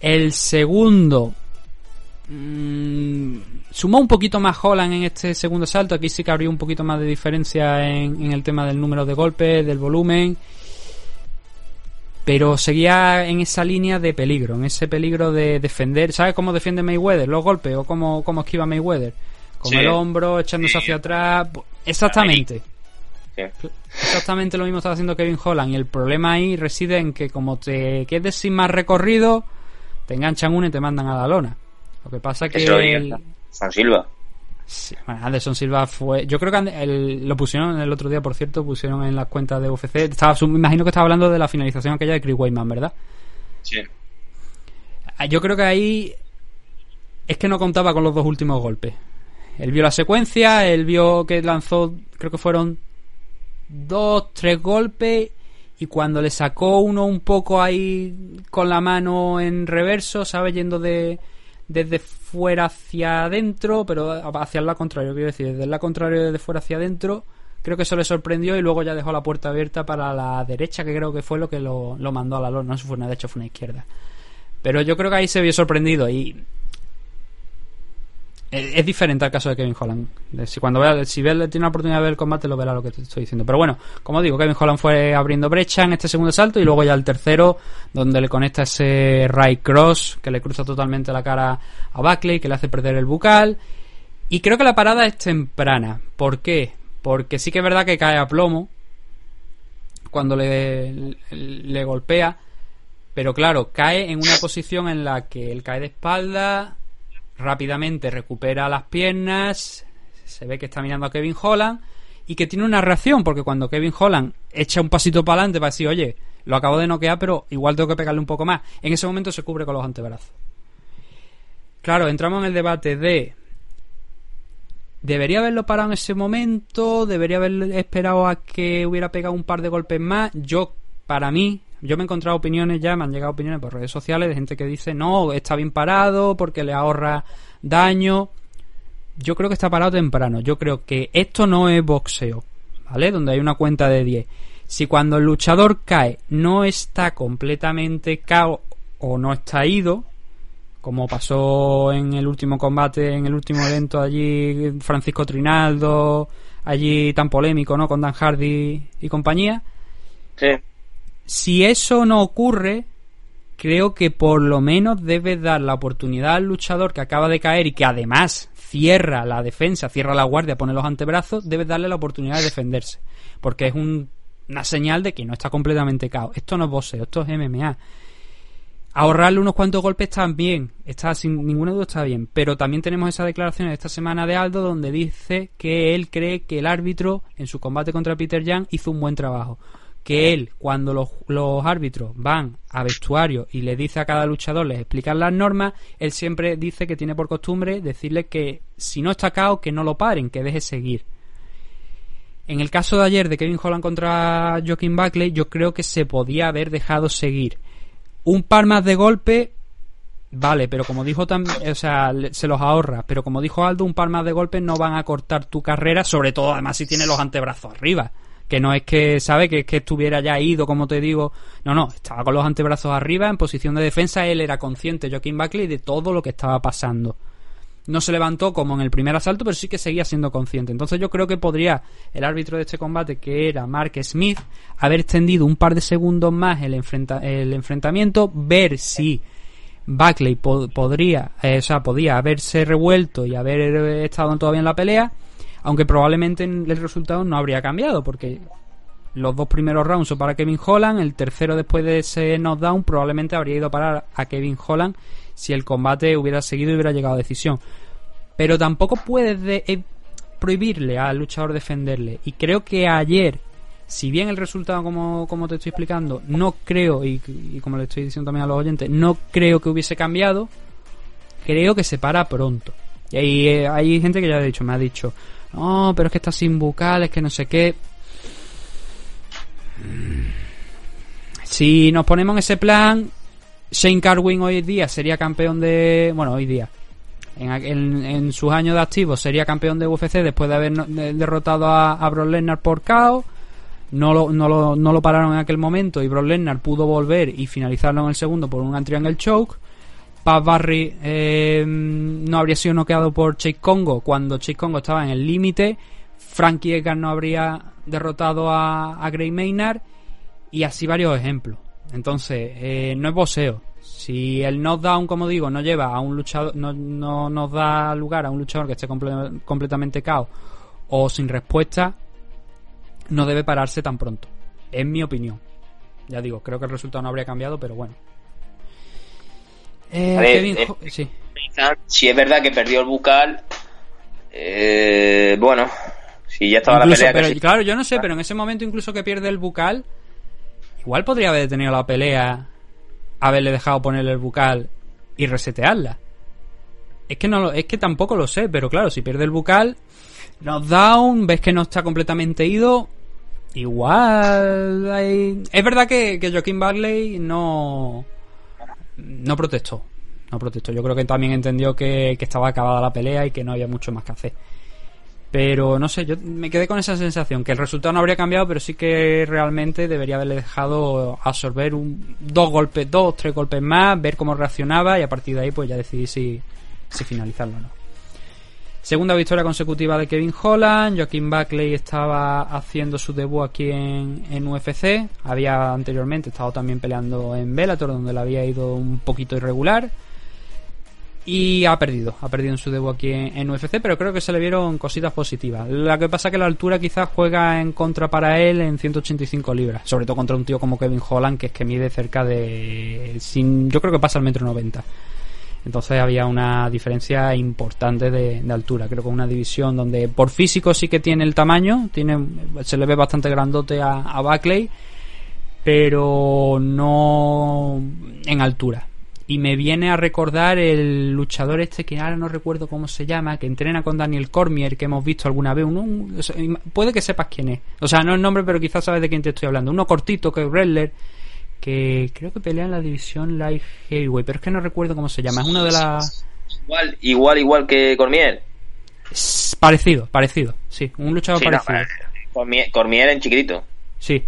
Speaker 4: El segundo mm, sumó un poquito más Holland en este segundo salto. Aquí sí que abrió un poquito más de diferencia en, en el tema del número de golpes, del volumen. Pero seguía en esa línea de peligro, en ese peligro de defender. ¿Sabes cómo defiende Mayweather los golpes? ¿O cómo, cómo esquiva Mayweather? Con
Speaker 5: Sí.
Speaker 4: El hombro, echándose hacia atrás. Exactamente.
Speaker 5: Sí.
Speaker 4: Exactamente lo mismo está haciendo Kevin Holland. Y el problema ahí reside en que como te quedes sin más recorrido, te enganchan uno y te mandan a la lona. Lo que pasa que
Speaker 5: Eso lo
Speaker 4: el-
Speaker 5: San Silva.
Speaker 4: Sí, bueno, Anderson Silva fue. Yo creo que el- lo pusieron el otro día, por cierto, pusieron en las cuentas de UFC. Estaba, imagino que estaba hablando de la finalización aquella de Chris Weidman, ¿verdad?
Speaker 5: Sí.
Speaker 4: Ah, Yo creo que ahí es que no contaba con los dos últimos golpes. Él vio la secuencia, él vio que lanzó, creo que fueron dos, tres golpes y cuando le sacó uno un poco ahí con la mano en reverso, ¿sabes? Yendo de desde fuera hacia adentro, pero hacia el lado contrario, quiero decir, desde el lado contrario desde fuera hacia adentro, creo que eso le sorprendió y luego ya dejó la puerta abierta para la derecha, que creo que fue lo que lo, mandó a la lona, no fue una derecha fue una izquierda. Pero yo creo que ahí se vio sorprendido y es, es diferente al caso de Kevin Holland. Si cuando vea, si ve, tiene la oportunidad de ver el combate, lo verá lo que te estoy diciendo. Pero bueno, como digo, Kevin Holland fue abriendo brecha en este segundo salto y luego ya el tercero, donde le conecta ese right cross que le cruza totalmente la cara a Buckley, que le hace perder el bucal. Y creo que la parada es temprana. ¿Por qué? Porque sí que es verdad que cae a plomo cuando le, le golpea. Pero claro, cae en una posición en la que él cae de espalda, rápidamente recupera las piernas, se ve que está mirando a Kevin Holland y que tiene una reacción, porque cuando Kevin Holland echa un pasito para adelante para decir, oye, lo acabo de noquear, pero igual tengo que pegarle un poco más, en ese momento se cubre con los antebrazos. Claro, entramos en el debate de ¿Debería haberlo parado en ese momento? ¿Debería haber esperado a que hubiera pegado un par de golpes más? Yo, para mí, yo me he encontrado opiniones ya, me han llegado opiniones por redes sociales de gente que dice, no, está bien parado porque le ahorra daño. Yo creo que está parado temprano. Yo creo que esto no es boxeo, ¿vale? Donde hay una cuenta de 10. Si cuando el luchador cae no está completamente cao o no está ido, como pasó en el último combate, en el último evento allí, Francisco Trinaldo, allí tan polémico, ¿no? Con Dan Hardy y compañía.
Speaker 5: Sí.
Speaker 4: Si eso no ocurre, creo que por lo menos debes dar la oportunidad al luchador que acaba de caer y que además cierra la defensa, cierra la guardia, pone los antebrazos, debes darle la oportunidad de defenderse. Porque es un- una señal de que no está completamente cao. Esto no es boxeo, esto es MMA. Ahorrarle unos cuantos golpes también, está sin ninguna duda está bien, pero también tenemos esa declaración de esta semana de Aldo donde dice que él cree que el árbitro en su combate contra Peter Young hizo un buen trabajo, que él cuando los, los árbitros van a vestuario y le dice a cada luchador, les explican las normas, él siempre dice que tiene por costumbre decirle que si no está cao que no lo paren, que deje seguir. En el caso de ayer de Kevin Holland contra Joaquin Buckley, yo creo que se podía haber dejado seguir. Un par más de golpe, vale, pero como dijo también, o sea, se los ahorra. Pero como dijo Aldo, un par más de golpes no van a cortar tu carrera, sobre todo además si tiene los antebrazos arriba. Que no es que, ¿sabe? Que que estuviera ya ido, como te digo. No, no, estaba con los antebrazos arriba, en posición de defensa. Él era consciente, Joaquín Buckley, de todo lo que estaba pasando no se levantó como en el primer asalto, pero sí que seguía siendo consciente. Entonces yo creo que podría el árbitro de este combate, que era Mark Smith, haber extendido un par de segundos más el, enfrenta- el enfrentamiento, ver si Buckley po- podría, eh, o sea, podía haberse revuelto y haber eh, estado todavía en la pelea, aunque probablemente el resultado no habría cambiado, porque los dos primeros rounds son para Kevin Holland, el tercero después de ese knockdown probablemente habría ido a parar a Kevin Holland si el combate hubiera seguido y hubiera llegado a decisión. Pero tampoco puedes de- eh, prohibirle al luchador defenderle. Y creo que ayer, si bien el resultado, como, como te estoy explicando, no creo, y, y como le estoy diciendo también a los oyentes, no creo que hubiese cambiado, creo que se para pronto. Y hay, eh, hay gente que ya ha dicho, me ha dicho, no, pero es que está sin bucales, que no sé qué. Si nos ponemos en ese plan, Shane Carwin hoy día sería campeón de. Bueno, hoy día. En, en- en sus años de activo sería campeón de UFC después de haber derrotado a, a Brock Lesnar por KO. No lo, no, lo, no lo pararon en aquel momento y Brock Lesnar pudo volver y finalizarlo en el segundo por un triangle choke. Pat Barry eh, no habría sido noqueado por Chase Congo cuando Chase Congo estaba en el límite. Frankie Edgar no habría derrotado a, a Gray Maynard y así varios ejemplos. Entonces, eh, no es boxeo. Si el knockdown, como digo, no lleva a un luchador, no, no nos da lugar a un luchador que esté comple- completamente cao o sin respuesta, no debe pararse tan pronto. Es mi opinión. Ya digo, creo que el resultado no habría cambiado, pero bueno. Eh,
Speaker 5: A ver,
Speaker 4: Kevin
Speaker 5: eh,
Speaker 4: Ho- sí.
Speaker 5: Si es verdad que perdió el bucal, eh, bueno, si ya estaba
Speaker 4: Incluso,
Speaker 5: la pelea
Speaker 4: pero,
Speaker 5: casi-
Speaker 4: claro, yo no sé, pero en ese momento incluso que pierde el bucal, igual podría haber detenido la pelea, haberle dejado ponerle el bucal y resetearla. Es que no lo- es que tampoco lo sé, pero claro, si pierde el bucal, knockdown, ves que no está completamente ido, igual hay... Es verdad que, que Joaquín Barley no no protestó. No protestó. Yo creo que también entendió que, que estaba acabada la pelea y que no había mucho más que hacer. Pero no sé, yo me quedé con esa sensación, que el resultado no habría cambiado, pero sí que realmente debería haberle dejado absorber un, dos golpes, dos, tres golpes más, ver cómo reaccionaba y a partir de ahí pues ya decidir si, si finalizarlo o no. Segunda victoria consecutiva de Kevin Holland. Joaquín Buckley estaba haciendo su debut aquí en, en UFC. Había anteriormente estado también peleando en Bellator, donde le había ido un poquito irregular. Y ha perdido, ha perdido en su debut aquí en, UFC, pero creo que se le vieron cositas positivas. Lo que pasa que la altura quizás juega en contra para él en 185 libras, sobre todo contra un tío como Kevin Holland, que es que mide cerca de... Sin, yo creo que pasa el metro 90. Entonces había una diferencia importante de, altura. Creo que una división donde por físico sí que tiene el tamaño, tiene, se le ve bastante grandote a, a Buckley, pero no en altura. Y me viene a recordar el luchador este que ahora no recuerdo cómo se llama, que entrena con Daniel Cormier, que hemos visto alguna vez. Uno, puede que sepas quién es. O sea, no el nombre, pero quizás sabes de quién te estoy hablando. Uno cortito, que es wrestler, que creo que pelea en la división Light Heavyweight, pero es que no recuerdo cómo se llama. Es uno de las...
Speaker 5: Igual, igual, igual que Cormier.
Speaker 4: Es Parecido, parecido, sí. Un luchador
Speaker 5: Sí, no,
Speaker 4: parecido.
Speaker 5: eh, Cormier, Cormier en chiquitito.
Speaker 4: Sí.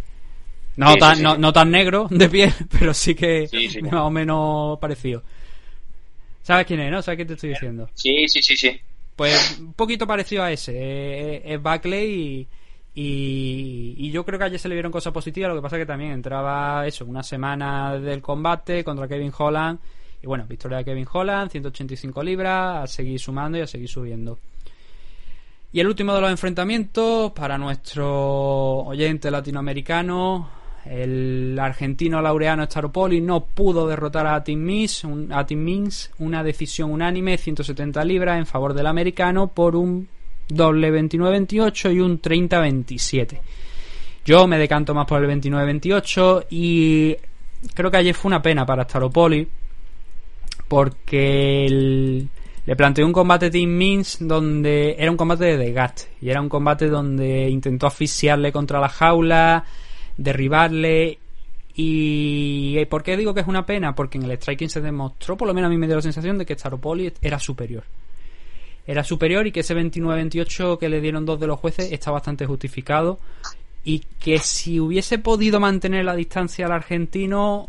Speaker 4: No,
Speaker 5: Sí,
Speaker 4: tan,
Speaker 5: sí.
Speaker 4: No, no tan negro de piel, (laughs) pero sí que más o menos parecido. ¿Sabes quién es, no? ¿Sabes qué te estoy diciendo?
Speaker 5: Sí, sí, sí, sí.
Speaker 4: Pues un poquito parecido a ese. eh, Es Buckley y, y, y yo creo que ayer se le vieron cosas positivas. Lo que pasa que también entraba eso, una semana del combate contra Kevin Holland. Y bueno, victoria de Kevin Holland, 185 libras, a seguir sumando y a seguir subiendo. Y el último de los enfrentamientos para nuestro oyente latinoamericano, el argentino laureano Staropoli no pudo derrotar a Tim un- a Tim Means, una decisión unánime, 170 libras en favor del americano por un doble 29-28 y un 30-27. Yo me decanto más por el 29-28 y creo que ayer fue una pena para Staropoli porque le planteó un combate Tim Means donde era un combate de desgaste y era un combate donde intentó asfixiarle contra la jaula, derribarle y ¿por qué digo que es una pena? Porque en el striking se demostró, por lo menos a mí me dio la sensación de que Staropoli era superior. Era superior y que ese 29-28 que le dieron dos de los jueces está bastante justificado. Y que si hubiese podido mantener la distancia al argentino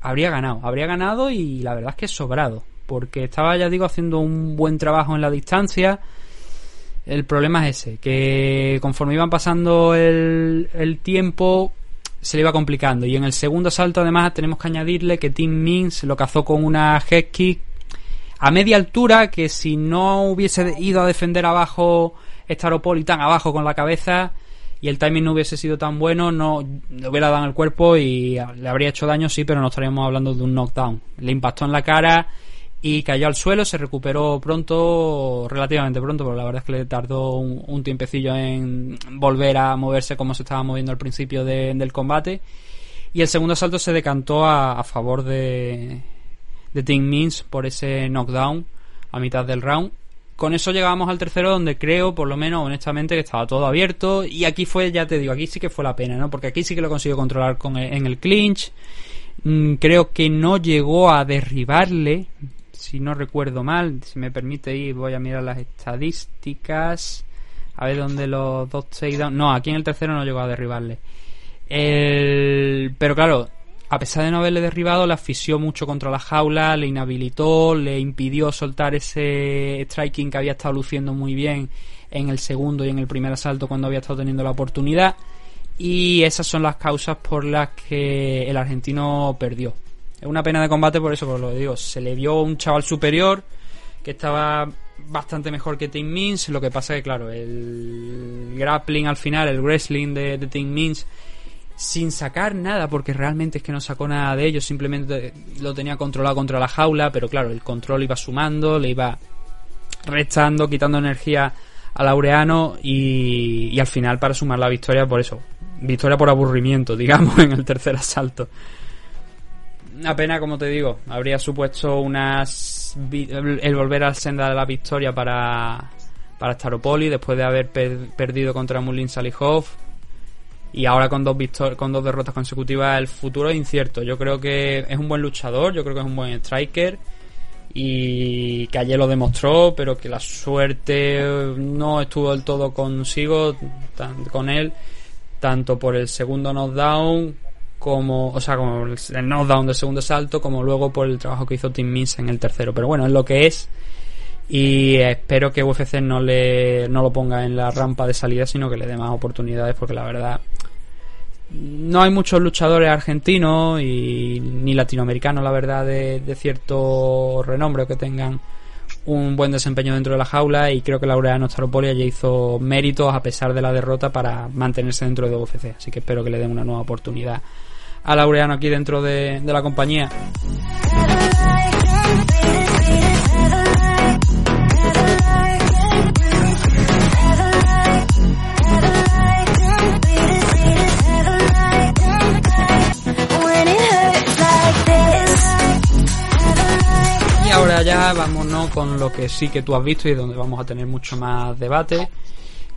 Speaker 4: habría ganado, habría ganado y la verdad es que sobrado, porque estaba ya digo haciendo un buen trabajo en la distancia. El problema es ese, que conforme iban pasando el, tiempo se le iba complicando. Y en el segundo asalto además tenemos que añadirle que Tim Means lo cazó con una head kick a media altura que si no hubiese ido a defender abajo Staropoli tan abajo con la cabeza y el timing no hubiese sido tan bueno, no le hubiera dado en el cuerpo y le habría hecho daño, sí, pero no estaríamos hablando de un knockdown. Le impactó en la cara y cayó al suelo, se recuperó pronto, relativamente pronto, pero la verdad es que le tardó un, tiempecillo en volver a moverse como se estaba moviendo al principio de- del combate. Y el segundo asalto se decantó a favor de, de Tim Means por ese knockdown a mitad del round. Con eso llegábamos al tercero donde creo, por lo menos honestamente, que estaba todo abierto. Y aquí fue, ya te digo, aquí sí que fue la pena, ¿no? Porque aquí sí que lo consiguió controlar con el- en el clinch. Mm, creo que no llegó a derribarle, si no recuerdo mal. Si me permite ir, voy a mirar las estadísticas. A ver dónde los dos takedowns. No, aquí en el tercero no llegó a derribarle. El... Pero claro, a pesar de no haberle derribado, le asfixió mucho contra la jaula, le inhabilitó, le impidió soltar ese striking que había estado luciendo muy bien en el segundo y en el primer asalto cuando había estado teniendo la oportunidad. Y esas son las causas por las que el argentino perdió. Es una pena de combate por eso, por lo digo. Se le vio un chaval superior que estaba bastante mejor que Tim Means. Lo que pasa que, claro, el grappling al final, el wrestling de, de Tim Means, sin sacar nada, porque realmente es que no sacó nada de ello, simplemente lo tenía controlado contra la jaula, pero claro, el control iba sumando, le iba restando, quitando energía a Laureano y, y al final para sumar la victoria por eso, victoria por aburrimiento, (laughs) digamos, en el tercer asalto. Una pena, como te digo, habría supuesto unas el volver al senda de la victoria para para Staropoli después de haber per- perdido contra Mulin Salihov y ahora con dos victor con dos derrotas consecutivas el futuro es incierto. Yo creo que es un buen luchador, yo creo que es un buen striker y que ayer lo demostró, pero que la suerte no estuvo del todo consigo con él tanto por el segundo knockdown como, o sea, como el knockdown del segundo salto, como luego por el trabajo que hizo Tim Means en el tercero. Pero bueno, es lo que es. Y espero que UFC no, le, no lo ponga en la rampa de salida, sino que le dé más oportunidades, porque la verdad no hay muchos luchadores argentinos y ni latinoamericanos, la verdad, de, de cierto renombre que tengan un buen desempeño dentro de la jaula y creo que Laureano Staropolia ya hizo méritos a pesar de la derrota para mantenerse dentro de UFC. Así que espero que le den una nueva oportunidad a Laureano aquí dentro de, de la compañía. Ahora ya vámonos con lo que sí que tú has visto y donde vamos a tener mucho más debate,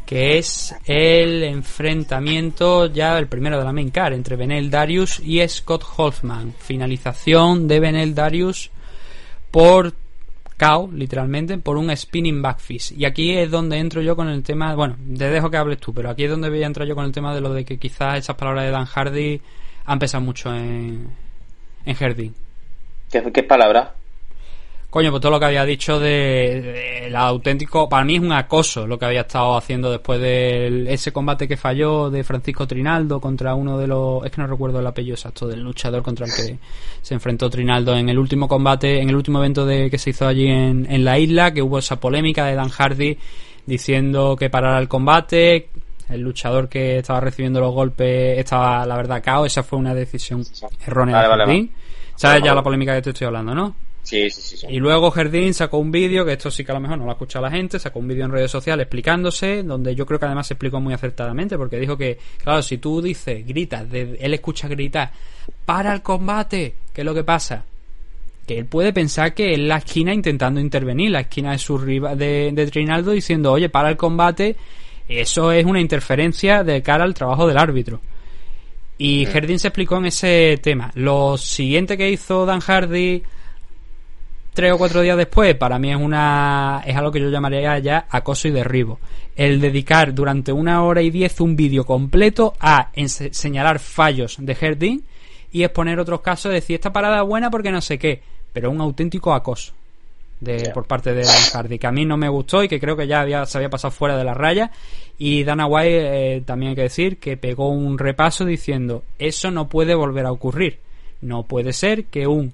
Speaker 4: que es el enfrentamiento ya el primero de la main car entre Benel Darius y Scott Hoffman. Finalización de Benel Darius por KO, literalmente, por un spinning backfish. Y aquí es donde entro yo con el tema, bueno, te dejo que hables tú, pero aquí es donde voy a entrar yo con el tema de lo de que quizás esas palabras de Dan Hardy han pesado mucho en, en Hardy.
Speaker 5: ¿Qué, qué palabra?
Speaker 4: Coño, pues todo lo que había dicho de, el auténtico, para mí es un acoso lo que había estado haciendo después de ese combate que falló de Francisco Trinaldo contra uno de los, es que no recuerdo el apellido exacto del luchador contra el que se enfrentó Trinaldo en el último combate, en el último evento de que se hizo allí en, en la isla, que hubo esa polémica de Dan Hardy diciendo que parara el combate, el luchador que estaba recibiendo los golpes estaba, la verdad, cao, esa fue una decisión errónea
Speaker 5: Vale,
Speaker 4: de
Speaker 5: vale, vale.
Speaker 4: ¿Sabes ya la polémica que te estoy hablando, no?
Speaker 5: Sí, sí, sí. sí.
Speaker 4: Y luego Jardín sacó un vídeo, que esto sí que a lo mejor no lo ha escuchado la gente, sacó un vídeo en redes sociales explicándose, donde yo creo que además se explicó muy acertadamente, porque dijo que, claro, si tú dices, gritas, de- él escucha gritar, para el combate, ¿qué es lo que pasa? Que él puede pensar que es la esquina intentando intervenir, la esquina de su rival, de, de Trinaldo diciendo, oye, para el combate, eso es una interferencia de cara al trabajo del árbitro. Y Jardín se explicó en ese tema. Lo siguiente que hizo Dan Hardy tres o cuatro días después, para mí es una es algo que yo llamaría ya acoso y derribo. El dedicar durante una hora y diez un vídeo completo a señalar fallos de Herdin y exponer otros casos, decir esta parada es buena porque no sé qué, pero un auténtico acoso de, por parte de Dan Hardy, que a mí no me gustó y que creo que ya había, se había pasado fuera de la raya. Y Dana White eh, también hay que decir que pegó un repaso diciendo eso no puede volver a ocurrir. No puede ser que un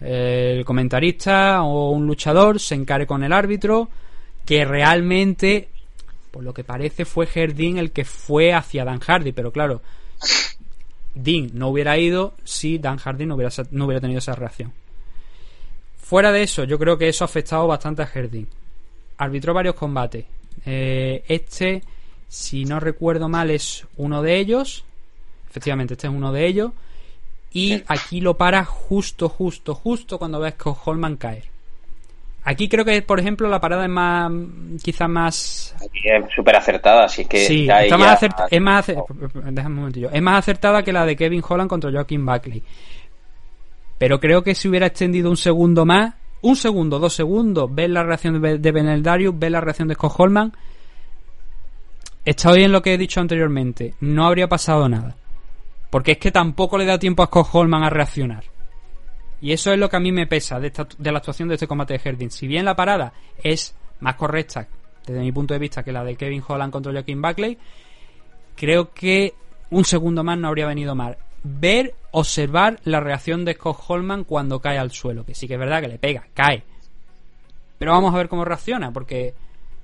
Speaker 4: el comentarista o un luchador se encare con el árbitro que realmente por lo que parece fue Herdin el que fue hacia Dan Hardy. Pero claro Dean no hubiera ido si Dan Hardy no hubiera, no hubiera tenido esa reacción. Fuera de eso yo creo que eso ha afectado bastante a Herdin arbitró varios combates. Eh, este si no recuerdo mal es uno de ellos. Efectivamente este es uno de ellos y aquí lo para justo, justo, justo cuando ves que Holman caer. Aquí creo que, por ejemplo, la parada es más, quizás más...
Speaker 5: Aquí es súper acertada, así que
Speaker 4: Sí,
Speaker 5: está
Speaker 4: está
Speaker 5: ella-
Speaker 4: más es más ace- déjame un momentillo. Es más acertada que la de Kevin Holland contra Joaquin Buckley. Pero creo que si hubiera extendido un segundo más, un segundo, dos segundos, ves la reacción de de Benel Darius, ves la reacción de Scott Holman, está bien lo que he dicho anteriormente, no habría pasado nada. Porque es que tampoco le da tiempo a Scott Holman a reaccionar. Y eso es lo que a mí me pesa de, la actuación de este combate de Herdin. Si bien la parada es más correcta, desde mi punto de vista, que la de Kevin Holland contra Joaquin Buckley, creo que un segundo más no habría venido mal. Ver, observar la reacción de Scott Holman cuando cae al suelo. Que sí que es verdad que le pega, cae. Pero vamos a ver cómo reacciona, porque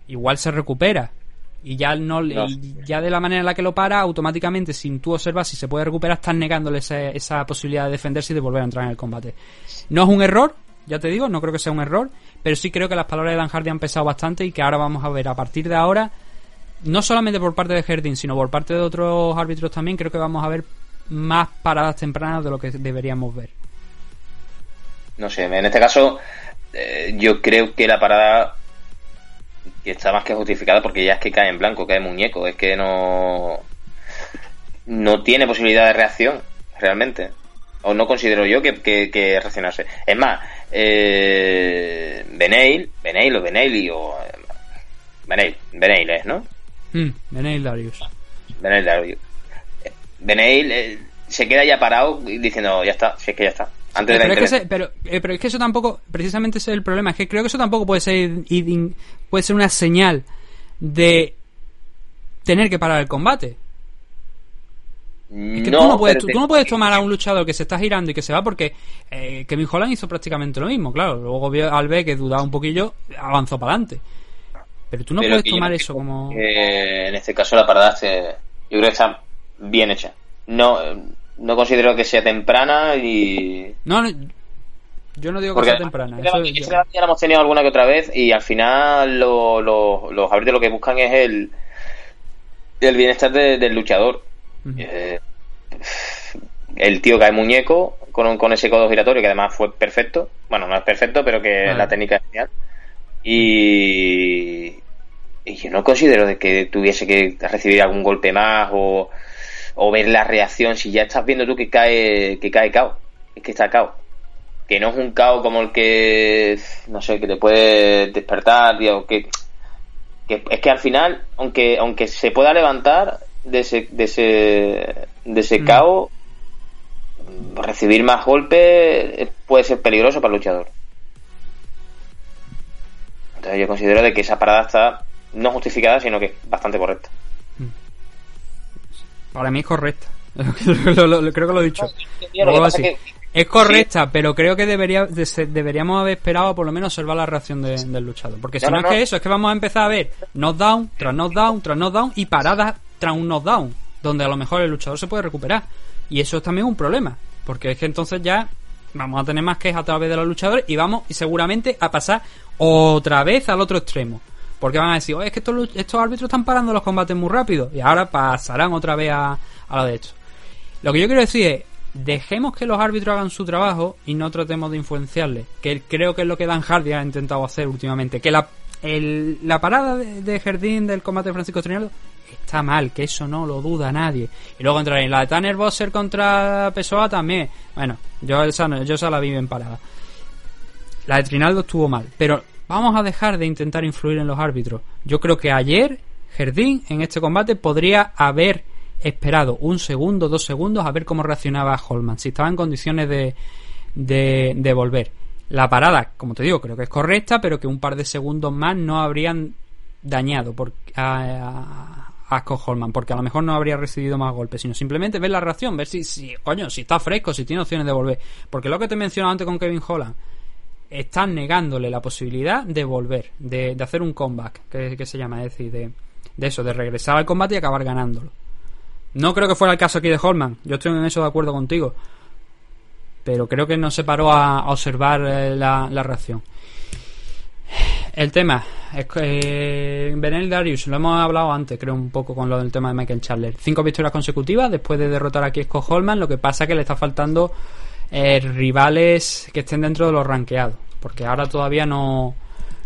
Speaker 4: igual se recupera. Y ya no, le-
Speaker 5: No.
Speaker 4: y ya de la manera en la que lo para, automáticamente, sin tú observar si se puede recuperar, estás negándole esa, esa posibilidad de defenderse y de volver a entrar en el combate. No es un error, ya te digo, no creo que sea un error, pero sí creo que las palabras de Dan Hardy han pesado bastante y que ahora vamos a ver a partir de ahora, no solamente por parte de Herdin, sino por parte de otros árbitros también, creo que vamos a ver más paradas tempranas de lo que deberíamos ver.
Speaker 5: No sé, en este caso eh, yo creo que la parada que está más que justificada porque ya es que cae en blanco, cae muñeco, es que no no tiene posibilidad de reacción realmente. O no considero yo que, que, que reaccionarse. Es más, eh, Beneil, Beneil o Beneili o eh, Beneil, Beneil es, ¿no?
Speaker 4: Mm, Benel Darius.
Speaker 5: Beneil, Beneil eh, se queda ya parado y diciendo, ya está, si es que ya está. Antes de la
Speaker 4: pero, es que ese- pero, eh, pero es que eso tampoco, precisamente ese es el problema, es que creo que eso tampoco puede ser, puede ser una señal de tener que parar el combate. Es que tú, no puedes, tú, tú no puedes tomar a un luchador que se está girando y que se va porque eh, Kevin Holland hizo prácticamente lo mismo, claro. Luego vio al ver que dudaba un poquillo, avanzó para adelante. Pero tú no
Speaker 5: Pero
Speaker 4: puedes tomar eso como...
Speaker 5: que en este caso la parada se- yo creo que está bien hecha. No, no considero que sea temprana y
Speaker 4: No, no, yo no digo que
Speaker 5: porque
Speaker 4: sea temprana.
Speaker 5: ese
Speaker 4: eso
Speaker 5: debate-
Speaker 4: yo-
Speaker 5: ese debate ya lo hemos tenido alguna que otra vez y al final lo- lo- los árbitros lo que buscan es el el bienestar de- del luchador. Eh, el tío cae muñeco con, con ese codo giratorio que además fue perfecto. Bueno, no es perfecto, pero que
Speaker 4: Vale.
Speaker 5: la técnica es genial. Y, y yo no considero de que tuviese que recibir algún golpe más o, o ver la reacción. Si ya estás viendo tú que cae, que cae cao, es que está cao. Que no es un cao como el que, no sé, que te puede despertar, tío, que, que es que al final, aunque, aunque se pueda levantar de ese, de ese, de ese
Speaker 4: Mm.
Speaker 5: cao, recibir más golpes puede ser peligroso para el luchador. Entonces yo considero de que esa parada está no justificada, sino que es bastante correcta.
Speaker 4: Para mí es correcta. (laughs) Creo que lo he dicho.
Speaker 5: Lo que
Speaker 4: Luego
Speaker 5: pasa es que-
Speaker 4: Es correcta, pero creo que debería deberíamos haber esperado por lo menos observar la reacción de- del luchador. Porque si
Speaker 5: No,
Speaker 4: no,
Speaker 5: no,
Speaker 4: es que eso, es que vamos a empezar a ver knockdown tras knockdown tras knockdown y paradas tras un knockdown, donde a lo mejor el luchador se puede recuperar. Y eso es también un problema, porque es que entonces ya vamos a tener más quejas a través de los luchadores y vamos y seguramente a pasar otra vez al otro extremo. Porque van a decir, "Oye, es que estos árbitros están parando los combates muy rápido. Y ahora pasarán otra vez a, a lo de esto. Lo que yo quiero decir es, dejemos que los árbitros hagan su trabajo y no tratemos de influenciarles. Que creo que es lo que Dan Hardy ha intentado hacer últimamente. Que la, la parada de, Jardín del combate de Francisco Trinaldo está mal, que eso no lo duda nadie. Y luego entrar en la de Tanner Bosser contra Pessoa también. Bueno, yo esa, yo esa la vi bien parada. La de Trinaldo estuvo mal, pero vamos a dejar de intentar influir en los árbitros. Yo creo que ayer Jardín en este combate podría haber esperado un segundo, dos segundos a ver cómo reaccionaba Holman, si estaba en condiciones de, de, volver. La parada, como te digo, creo que es correcta, pero que un par de segundos más no habrían dañado a, a, a Holman, porque a lo mejor no habría recibido más golpes, sino simplemente ver la reacción, ver si, si, coño, si está fresco, si tiene opciones de volver. Porque lo que te mencionaba antes con Kevin Holland, están negándole la posibilidad de volver, de, de hacer un comeback, que, que se llama, es decir, de, de eso, de regresar al combate y acabar ganándolo. No creo que fuera el caso aquí de Holman, yo estoy en eso de acuerdo contigo, pero creo que no se paró a, observar eh, la, reacción. El tema, es eh, Benel Darius, lo hemos hablado antes, creo un poco con lo del tema de Michael Chandler. Cinco victorias consecutivas después de derrotar a Scott Holman, lo que pasa es que le está faltando eh, rivales que estén dentro de los ranqueados, porque ahora todavía no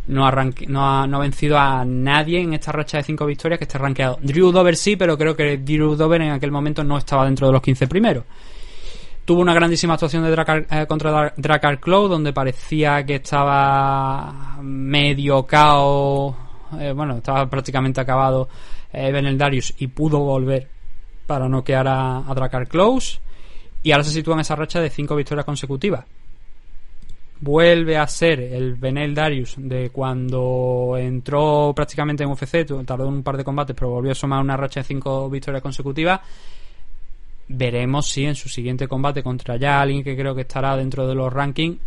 Speaker 4: no ha, no, no ha vencido a nadie en esta racha de cinco victorias que esté rankeado. Drew Dover sí, pero creo que Drew Dover en aquel momento no estaba dentro de los 15 primeros. Tuvo una grandísima actuación de Dracar, eh, contra Dra- Dracar Claw, donde parecía que estaba medio cao, eh, bueno, estaba prácticamente acabado eh, Benel Darius y pudo volver para noquear a, a Dracar. Y ahora se sitúa en esa racha de cinco victorias consecutivas. Vuelve a ser el Benel Darius de cuando entró prácticamente en UFC, tardó un par de combates, pero volvió a sumar una racha de cinco victorias consecutivas. Veremos si en su siguiente combate contra ya alguien que creo que estará dentro de los rankings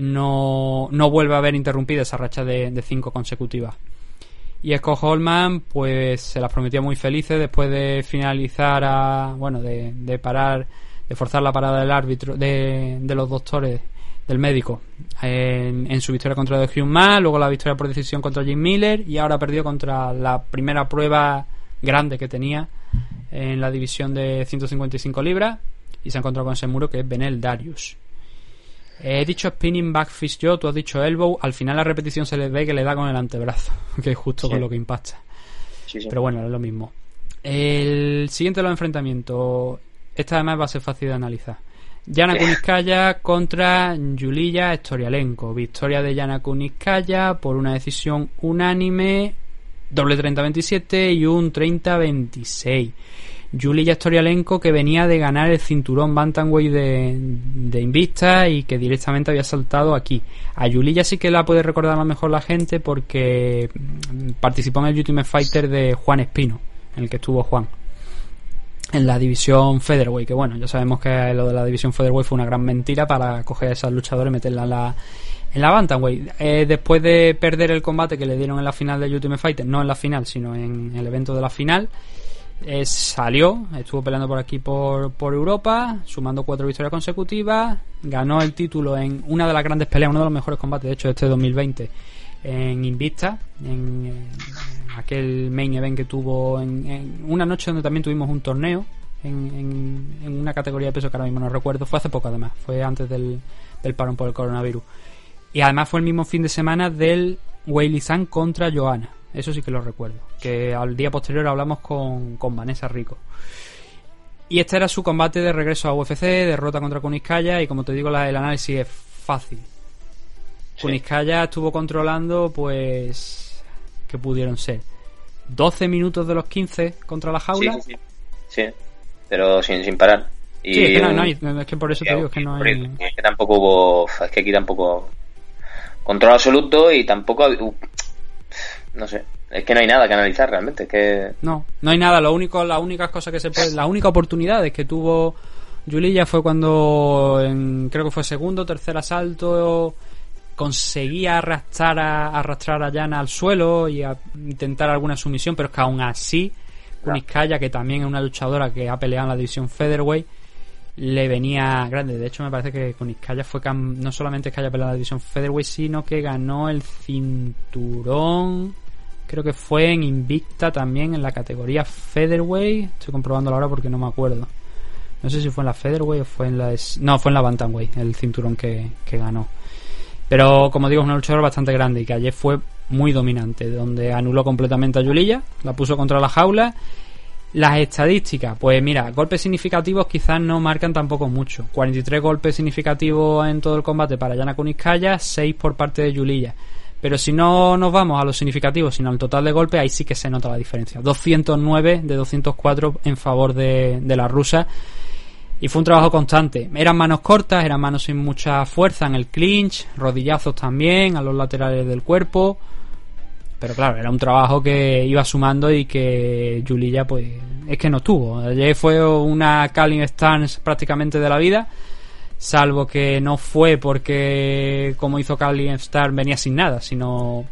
Speaker 4: no, no vuelve a haber interrumpido esa racha de, de cinco consecutivas. Y Scott Holman, pues se las prometió muy felices después de finalizar a. Bueno, de, de parar, de forzar la parada del árbitro, de, de los doctores, del médico, en, en su victoria contra The Man, luego la victoria por decisión contra Jim Miller y ahora perdió contra la primera prueba grande que tenía en la división de 155 libras y se ha encontrado con ese muro que es Benel Darius. He dicho spinning back fist yo, tú has dicho elbow. Al final la repetición se le ve que le da con el antebrazo, (laughs) que es justo
Speaker 5: Sí.
Speaker 4: con lo que impacta.
Speaker 5: Sí, sí.
Speaker 4: Pero bueno, es lo mismo. El siguiente de los enfrentamientos. Esta además va a ser fácil de analizar. Yana Kuniskaya contra Yulia Storialenko. Victoria de Yana Kuniskaya por una decisión unánime. Doble 30-27 y un 30-26. Yulia Storialenko que venía de ganar el cinturón Bantamweight de, de Invicta y que directamente había saltado aquí. A Yulia sí que la puede recordar a lo mejor la gente porque participó en el Ultimate Fighter de Juan Espino, en el que estuvo Juan. En la división Featherweight, que bueno, ya sabemos que lo de la división Featherweight fue una gran mentira para coger a esas luchadoras y meterla en la, en la Bantamweight. Eh, después de perder el combate que le dieron en la final de Ultimate Fighter, no en la final, sino en el evento de la final, eh, salió, estuvo peleando por aquí por, por Europa, sumando cuatro victorias consecutivas, ganó el título en una de las grandes peleas, uno de los mejores combates de hecho de este 2020 en Invicta, en, aquel main event que tuvo en, una noche donde también tuvimos un torneo en, una categoría de peso que ahora mismo no recuerdo, fue hace poco además, fue antes del, del parón por el coronavirus. Y además fue el mismo fin de semana del Weili San contra Johanna. Eso sí que lo recuerdo. Que al día posterior hablamos con, con Vanessa Rico. Y este era su combate de regreso a UFC, derrota contra Kuniskaya. Y como te digo, la- el análisis es fácil. Kuniskaya estuvo controlando, pues. que pudieron ser? 12 minutos de los 15 contra la jaula.
Speaker 5: Sí, sí, sí. Sí, pero sin, sin parar. Y
Speaker 4: Sí, es que no, hay- es que por eso te digo que no hay.
Speaker 5: Es que tampoco hubo. Es que aquí tampoco. Control absoluto y tampoco. No sé. Es que no hay nada que analizar realmente. Es que.
Speaker 4: No, no hay nada. Lo único, las únicas cosas que se puede, la única oportunidad que tuvo Yulia fue cuando, en, creo que fue segundo, tercer asalto, conseguía arrastrar a, arrastrar a Yana al suelo y a intentar alguna sumisión, pero es que aún así, Kuniskaya, que también es una luchadora que ha peleado en la división Featherweight, le venía grande. De hecho, me parece que Kuniskaya fue no solamente es que haya peleado en la división Featherweight, sino que ganó el cinturón. Creo que fue en Invicta también en la categoría Featherweight. Estoy comprobándolo ahora porque no me acuerdo. No sé si fue en la Featherweight o fue en la... No, fue en la Bantamweight, el cinturón que, que ganó. Pero como digo, es una luchadora bastante grande y que ayer fue muy dominante, donde anuló completamente a Yuliya, la puso contra la jaula. Las estadísticas, pues mira, golpes significativos quizás no marcan tampoco mucho. 43 golpes significativos en todo el combate para Yana Kuniskaya, 6 por parte de Yuliya. Pero si no nos vamos a los significativos, sino al total de golpes, ahí sí que se nota la diferencia. 209 de 204 en favor de, de la rusa. Y fue un trabajo constante. Eran manos cortas, eran manos sin mucha fuerza en el clinch, rodillazos también a los laterales del cuerpo. Pero claro, era un trabajo que iba sumando y que Julia pues es que no tuvo. Ayer fue una Calling Stance prácticamente de la vida. Salvo que no fue porque como hizo Calling Star venía sin nada, sino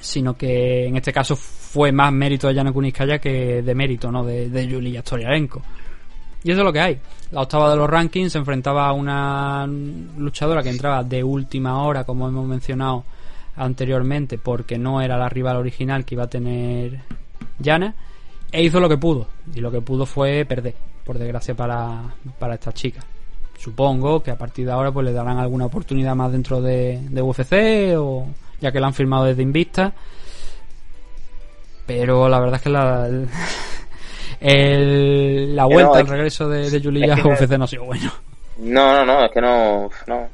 Speaker 4: sino que en este caso fue más mérito de Yana Kuniskaya que de mérito, ¿no? De, de Yulia Storiarenko. Y eso es lo que hay. La octava de los rankings se enfrentaba a una luchadora que entraba de última hora, como hemos mencionado anteriormente, porque no era la rival original que iba a tener Yana, e hizo lo que pudo. Y lo que pudo fue perder, por desgracia para, para esta chica. Supongo que a partir de ahora pues le darán alguna oportunidad más dentro de, de UFC, o ya que la han firmado desde Invista. Pero la verdad es que la, el- la vuelta,
Speaker 5: no,
Speaker 4: el
Speaker 5: es-
Speaker 4: regreso de, de Julia a (laughs) UFC no ha sido bueno.
Speaker 5: No, no, no, es que no. No,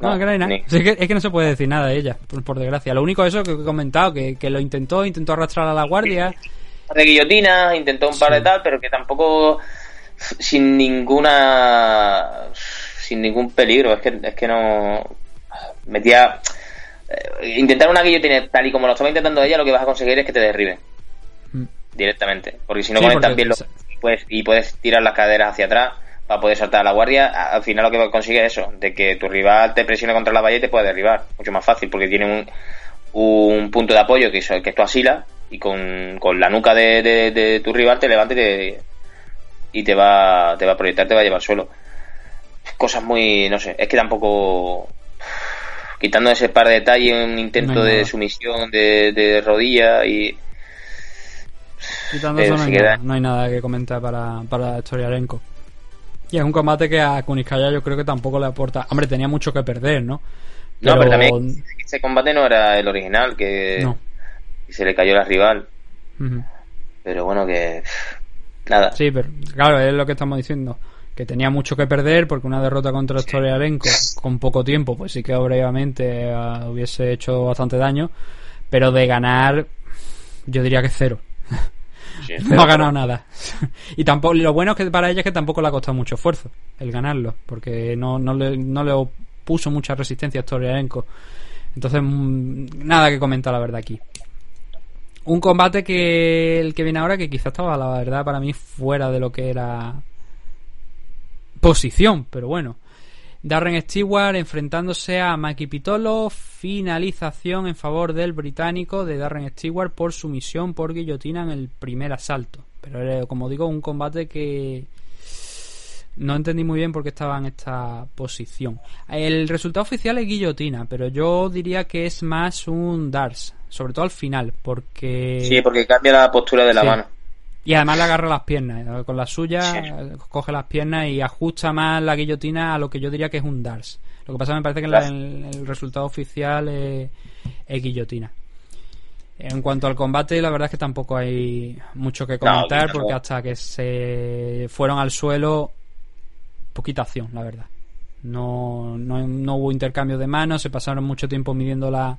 Speaker 4: No, no hay nada. es, que, es que no se puede decir nada de ella, por, por desgracia. Lo único eso que he comentado, que, que lo intentó, intentó arrastrar a la guardia.
Speaker 5: Un par de guillotinas, intentó un par de tal, pero que tampoco sin ninguna sin ningún peligro, es que es que no metía eh, intentar una guillotina tal y como lo estaba intentando ella, lo que vas a conseguir es que te derriben. Directamente, porque si no
Speaker 4: Sí,
Speaker 5: bien los y puedes, tirar las caderas hacia atrás para poder saltar a la guardia, al final lo que consigues es eso, de que tu rival te presione contra la valla y te pueda derribar, mucho más fácil, porque tiene un, un punto de apoyo que es, que tu asila y con, con la nuca de, de- de tu rival te levanta y te, y te va, te va a proyectar, te va a llevar al suelo. Cosas muy, no sé, es que tampoco (sighs) quitando ese par de detalles, un intento
Speaker 4: No
Speaker 5: de sumisión de, de rodilla y
Speaker 4: Quitando
Speaker 5: Pero
Speaker 4: eso, no hay,
Speaker 5: queda-
Speaker 4: nada, no hay nada que comentar para, para Storiarenko. Y es un combate que a Kuniskaya yo creo que tampoco le aporta. Hombre, tenía mucho que perder, ¿no?
Speaker 5: No, pero también ese combate no era el original, que
Speaker 4: No.
Speaker 5: se le cayó la rival. Pero bueno, que. Nada.
Speaker 4: Sí, pero claro, es lo que estamos diciendo. Que tenía mucho que perder porque una derrota contra Storiarenko con poco tiempo, pues sí que obviamente eh, hubiese hecho bastante daño. Pero de ganar, yo diría que cero. (laughs) (laughs) no ha ganado nada. (laughs) y tampoco, lo bueno es que para ella es que tampoco le ha costado mucho esfuerzo el ganarlo, porque no, no, le, no le puso mucha resistencia a Storiarenko. Entonces, mm, nada que comentar la verdad aquí. Un combate que el que viene ahora que quizás estaba la verdad para mí fuera de lo que era posición, pero bueno. Darren Stewart enfrentándose a Maki Pitolo, finalización en favor del británico de Darren Stewart por sumisión por guillotina en el primer asalto. Pero era, como digo, un combate que no entendí muy bien por qué estaba en esta posición. El resultado oficial es guillotina, pero yo diría que es más un Dars, sobre todo al final, porque...
Speaker 5: Sí, porque cambia la postura de la
Speaker 4: Sí.
Speaker 5: mano.
Speaker 4: Y además le agarra las piernas. eh, Con la suya
Speaker 5: Sí.
Speaker 4: eh, coge las piernas y ajusta más la guillotina a lo que yo diría que es un Dars. Lo que pasa me parece que la- el, el resultado oficial es, es guillotina. En cuanto al combate, la verdad es que tampoco hay mucho que comentar
Speaker 5: no.
Speaker 4: porque hasta que se fueron al suelo, poquita acción, la verdad. No, no, no hubo intercambio de manos, se pasaron mucho tiempo midiendo la,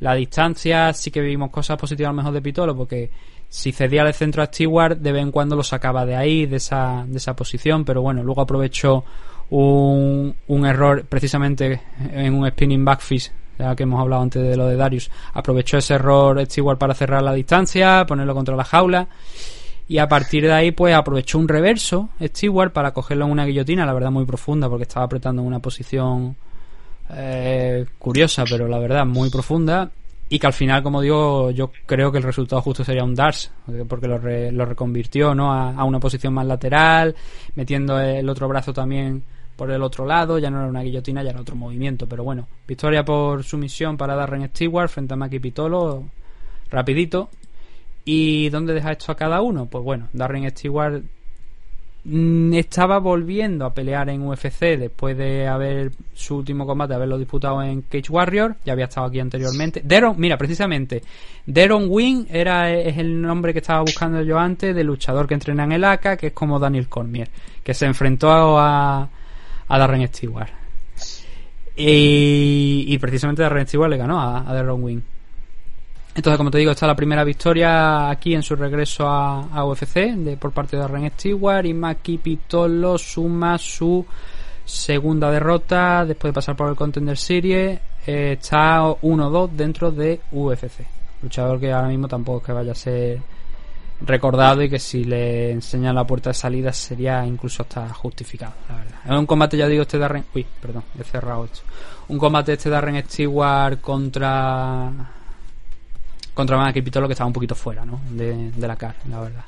Speaker 4: la distancia. Sí que vimos cosas positivas a lo mejor de Pitolo, porque si cedía el centro a Stewart, de vez en cuando lo sacaba de ahí, de esa, de esa posición. Pero bueno, luego aprovechó un, un error precisamente en un spinning backfish. Ya que hemos hablado antes de lo de Darius, aprovechó ese error Stewart para cerrar la distancia, ponerlo contra la jaula y a partir de ahí pues aprovechó un reverso Stewart para cogerlo en una guillotina, la verdad muy profunda porque estaba apretando en una posición eh, curiosa, pero la verdad muy profunda y que al final, como digo, yo creo que el resultado justo sería un Dars, porque lo, re- lo reconvirtió ¿no? a, una posición más lateral, metiendo el otro brazo también por el otro lado, ya no era una guillotina, ya era otro movimiento, pero bueno, victoria por sumisión para Darren Stewart frente a Maki Pitolo, rapidito. ¿Y dónde deja esto a cada uno? Pues bueno, Darren Stewart estaba volviendo a pelear en UFC después de haber su último combate, haberlo disputado en Cage Warrior, ya había estado aquí anteriormente. Deron, mira, precisamente, Deron Wing era, es el nombre que estaba buscando yo antes de luchador que entrena en el ACA, que es como Daniel Cormier, que se enfrentó a, a Darren Stewart. Y, precisamente Darren Stewart le ganó a, a Deron Wing. Entonces, como te digo, esta es la primera victoria aquí en su regreso a, UFC por parte de Darren Stewart y Maki Pitolo suma su segunda derrota después de pasar por el Contender Series. Eh, está 1-2 dentro de UFC. Luchador que ahora mismo tampoco es que vaya a ser recordado y que si le enseñan la puerta de salida sería incluso hasta justificado, la verdad. Es un combate, ya digo, este Darren... Uy, perdón, he cerrado esto. Un combate este Darren Stewart contra... Contra Maki Pitolo que estaba un poquito fuera, ¿no? De, de la CAR, la verdad.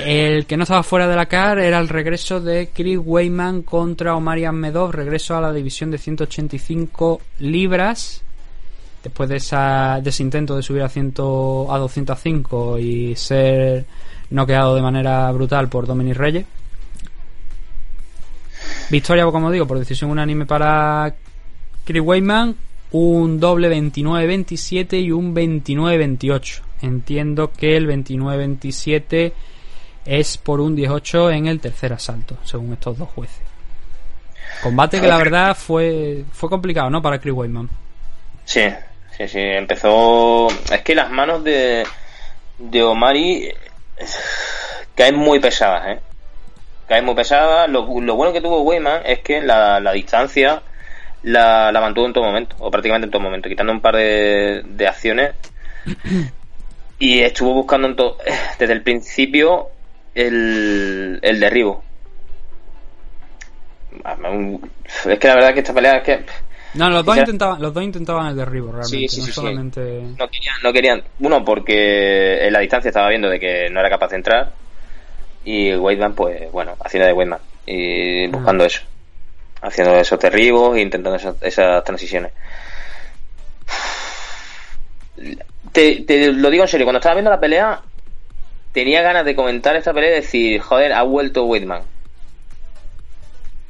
Speaker 4: El que no estaba fuera de la CAR era el regreso de Chris Weyman contra Omarian Medov, regreso a la división de 185 libras. Después de, esa, de ese intento de subir a, 100, a 205 y ser noqueado de manera brutal por Dominic Reyes. Victoria, como digo, por decisión unánime para Chris Weyman. Un doble 29-27 y un 29-28. Entiendo que el 29-27 es por un 18 en el tercer asalto, según estos dos jueces. Combate que la verdad fue, fue complicado, ¿no? Para Chris Weyman.
Speaker 5: Sí, sí, sí. Empezó. Es que las manos de, de Omari caen muy pesadas, ¿eh? Caen muy pesadas. Lo, lo bueno que tuvo Weyman es que la, la distancia la, la mantuvo en todo momento, o prácticamente en todo momento, quitando un par de, de acciones. (clears throat) Y estuvo buscando en to- (clears throat) desde el principio el, el derribo. Es que la verdad que esta pelea es que
Speaker 4: No, los dos, intentaban, los dos intentaban el derribo, realmente.
Speaker 5: Sí, sí,
Speaker 4: no
Speaker 5: sí,
Speaker 4: solamente.
Speaker 5: no querían, no querían. Uno, porque en la distancia estaba viendo de que no era capaz de entrar. Y Weidman, pues bueno, haciendo de Weidman. Y buscando eso. Haciendo esos derribos e intentando esas, esas transiciones. Te, te lo digo en serio, cuando estaba viendo la pelea, tenía ganas de comentar esta pelea y decir, joder, ha vuelto Weidman.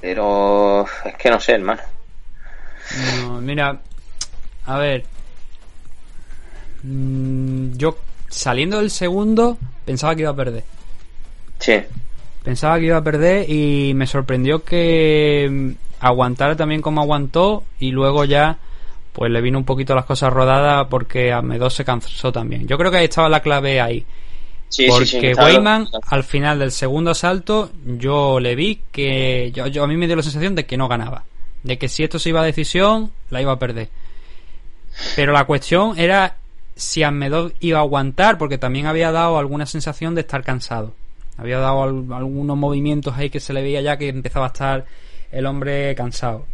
Speaker 5: Pero es que no sé, hermano.
Speaker 4: No, mira, a ver. Mm, Yo saliendo del segundo pensaba que iba a perder.
Speaker 5: Sí,
Speaker 4: Pensaba que iba a perder y me sorprendió que mm, aguantara también como aguantó y luego ya pues le vino un poquito las cosas rodadas porque a Medo se cansó también. Yo creo que ahí estaba la clave ahí.
Speaker 5: Sí,
Speaker 4: porque
Speaker 5: sí,
Speaker 4: Weyman, al final del segundo asalto, yo le vi que. Yo, yo- a mí me dio la sensación de que no ganaba. De que si esto se iba a decisión, la iba a perder. Pero la cuestión era si Ahmedov iba a aguantar, porque también había dado alguna sensación de estar cansado. Había dado al- algunos movimientos ahí que se le veía ya que empezaba a estar el hombre cansado.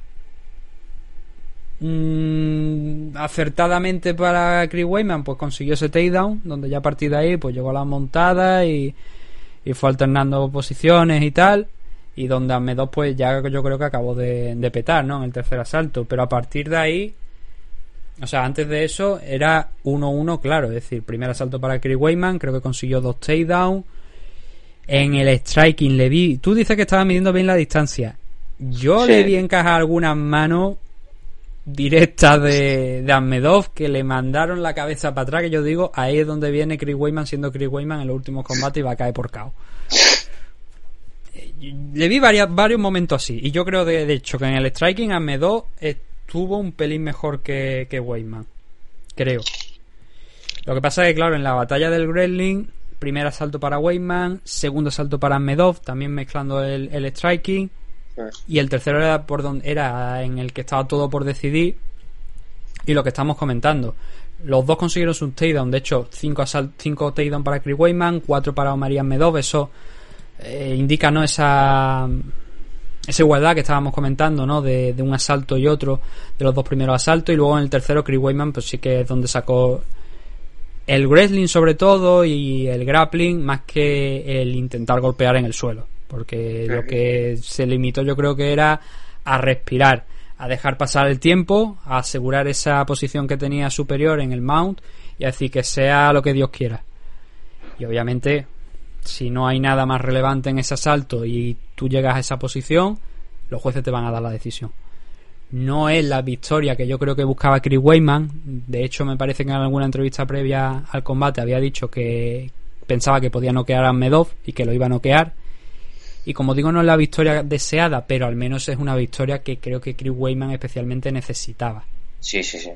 Speaker 4: Mm, acertadamente para Chris Weyman, pues consiguió ese takedown, donde ya a partir de ahí pues llegó a la montada y, y fue alternando posiciones y tal. Y donde Ahmedov pues ya yo creo que acabó de, petar, ¿no? En el tercer asalto. Pero a partir de ahí, o sea, antes de eso era 1-1, claro. Es decir, primer asalto para Chris Weyman, creo que consiguió dos takedowns. En el striking le vi. Tú dices que estaba midiendo bien la distancia. Yo
Speaker 5: Sí.
Speaker 4: le vi encajar algunas manos directas de, de Ahmedov que le mandaron la cabeza para atrás. Que yo digo, ahí es donde viene Chris Weyman siendo Chris Weyman en los últimos combates y va a caer por. Eh, Le vi varias, varios momentos así. Y yo creo, de, de hecho, que en el striking Ahmedov estuvo un pelín mejor que, que Weyman. Creo. Lo que pasa es que, claro, en la batalla del Wrestling, primer asalto para Weyman, segundo asalto para Medov, también mezclando el, el striking. Y el tercero era por donde era en el que estaba todo por decidir. Y lo que estamos comentando. Los dos consiguieron sus takedown. De hecho, 5 cinco takedown para Chris Weyman, 4 para María Medov. Eso eh, indica no esa esa igualdad que estábamos comentando, ¿no? De, de un asalto y otro, de los dos primeros asaltos, y luego en el tercero Chris Weyman, pues sí que es donde sacó el wrestling sobre todo y el grappling más que el intentar golpear en el suelo, porque lo que se limitó yo creo que era a respirar, a dejar pasar el tiempo, a asegurar esa posición que tenía superior en el mount y a decir que sea lo que Dios quiera. Y obviamente si no hay nada más relevante en ese asalto y tú llegas a esa posición, los jueces te van a dar la decisión. No es la victoria que yo creo que buscaba Chris Weyman. De hecho, me parece que en alguna entrevista previa al combate había dicho que pensaba que podía noquear a Medov y que lo iba a noquear. Y como digo, no es la victoria deseada, pero al menos es una victoria que creo que Chris Weyman especialmente necesitaba.
Speaker 5: Sí, sí, sí.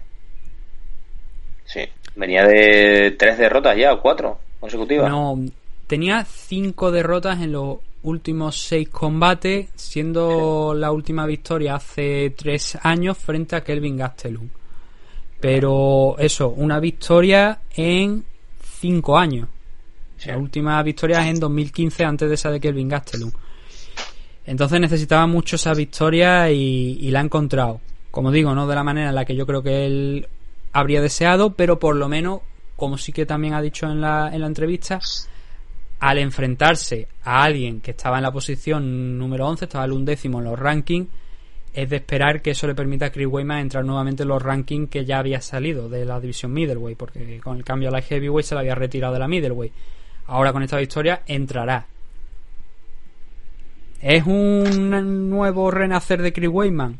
Speaker 5: Sí. Venía de tres derrotas ya, o cuatro consecutivas.
Speaker 4: No, tenía cinco derrotas en los últimos seis combates, siendo la última victoria hace tres años frente a Kelvin Gastelum. Pero eso, una victoria en cinco años. La última victoria es en 2015 antes de esa de Kelvin Gastelum. Entonces necesitaba mucho esa victoria y, y la ha encontrado. Como digo, no de la manera en la que yo creo que él habría deseado, pero por lo menos, como sí que también ha dicho en la, en la entrevista, al enfrentarse a alguien que estaba en la posición número 11, estaba el undécimo en los rankings, es de esperar que eso le permita a Chris Weyman entrar nuevamente en los rankings que ya había salido de la división middleweight, porque con el cambio a la heavyweight se la había retirado de la middleweight. Ahora con esta victoria entrará. ¿Es un nuevo renacer de Chris Weyman?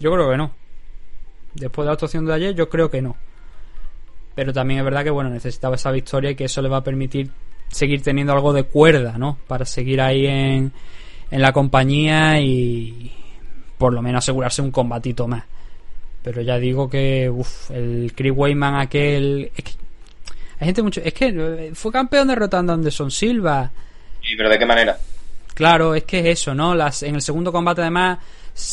Speaker 4: Yo creo que no. Después de la actuación de ayer, yo creo que no. Pero también es verdad que bueno, necesitaba esa victoria y que eso le va a permitir seguir teniendo algo de cuerda, ¿no? Para seguir ahí en, en la compañía y por lo menos asegurarse un combatito más. Pero ya digo que uf, el Chris Weyman aquel... Es que, hay gente mucho... Es que eh, fue campeón derrotando a Anderson Silva.
Speaker 5: Sí, pero ¿de qué manera?
Speaker 4: Claro, es que es eso, ¿no? Las, en el segundo combate además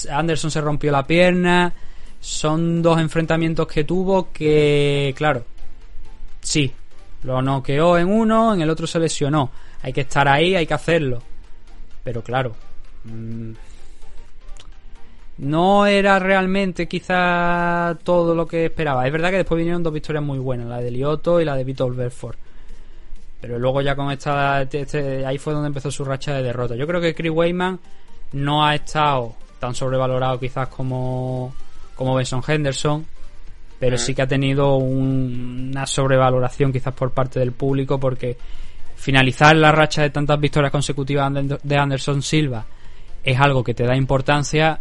Speaker 4: Anderson se rompió la pierna. Son dos enfrentamientos que tuvo que, claro, sí, lo noqueó en uno, en el otro se lesionó. Hay que estar ahí, hay que hacerlo. Pero claro, mmm, no era realmente quizá todo lo que esperaba. Es verdad que después vinieron dos victorias muy buenas, la de Lioto y la de Vitor Belfort. Pero luego ya con esta, este, ahí fue donde empezó su racha de derrota. Yo creo que Chris Weyman no ha estado tan sobrevalorado quizás como, como Benson Henderson, pero sí que ha tenido un, una sobrevaloración quizás por parte del público porque finalizar la racha de tantas victorias consecutivas de Anderson Silva es algo que te da importancia,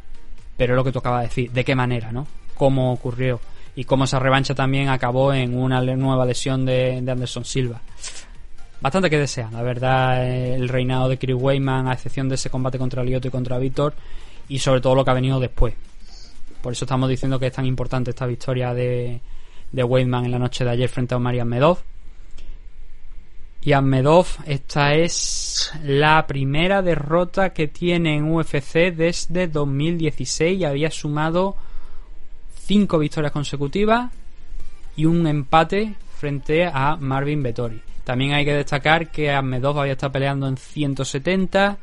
Speaker 4: pero es lo que tocaba decir, de qué manera, ¿no? Cómo ocurrió y cómo esa revancha también acabó en una nueva lesión de, de Anderson Silva bastante que desean, la verdad, el reinado de Chris Weyman, a excepción de ese combate contra Lioto y contra Víctor, y sobre todo lo que ha venido después. Por eso estamos diciendo que es tan importante esta victoria de, de Weyman en la noche de ayer frente a Marian Medov. Y Ahmedov, esta es la primera derrota que tiene en UFC desde 2016 y había sumado cinco victorias consecutivas y un empate frente a Marvin Vettori. También hay que destacar que Ahmedov había estado peleando en 170,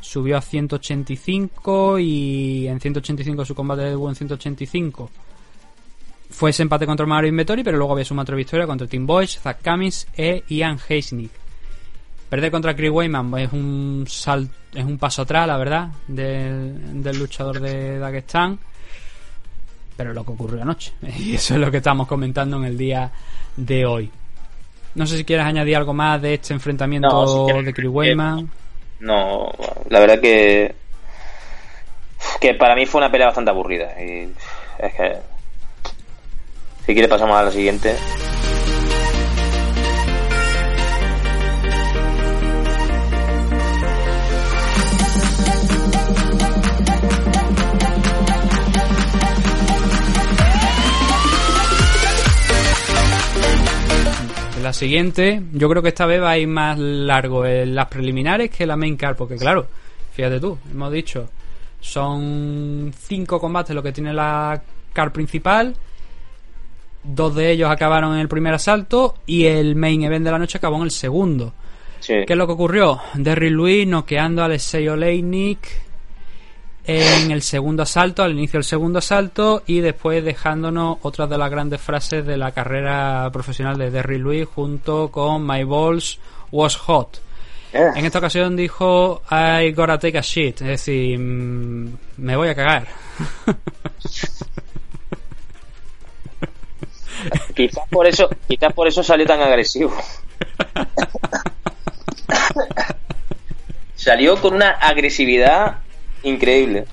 Speaker 4: subió a 185 y en 185 su combate de debut en 185 fue ese empate contra Marvin Vettori, pero luego había sumado otra victoria contra Tim Boyce, Zach Cummins e Ian Heisnick. Perder contra Chris es un sal, es un paso atrás, la verdad, del, del luchador de Dagestán. Pero lo que ocurrió anoche. (laughs) Y eso es lo que estamos comentando en el día de hoy. No sé si quieres añadir algo más de este enfrentamiento
Speaker 5: No, si quieres,
Speaker 4: de Chris Weyman.
Speaker 5: No, la verdad que. Que para mí fue una pelea bastante aburrida. Y es que. Si quiere, pasamos a la siguiente.
Speaker 4: La siguiente, yo creo que esta vez va a ir más largo en las preliminares que la main card, porque claro, fíjate tú, hemos dicho, son cinco combates lo que tiene la card principal, dos de ellos acabaron en el primer asalto y el main event de la noche acabó en el segundo.
Speaker 5: Sí.
Speaker 4: ¿Qué es lo que ocurrió? Derry Louis noqueando a Alexei Oleinik en el segundo asalto, al inicio del segundo asalto, y después dejándonos otras de las grandes frases de la carrera profesional de Derry Louis junto con My Balls Was Hot.
Speaker 5: Eh,
Speaker 4: En esta ocasión dijo I gotta take a shit, es decir, mm, me voy a cagar. (laughs)
Speaker 5: Quizás por eso, quizás por eso salió tan agresivo. (laughs) salió con una agresividad increíble.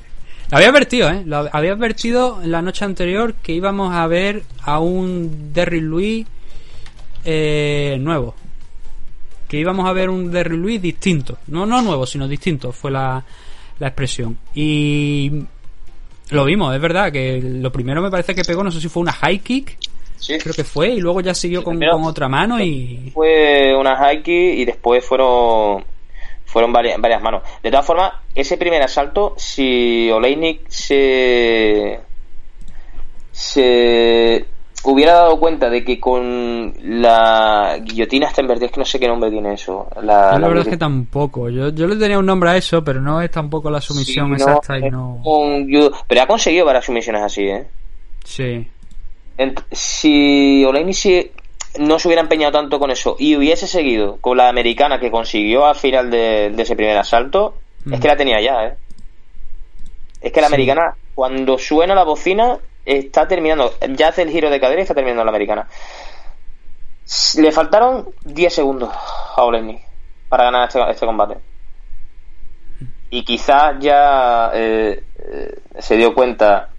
Speaker 4: Lo había advertido, ¿eh? Lo había advertido la noche anterior que íbamos a ver a un Derry Louis eh, nuevo. Que íbamos a ver un Derry Louis distinto. No, no nuevo, sino distinto, fue la, la expresión. Y lo vimos, es verdad que lo primero me parece que pegó, no sé si fue una high kick,
Speaker 5: Sí.
Speaker 4: creo que fue, y luego ya siguió con, con otra mano y...
Speaker 5: Fue una high kick y después fueron fueron varias, varias manos. De todas formas, ese primer asalto, si Oleinik se se hubiera dado cuenta de que con la guillotina está en verde, es que no sé qué nombre tiene eso. La,
Speaker 4: Yo la verdad es que tampoco. Yo, yo le tenía un nombre a eso, pero no es tampoco la sumisión
Speaker 5: Sí, no,
Speaker 4: exacta y no...
Speaker 5: un Pero ha conseguido varias sumisiones así, ¿eh?
Speaker 4: Sí.
Speaker 5: Ent- si Oleinik si no se hubiera empeñado tanto con eso y hubiese seguido con la americana que consiguió al final de, de ese primer asalto,
Speaker 4: Mm.
Speaker 5: es que la tenía ya, ¿eh? Es que la
Speaker 4: Sí.
Speaker 5: americana, cuando suena la bocina, está terminando. Ya hace el giro de cadera y está terminando la americana. Le faltaron 10 segundos a Oleinik para ganar este, este combate. Y quizás ya eh, eh, se dio cuenta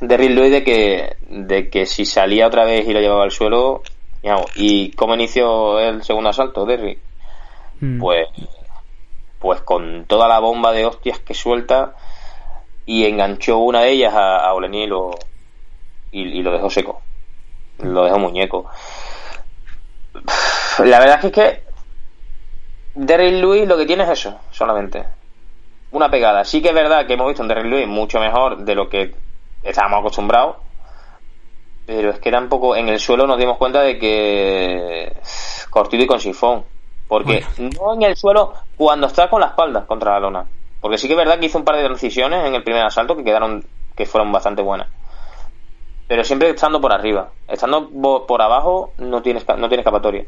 Speaker 5: de Louis de que, de que si salía otra vez y lo llevaba al suelo, digamos, y cómo inició el segundo asalto, Derry,
Speaker 4: Mm.
Speaker 5: pues, pues con toda la bomba de hostias que suelta y enganchó una de ellas a, a y lo, y, y lo dejó seco, lo dejó muñeco. La verdad es que, es que Derrick Lewis lo que tiene es eso, solamente. Una pegada. Sí que es verdad que hemos visto un Derrick Lewis mucho mejor de lo que estábamos acostumbrados. Pero es que tampoco en el suelo nos dimos cuenta de que cortito y con sifón. Porque no en el suelo cuando está con la espalda contra la lona. Porque sí que es verdad que hizo un par de transiciones en el primer asalto que quedaron que fueron bastante buenas. Pero siempre estando por arriba. Estando por abajo no tiene, esca- no tiene escapatoria.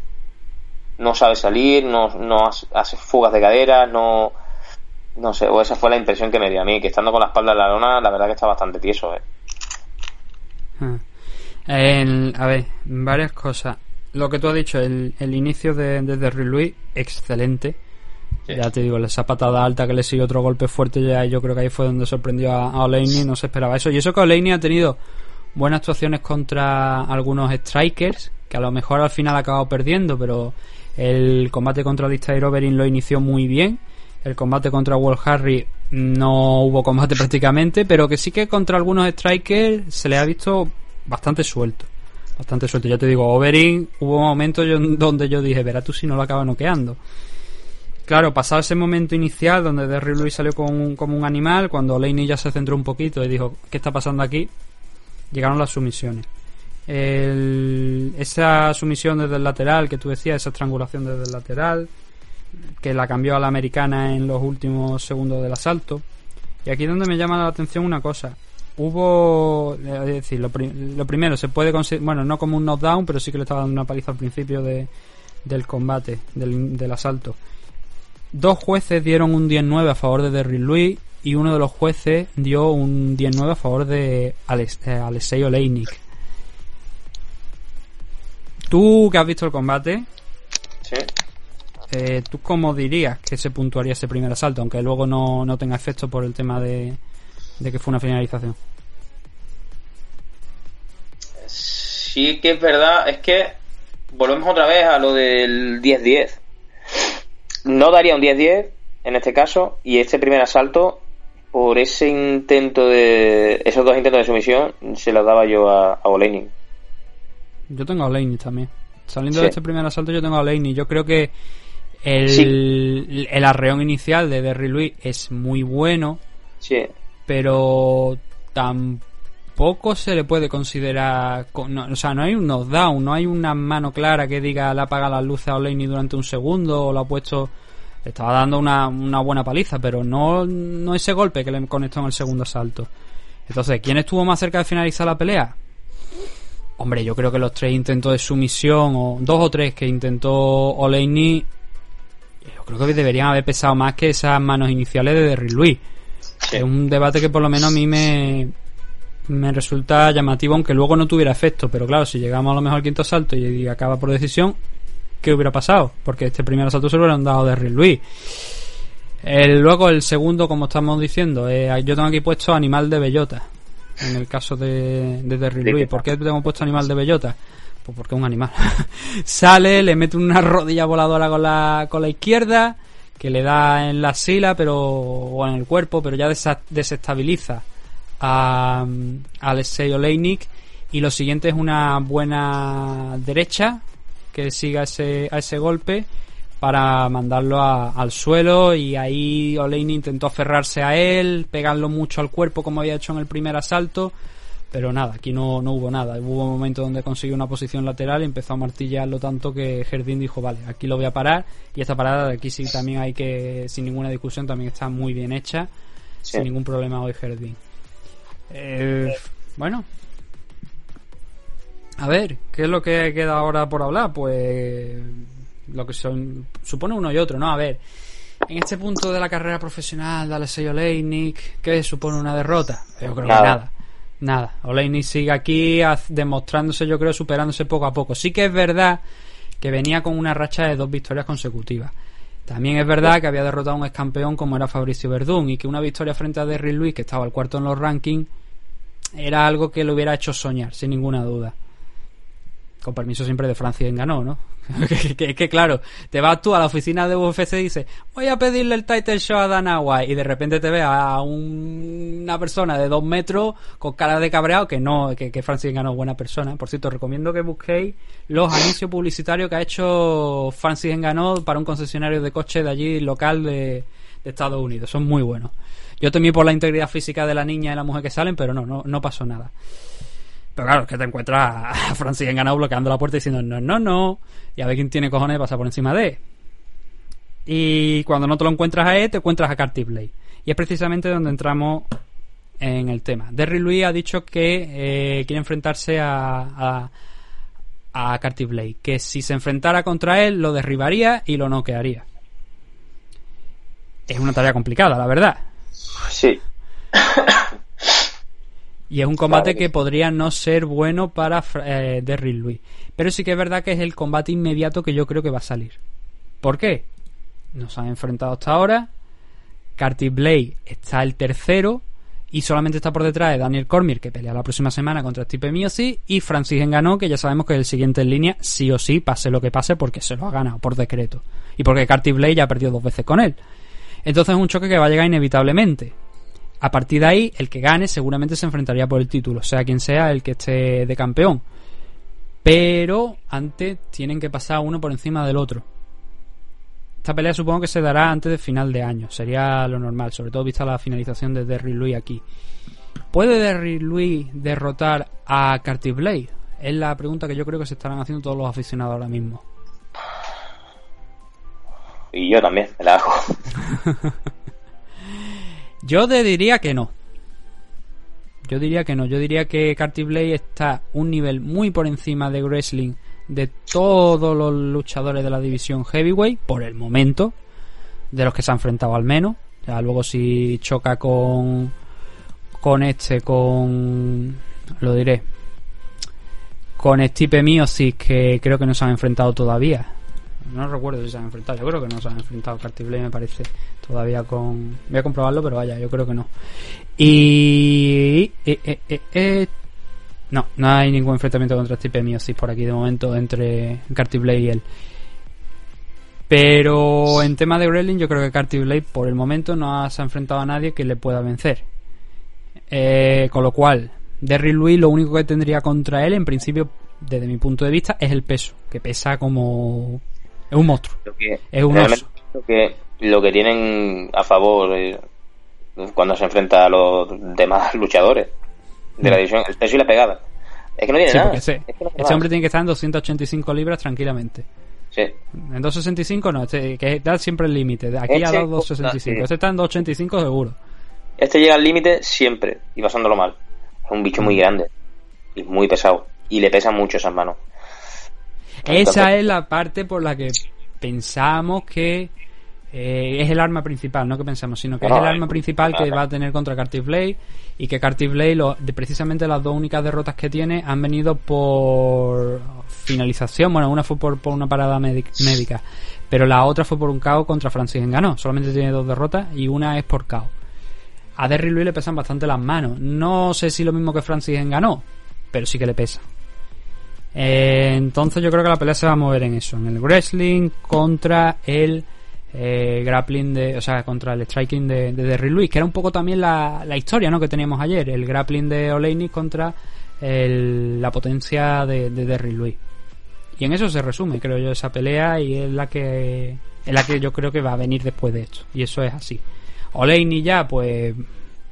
Speaker 5: No sabe salir, no, no hace, fugas de cadera, no... No sé, o esa fue la impresión que me dio a mí, que estando con la espalda en la lona, la verdad que está bastante tieso, eh.
Speaker 4: Ah. El- a ver, varias cosas. Lo que tú has dicho, el, el inicio de, de Lewis, excelente.
Speaker 5: Sí.
Speaker 4: Ya te digo, esa patada alta que le siguió otro golpe fuerte, ya yo creo que ahí fue donde sorprendió a, a Oleinik, no se esperaba eso. Y eso que Oleinik ha tenido buenas actuaciones contra algunos strikers, que a lo mejor al final ha acabado perdiendo, pero el combate contra Alistair Overeem lo inició muy bien. El combate contra Walt Harry no hubo combate (laughs) prácticamente, pero que sí que contra algunos strikers se le ha visto bastante suelto. bastante suelto. Ya te digo, Overin, hubo momentos donde yo dije, verá tú si no lo acaba noqueando. Claro, pasado ese momento inicial donde Derry Lewis salió con un- como un animal, cuando Laney ya se centró un poquito y dijo, ¿qué está pasando aquí? Llegaron las sumisiones. El- esa sumisión desde el lateral que tú decías, esa estrangulación desde el lateral, que la cambió a la americana en los últimos segundos del asalto. Y aquí es donde me llama la atención una cosa. Hubo, eh, es decir, lo, pri- lo primero, se puede considerar, bueno, no como un knockdown, pero sí que le estaba dando una paliza al principio de, del combate, del, del asalto. Dos jueces dieron un 10-9 a favor de Derrick Lewis y uno de los jueces dio un 10-9 a favor de Alex, eh, Alexei Oleinik. Tú que has visto el combate,
Speaker 5: Sí.
Speaker 4: eh, ¿tú cómo dirías que se puntuaría ese primer asalto? Aunque luego no, no tenga efecto por el tema de, de que fue una finalización.
Speaker 5: Sí que es verdad, es que volvemos otra vez a lo del 10-10. No daría un 10-10 en este caso y este primer asalto por ese intento de esos dos intentos de sumisión se los daba yo a, a Oleinik.
Speaker 4: Yo tengo a Oleinik también. Saliendo
Speaker 5: Sí.
Speaker 4: de este primer asalto yo tengo a Oleinik. Yo creo que el,
Speaker 5: Sí.
Speaker 4: el arreón inicial de Derry Lewis es muy bueno,
Speaker 5: Sí,
Speaker 4: pero tampoco se le puede considerar... o sea, no hay un knockdown, no hay una mano clara que diga le apaga las luces a Oleinik durante un segundo o lo ha puesto... Estaba dando una, buena paliza, pero no, no ese golpe que le conectó en el segundo asalto. Entonces, ¿quién estuvo más cerca de finalizar la pelea? Hombre, yo creo que los tres intentos de sumisión, o dos o tres que intentó Oleini, yo creo que deberían haber pesado más que esas manos iniciales de Derrick Lewis.
Speaker 5: Sí.
Speaker 4: Es un debate que por lo menos a mí me, me resulta llamativo, aunque luego no tuviera efecto. Pero claro, si llegamos a lo mejor al quinto asalto y, acaba por decisión, ¿qué hubiera pasado? Porque este primer asalto se lo hubieran dado a Derrick Lewis. El, luego el segundo, como estamos diciendo, eh, yo tengo aquí puesto animal de bellota. En el caso de, de
Speaker 5: ¿De qué
Speaker 4: ¿Por qué tengo puesto animal de bellota? Pues porque es un animal. (laughs) Sale, le mete una rodilla voladora con la, con la izquierda, que le da en la sila, pero, o en el cuerpo, pero ya desestabiliza a, a Alexei Oleinik. Y lo siguiente es una buena derecha que siga ese, a ese golpe para mandarlo al suelo y ahí Oleini intentó aferrarse a él, pegarlo mucho al cuerpo como había hecho en el primer asalto, pero nada, aquí no, no hubo nada. Hubo un momento donde consiguió una posición lateral y empezó a martillarlo tanto que Jardín dijo, vale, aquí lo voy a parar y esta parada de aquí sí también hay que, sin ninguna discusión, también está muy bien hecha,
Speaker 5: Sí.
Speaker 4: sin ningún problema hoy Jardín. Eh, bueno, a ver, ¿qué es lo que queda ahora por hablar? Pues lo que son, supone uno y otro, ¿no? A ver, en este punto de la carrera profesional de Alexei Oleinik, ¿qué supone una derrota? Yo creo
Speaker 5: Nada.
Speaker 4: que nada. Nada. Oleinik sigue aquí demostrándose, yo creo, superándose poco a poco. Sí que es verdad que venía con una racha de dos victorias consecutivas. También es verdad que había derrotado a un ex campeón como era Fabricio Verdún y que una victoria frente a Derrick Lewis, que estaba al cuarto en los rankings, era algo que le hubiera hecho soñar, sin ninguna duda. Con permiso siempre de Francis Enganó, ¿no? (laughs) que, que- que, claro, te vas tú a la oficina de UFC y dices, voy a pedirle el title show a Dana y de repente te ves a un- una persona de dos metros con cara de cabreado que no, que, que Francis Enganó es buena persona. Por cierto, recomiendo que busquéis los anuncios publicitarios que ha hecho Francis Enganó para un concesionario de coches de allí local de, de Estados Unidos. Son muy buenos. Yo temí por la integridad física de la niña y la mujer que salen, pero no, no, no pasó nada. Pero claro, es que te encuentras a Francis Enganado bloqueando la puerta diciendo no, no, no. Y a ver quién tiene cojones de pasar por encima de él. Y cuando no te lo encuentras a él, te encuentras a Carty Blade. Y es precisamente donde entramos en el tema. Derry Louis ha dicho que eh, quiere enfrentarse a, a, a Carty Blade. Que si se enfrentara contra él, lo derribaría y lo noquearía. Es una tarea complicada, la verdad.
Speaker 5: Sí. (coughs)
Speaker 4: Y es un combate
Speaker 5: Claro.
Speaker 4: que podría no ser bueno para eh, Derrick Lewis. Pero sí que es verdad que es el combate inmediato que yo creo que va a salir. ¿Por qué? Nos han enfrentado hasta ahora. Carty Blade está el tercero. Y solamente está por detrás de Daniel Cormier, que pelea la próxima semana contra Stipe Miocic. Y Francis Ngannou, que ya sabemos que es el siguiente en línea, sí o sí, pase lo que pase, porque se lo ha ganado por decreto. Y porque Carty Blade ya ha perdido dos veces con él. Entonces es un choque que va a llegar inevitablemente. A partir de ahí, el que gane seguramente se enfrentaría por el título, sea quien sea el que esté de campeón. Pero antes tienen que pasar uno por encima del otro. Esta pelea supongo que se dará antes del final de año. Sería lo normal, sobre todo vista la finalización de Derry Louis aquí. ¿Puede Derry Louis derrotar a Curtis Blade? Es la pregunta que yo creo que se estarán haciendo todos los aficionados ahora mismo.
Speaker 5: Y yo también, me la hago. (laughs)
Speaker 4: Yo te diría que no. Yo diría que no. Yo diría que Curtis Blade está un nivel muy por encima de wrestling de todos los luchadores de la división heavyweight por el momento, de los que se ha enfrentado al menos. Ya luego si choca con con este, con lo diré, con Stipe Miocic que creo que no se han enfrentado todavía. No recuerdo si se han enfrentado. Yo creo que no se han enfrentado. Carty Blade me parece todavía con. Voy a comprobarlo, pero vaya, yo creo que no. Y. no, no hay ningún enfrentamiento contra Stipe Miocic por aquí de momento entre Carty Blade y él. Pero en tema de wrestling, yo creo que Carty Blade por el momento no se ha enfrentado a nadie que le pueda vencer. Eh, con lo cual, Derry Louis lo único que tendría contra él, en principio, desde mi punto de vista, es el peso, que pesa como. Es un monstruo.
Speaker 5: Lo que,
Speaker 4: Es un oso.
Speaker 5: lo que, lo que tienen a favor eh, cuando se enfrenta a los demás (laughs) luchadores de la
Speaker 4: Mm.
Speaker 5: división, el peso y la pegada. Es que no tiene
Speaker 4: Sí,
Speaker 5: nada.
Speaker 4: ese,
Speaker 5: Es que no tiene
Speaker 4: ese
Speaker 5: más.
Speaker 4: hombre tiene que estar en 285 libras tranquilamente.
Speaker 5: Sí.
Speaker 4: En 265 no, este, que da siempre el límite. De Aquí
Speaker 5: Este
Speaker 4: a los 265.
Speaker 5: sí.
Speaker 4: Este está en 285 seguro.
Speaker 5: Este llega al límite siempre y pasándolo mal. Es un bicho
Speaker 4: Mm.
Speaker 5: muy grande y muy pesado. Y le pesan mucho esas manos.
Speaker 4: Esa es la parte por la que pensamos que eh, es el arma principal, no que pensamos, sino que
Speaker 5: No,
Speaker 4: es el arma principal que va a tener contra Curtis Blade y que Curtis Blade, lo- de precisamente las dos únicas derrotas que tiene han venido por finalización. Bueno, una fue por, por una parada médic- médica, pero la otra fue por un KO contra Francis Ngannou. Solamente tiene dos derrotas y una es por KO. A Derry Louis le pesan bastante las manos. No sé si lo mismo que Francis Ngannou, pero sí que le pesa. Eh, entonces yo creo que la pelea se va a mover en eso, en el wrestling contra el eh, grappling de, o sea, contra el striking de, de Derry Louis, que era un poco también la, la historia, ¿no? Que teníamos ayer, el grappling de Oleinik contra el- la potencia de, de Derry Louis. Y en eso se resume, creo yo, esa pelea y es la que es la que yo creo que va a venir después de esto. Y eso es así. Oleinik ya, pues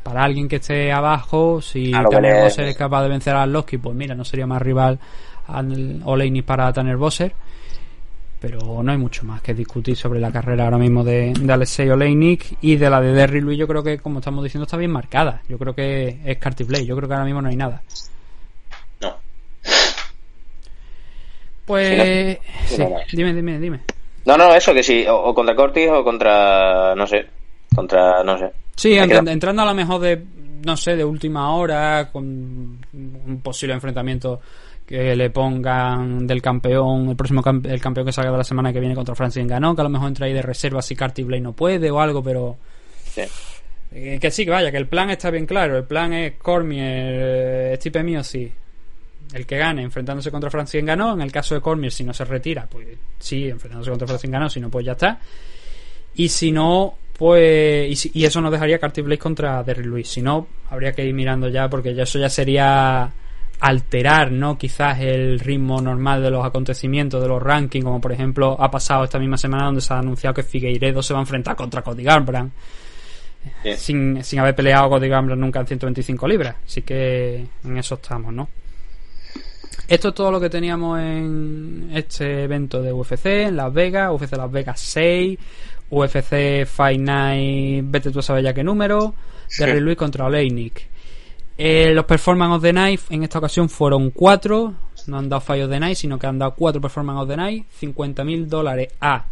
Speaker 4: para alguien que esté abajo, si
Speaker 5: Claro le-
Speaker 4: Bosser es capaz de vencer a Loski, pues mira, no sería más rival al Oleinik para Tanner Bosser. Pero no hay mucho más que discutir sobre la carrera ahora mismo de, de Alexei Oleinik y de la de Derry Louis. Yo creo que, como estamos diciendo, está bien marcada. Yo creo que es Carty Blade. Yo creo que ahora mismo no hay nada.
Speaker 5: No.
Speaker 4: Pues.
Speaker 5: Sí,
Speaker 4: Sí,
Speaker 5: no, no.
Speaker 4: dime, dime, dime.
Speaker 5: No, no, eso que sí. O, o contra Cortis o contra. No sé. Contra. No sé.
Speaker 4: Sí, entrando a lo mejor de, no sé, de última hora, con un posible enfrentamiento que le pongan del campeón, el próximo cam- el campeón que salga de la semana que viene contra Francis Ganó, que a lo mejor entra ahí de reserva si Carty Blade no puede o algo, pero
Speaker 5: Sí.
Speaker 4: eh, que sí, que vaya, que el plan está bien claro. El plan es Cormier, eh, Stipe Miocic, el que gane enfrentándose contra Francis Ganó. En el caso de Cormier, si no se retira, pues sí, enfrentándose contra Francis Ganó, si no, pues ya está. Y si no, pues. Y, si- y eso nos dejaría Carty Blade contra Derry Lewis. Si no, habría que ir mirando ya, porque ya eso ya sería alterar, ¿no? Quizás el ritmo normal de los acontecimientos, de los rankings, como por ejemplo ha pasado esta misma semana donde se ha anunciado que Figueiredo se va a enfrentar contra Cody Garbrandt.
Speaker 5: Sí.
Speaker 4: Sin, sin haber peleado Cody Garbrandt nunca en 125 libras. Así que en eso estamos, ¿no? Esto es todo lo que teníamos en este evento de UFC en Las Vegas, UFC Las Vegas 6, UFC Fight Night, vete tú a saber ya qué número, Derry Lewis contra Oleinik. Eh, los Performance of the Night en esta ocasión fueron cuatro, no han dado of the Night, sino que han dado cuatro Performance of the Night, 50 mil dólares a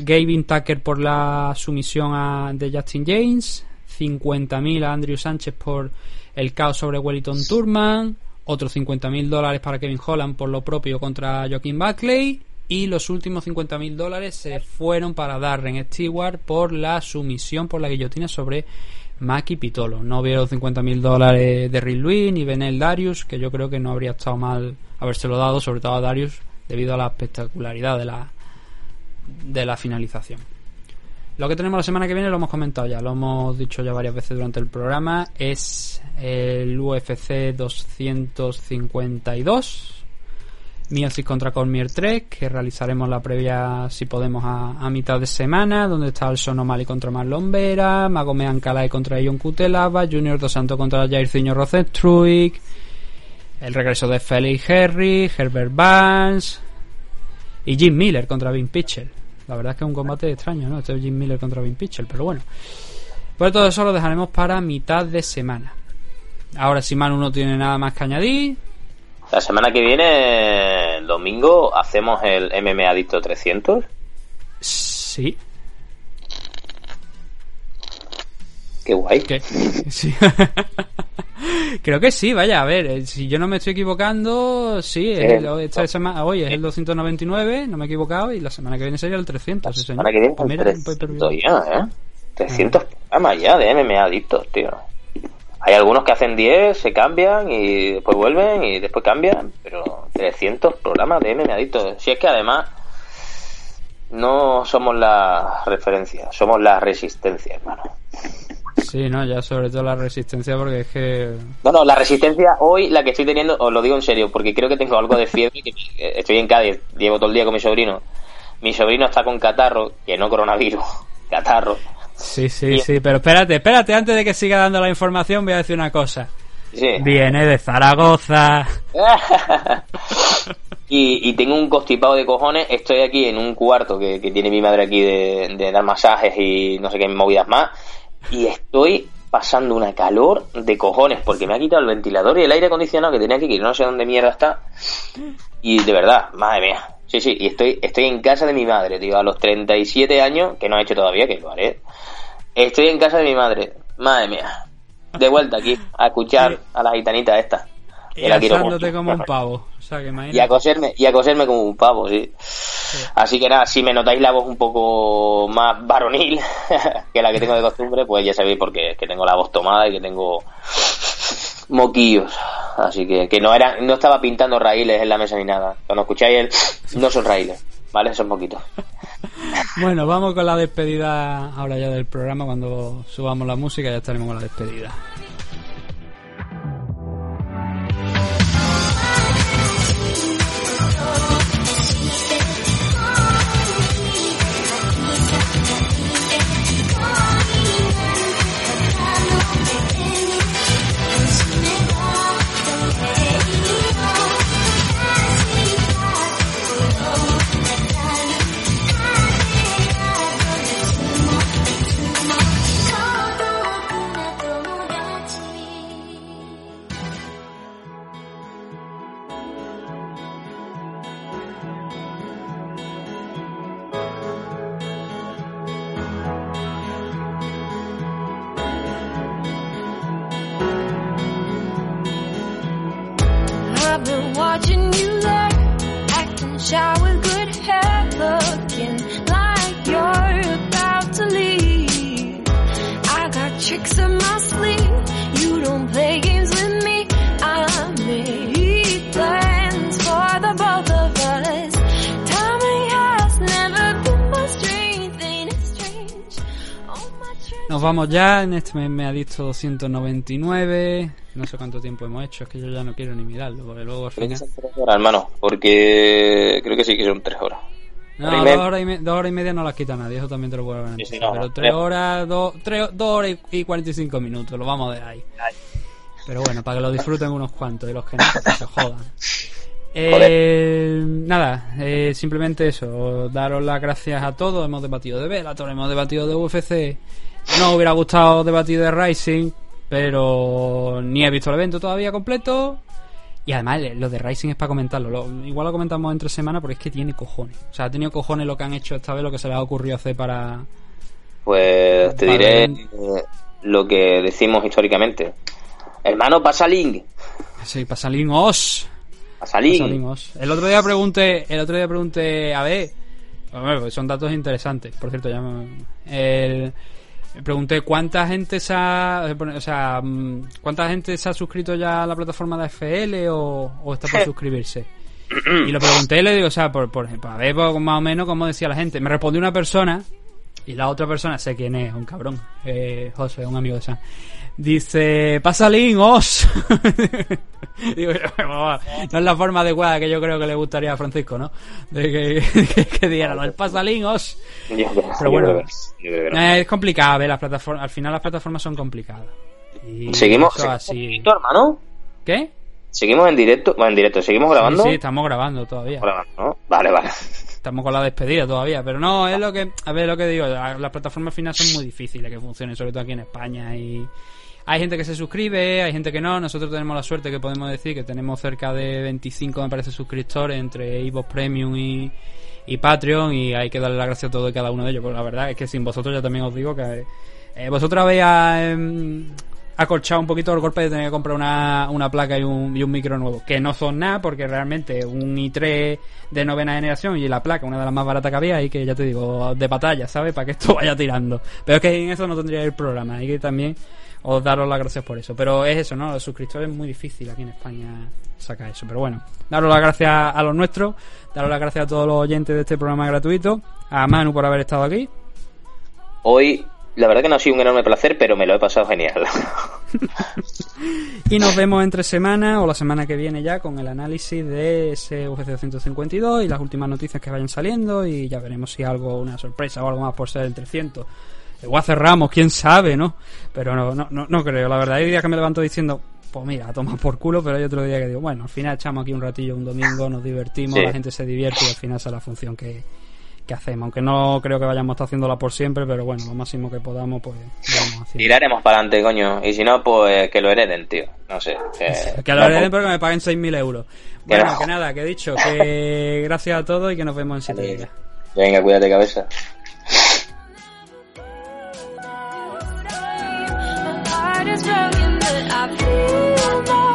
Speaker 4: Gavin Tucker por la sumisión a, de Justin James, 50.000 a Andrew Sánchez por el caos sobre Wellington Turman, otros 50.000 dólares para Kevin Holland por lo propio contra Joaquín Buckley y los últimos 50.000 dólares se fueron para Darren Stewart por la sumisión por la guillotina sobre Maki Pitolo. No vieron 50.000 dólares de Rick Louis ni Benel Darius, que yo creo que no habría estado mal habérselo dado, sobre todo a Darius, debido a la espectacularidad de la, de la finalización. Lo que tenemos la semana que viene lo hemos comentado ya, lo hemos dicho ya varias veces durante el programa, es el UFC 252. Miasis contra Cormier 3, que realizaremos la previa, si podemos, a, a mitad de semana, donde está el Sonomali contra Marlon Vera, Magome Ancalay contra Ion Kutelava, Junior Dos Santos contra Jairzinho Rozenstruik, el regreso de Felix Henry, Herbert Barnes y Jim Miller contra Vin Pitchell. La verdad es que es un combate extraño, ¿no? Este es Jim Miller contra Vin Pitchell, pero bueno. Pues todo eso lo dejaremos para mitad de semana. Ahora, si Manu no tiene nada más que añadir,
Speaker 5: La semana que viene, el domingo, hacemos el MMA Adicto 300.
Speaker 4: sí.
Speaker 5: Qué guay.
Speaker 4: ¿Qué? (laughs) Sí. (laughs) Creo que sí, vaya, a ver, eh, si yo no me estoy equivocando, sí, es el- esta semana, hoy es el 299, no me he equivocado, y la semana que viene sería el 300. sí,
Speaker 5: La
Speaker 4: señor.
Speaker 5: semana que viene
Speaker 4: Pues mira, un pay-per-view.
Speaker 5: 300 ya, ¿eh? 300 programas ya de MMA Adictos, tío. Hay algunos que hacen 10, se cambian y después vuelven y después cambian, pero 300 programas de MMA Adictos. Si es que además no somos la referencia, somos la resistencia, hermano.
Speaker 4: Sí, no, ya sobre todo la resistencia, porque es que.
Speaker 5: No, no, la resistencia hoy, la que estoy teniendo, os lo digo en serio, porque creo que tengo algo de fiebre, que eh, estoy en Cádiz, llevo todo el día con mi sobrino. Mi sobrino está con catarro, que no coronavirus, (laughs) catarro.
Speaker 4: Sí, sí,
Speaker 5: Bien.
Speaker 4: sí, pero espérate, espérate, antes de que siga dando la información, voy a decir una cosa.
Speaker 5: Sí.
Speaker 4: Viene de Zaragoza. (laughs)
Speaker 5: y, y tengo un constipado de cojones. Estoy aquí en un cuarto que, que tiene mi madre aquí de, de dar masajes y no sé qué movidas más. Y estoy pasando una calor de cojones porque me ha quitado el ventilador y el aire acondicionado que tenía aquí, que no sé dónde mierda está. Y de verdad, madre mía. Sí, sí, y estoy, estoy en casa de mi madre, tío, a los 37 años, que no he hecho todavía, que lo haré. Estoy en casa de mi madre, madre mía. De vuelta aquí, a escuchar a la gitanita esta.
Speaker 4: Y
Speaker 5: Que la quiero
Speaker 4: asándote
Speaker 5: mucho.
Speaker 4: como un pavo. O sea, que
Speaker 5: Y a coserme, y a coserme como un pavo, sí. Así que nada, si me notáis la voz un poco más varonil (laughs) que la que tengo de costumbre, pues ya sabéis porque es que tengo la voz tomada y que tengo moquillos. Así que, que no era, no estaba pintando raíles en la mesa ni nada. Cuando escucháis el, no son raíles, ¿vale? Son poquitos. (laughs)
Speaker 4: Bueno, vamos con la despedida ahora ya del programa. Cuando subamos la música ya estaremos con la despedida. Vamos ya. En este mes me ha dicho 299. No sé cuánto tiempo hemos hecho. Es que yo ya no quiero ni mirarlo. Porque luego al final.
Speaker 5: son tres horas, hermano, porque creo que sí que son tres horas.
Speaker 4: No,
Speaker 5: Hora
Speaker 4: dos horas, y me- dos horas y media no las quita nadie. Eso también te lo puedo garantizar.
Speaker 5: Sí, sí, no,
Speaker 4: Pero
Speaker 5: no.
Speaker 4: tres horas, dos, tres, dos horas y y 45 minutos. Lo vamos a dejar ahí. Pero bueno, para que lo disfruten unos cuantos y los que no, se jodan. (laughs) Eh, nada, eh, simplemente eso, daros las gracias a todos. Hemos debatido de Bellator, hemos debatido de UFC. No hubiera gustado debatir de Rising, pero ni he visto el evento todavía completo. Y además, lo de Rising es para comentarlo. Lo- igual lo comentamos entre semana porque es que tiene cojones. O sea, ha tenido cojones lo que han hecho esta vez, lo que se les ha ocurrido hacer para.
Speaker 5: Pues te diré lo que decimos históricamente. Hermano, pasa link.
Speaker 4: Sí, salir os.
Speaker 5: Pasa link.
Speaker 4: El otro día pregunté, el otro día pregunté, a ver, pues son datos interesantes, por cierto, ya me- el- pregunté cuánta gente se ha, o sea, mm, cuánta gente se ha suscrito ya a la plataforma de FL o, o está por (laughs) suscribirse. Y lo pregunté y le digo, o sea, por, por ejemplo, a ver pues, más o menos cómo decía la gente. Me respondió una persona Y la otra persona, sé quién es, un cabrón, eh, José, un amigo de Sam. Dice, pasa link, os. (laughs) Digo, no es la forma adecuada que yo creo que le gustaría a Francisco, ¿no? De que, (laughs) que, que diera, el pasa link, os. Pero bueno. Eh, es complicado, ver las plataformas. Al final las plataformas son complicadas. Y
Speaker 5: Seguimos, seguimos en directo, hermano.
Speaker 4: ¿Qué?
Speaker 5: Seguimos en directo. Bueno, en directo, seguimos grabando.
Speaker 4: Sí, sí, estamos grabando todavía.
Speaker 5: Grabando, ¿no? Vale, vale. (laughs)
Speaker 4: Estamos con la despedida todavía, pero no, es lo que, a ver, lo que digo, la- las plataformas al final son muy difíciles que funcionen, sobre todo aquí en España y hay gente que se suscribe, hay gente que no, nosotros tenemos la suerte que podemos decir que tenemos cerca de 25, me parece, suscriptores entre Evox Premium y, Patreon y hay que darle las gracias a todos y cada uno de ellos, porque la verdad es que sin vosotros ya también os digo que eh, vosotros habéis eh, acolchado un poquito el golpe de tener que comprar una, una placa y un, y un micro nuevo, que no son nada porque realmente un i3 de novena generación y la placa, una de las más baratas que había y que ya te digo, de batalla, ¿sabes? Para que esto (laughs) vaya tirando. Pero es que en eso no tendría el programa, hay que también os daros las gracias por eso. Pero es eso, ¿no? Los suscriptores es muy difícil aquí en España sacar eso. Pero bueno, daros las gracias a los nuestros, daros las gracias a todos los oyentes de este programa gratuito, a Manu por haber estado aquí.
Speaker 5: Hoy, la verdad que no ha sido un enorme placer, pero me lo he pasado genial. (laughs)
Speaker 4: Y nos vemos entre semana o la semana que viene ya con el análisis de ese UFC 252 y las últimas noticias que vayan saliendo y ya veremos si algo, una sorpresa o algo más por ser el 300. Igual cerramos, quién sabe, ¿no? Pero no, no, no, no creo, la verdad. Hay días que me levanto diciendo, pues mira, toma por culo, pero hay otro día que digo, bueno, al final echamos aquí un ratillo un domingo, nos divertimos,
Speaker 5: Sí.
Speaker 4: la gente se divierte y al final esa es la función que, que hacemos. Aunque no creo que vayamos a estar haciéndola por siempre, pero bueno, lo máximo que podamos, pues vamos haciendo.
Speaker 5: Tiraremos para adelante, coño. Y si no, pues que lo hereden, tío. No sé. Que,
Speaker 4: Que lo hereden pero que me paguen 6.000 euros. Bueno,
Speaker 5: no.
Speaker 4: que nada, que he dicho, que gracias a todos y que nos vemos en siete días.
Speaker 5: Venga, cuídate, cabeza.
Speaker 2: heart is broken, but I feel.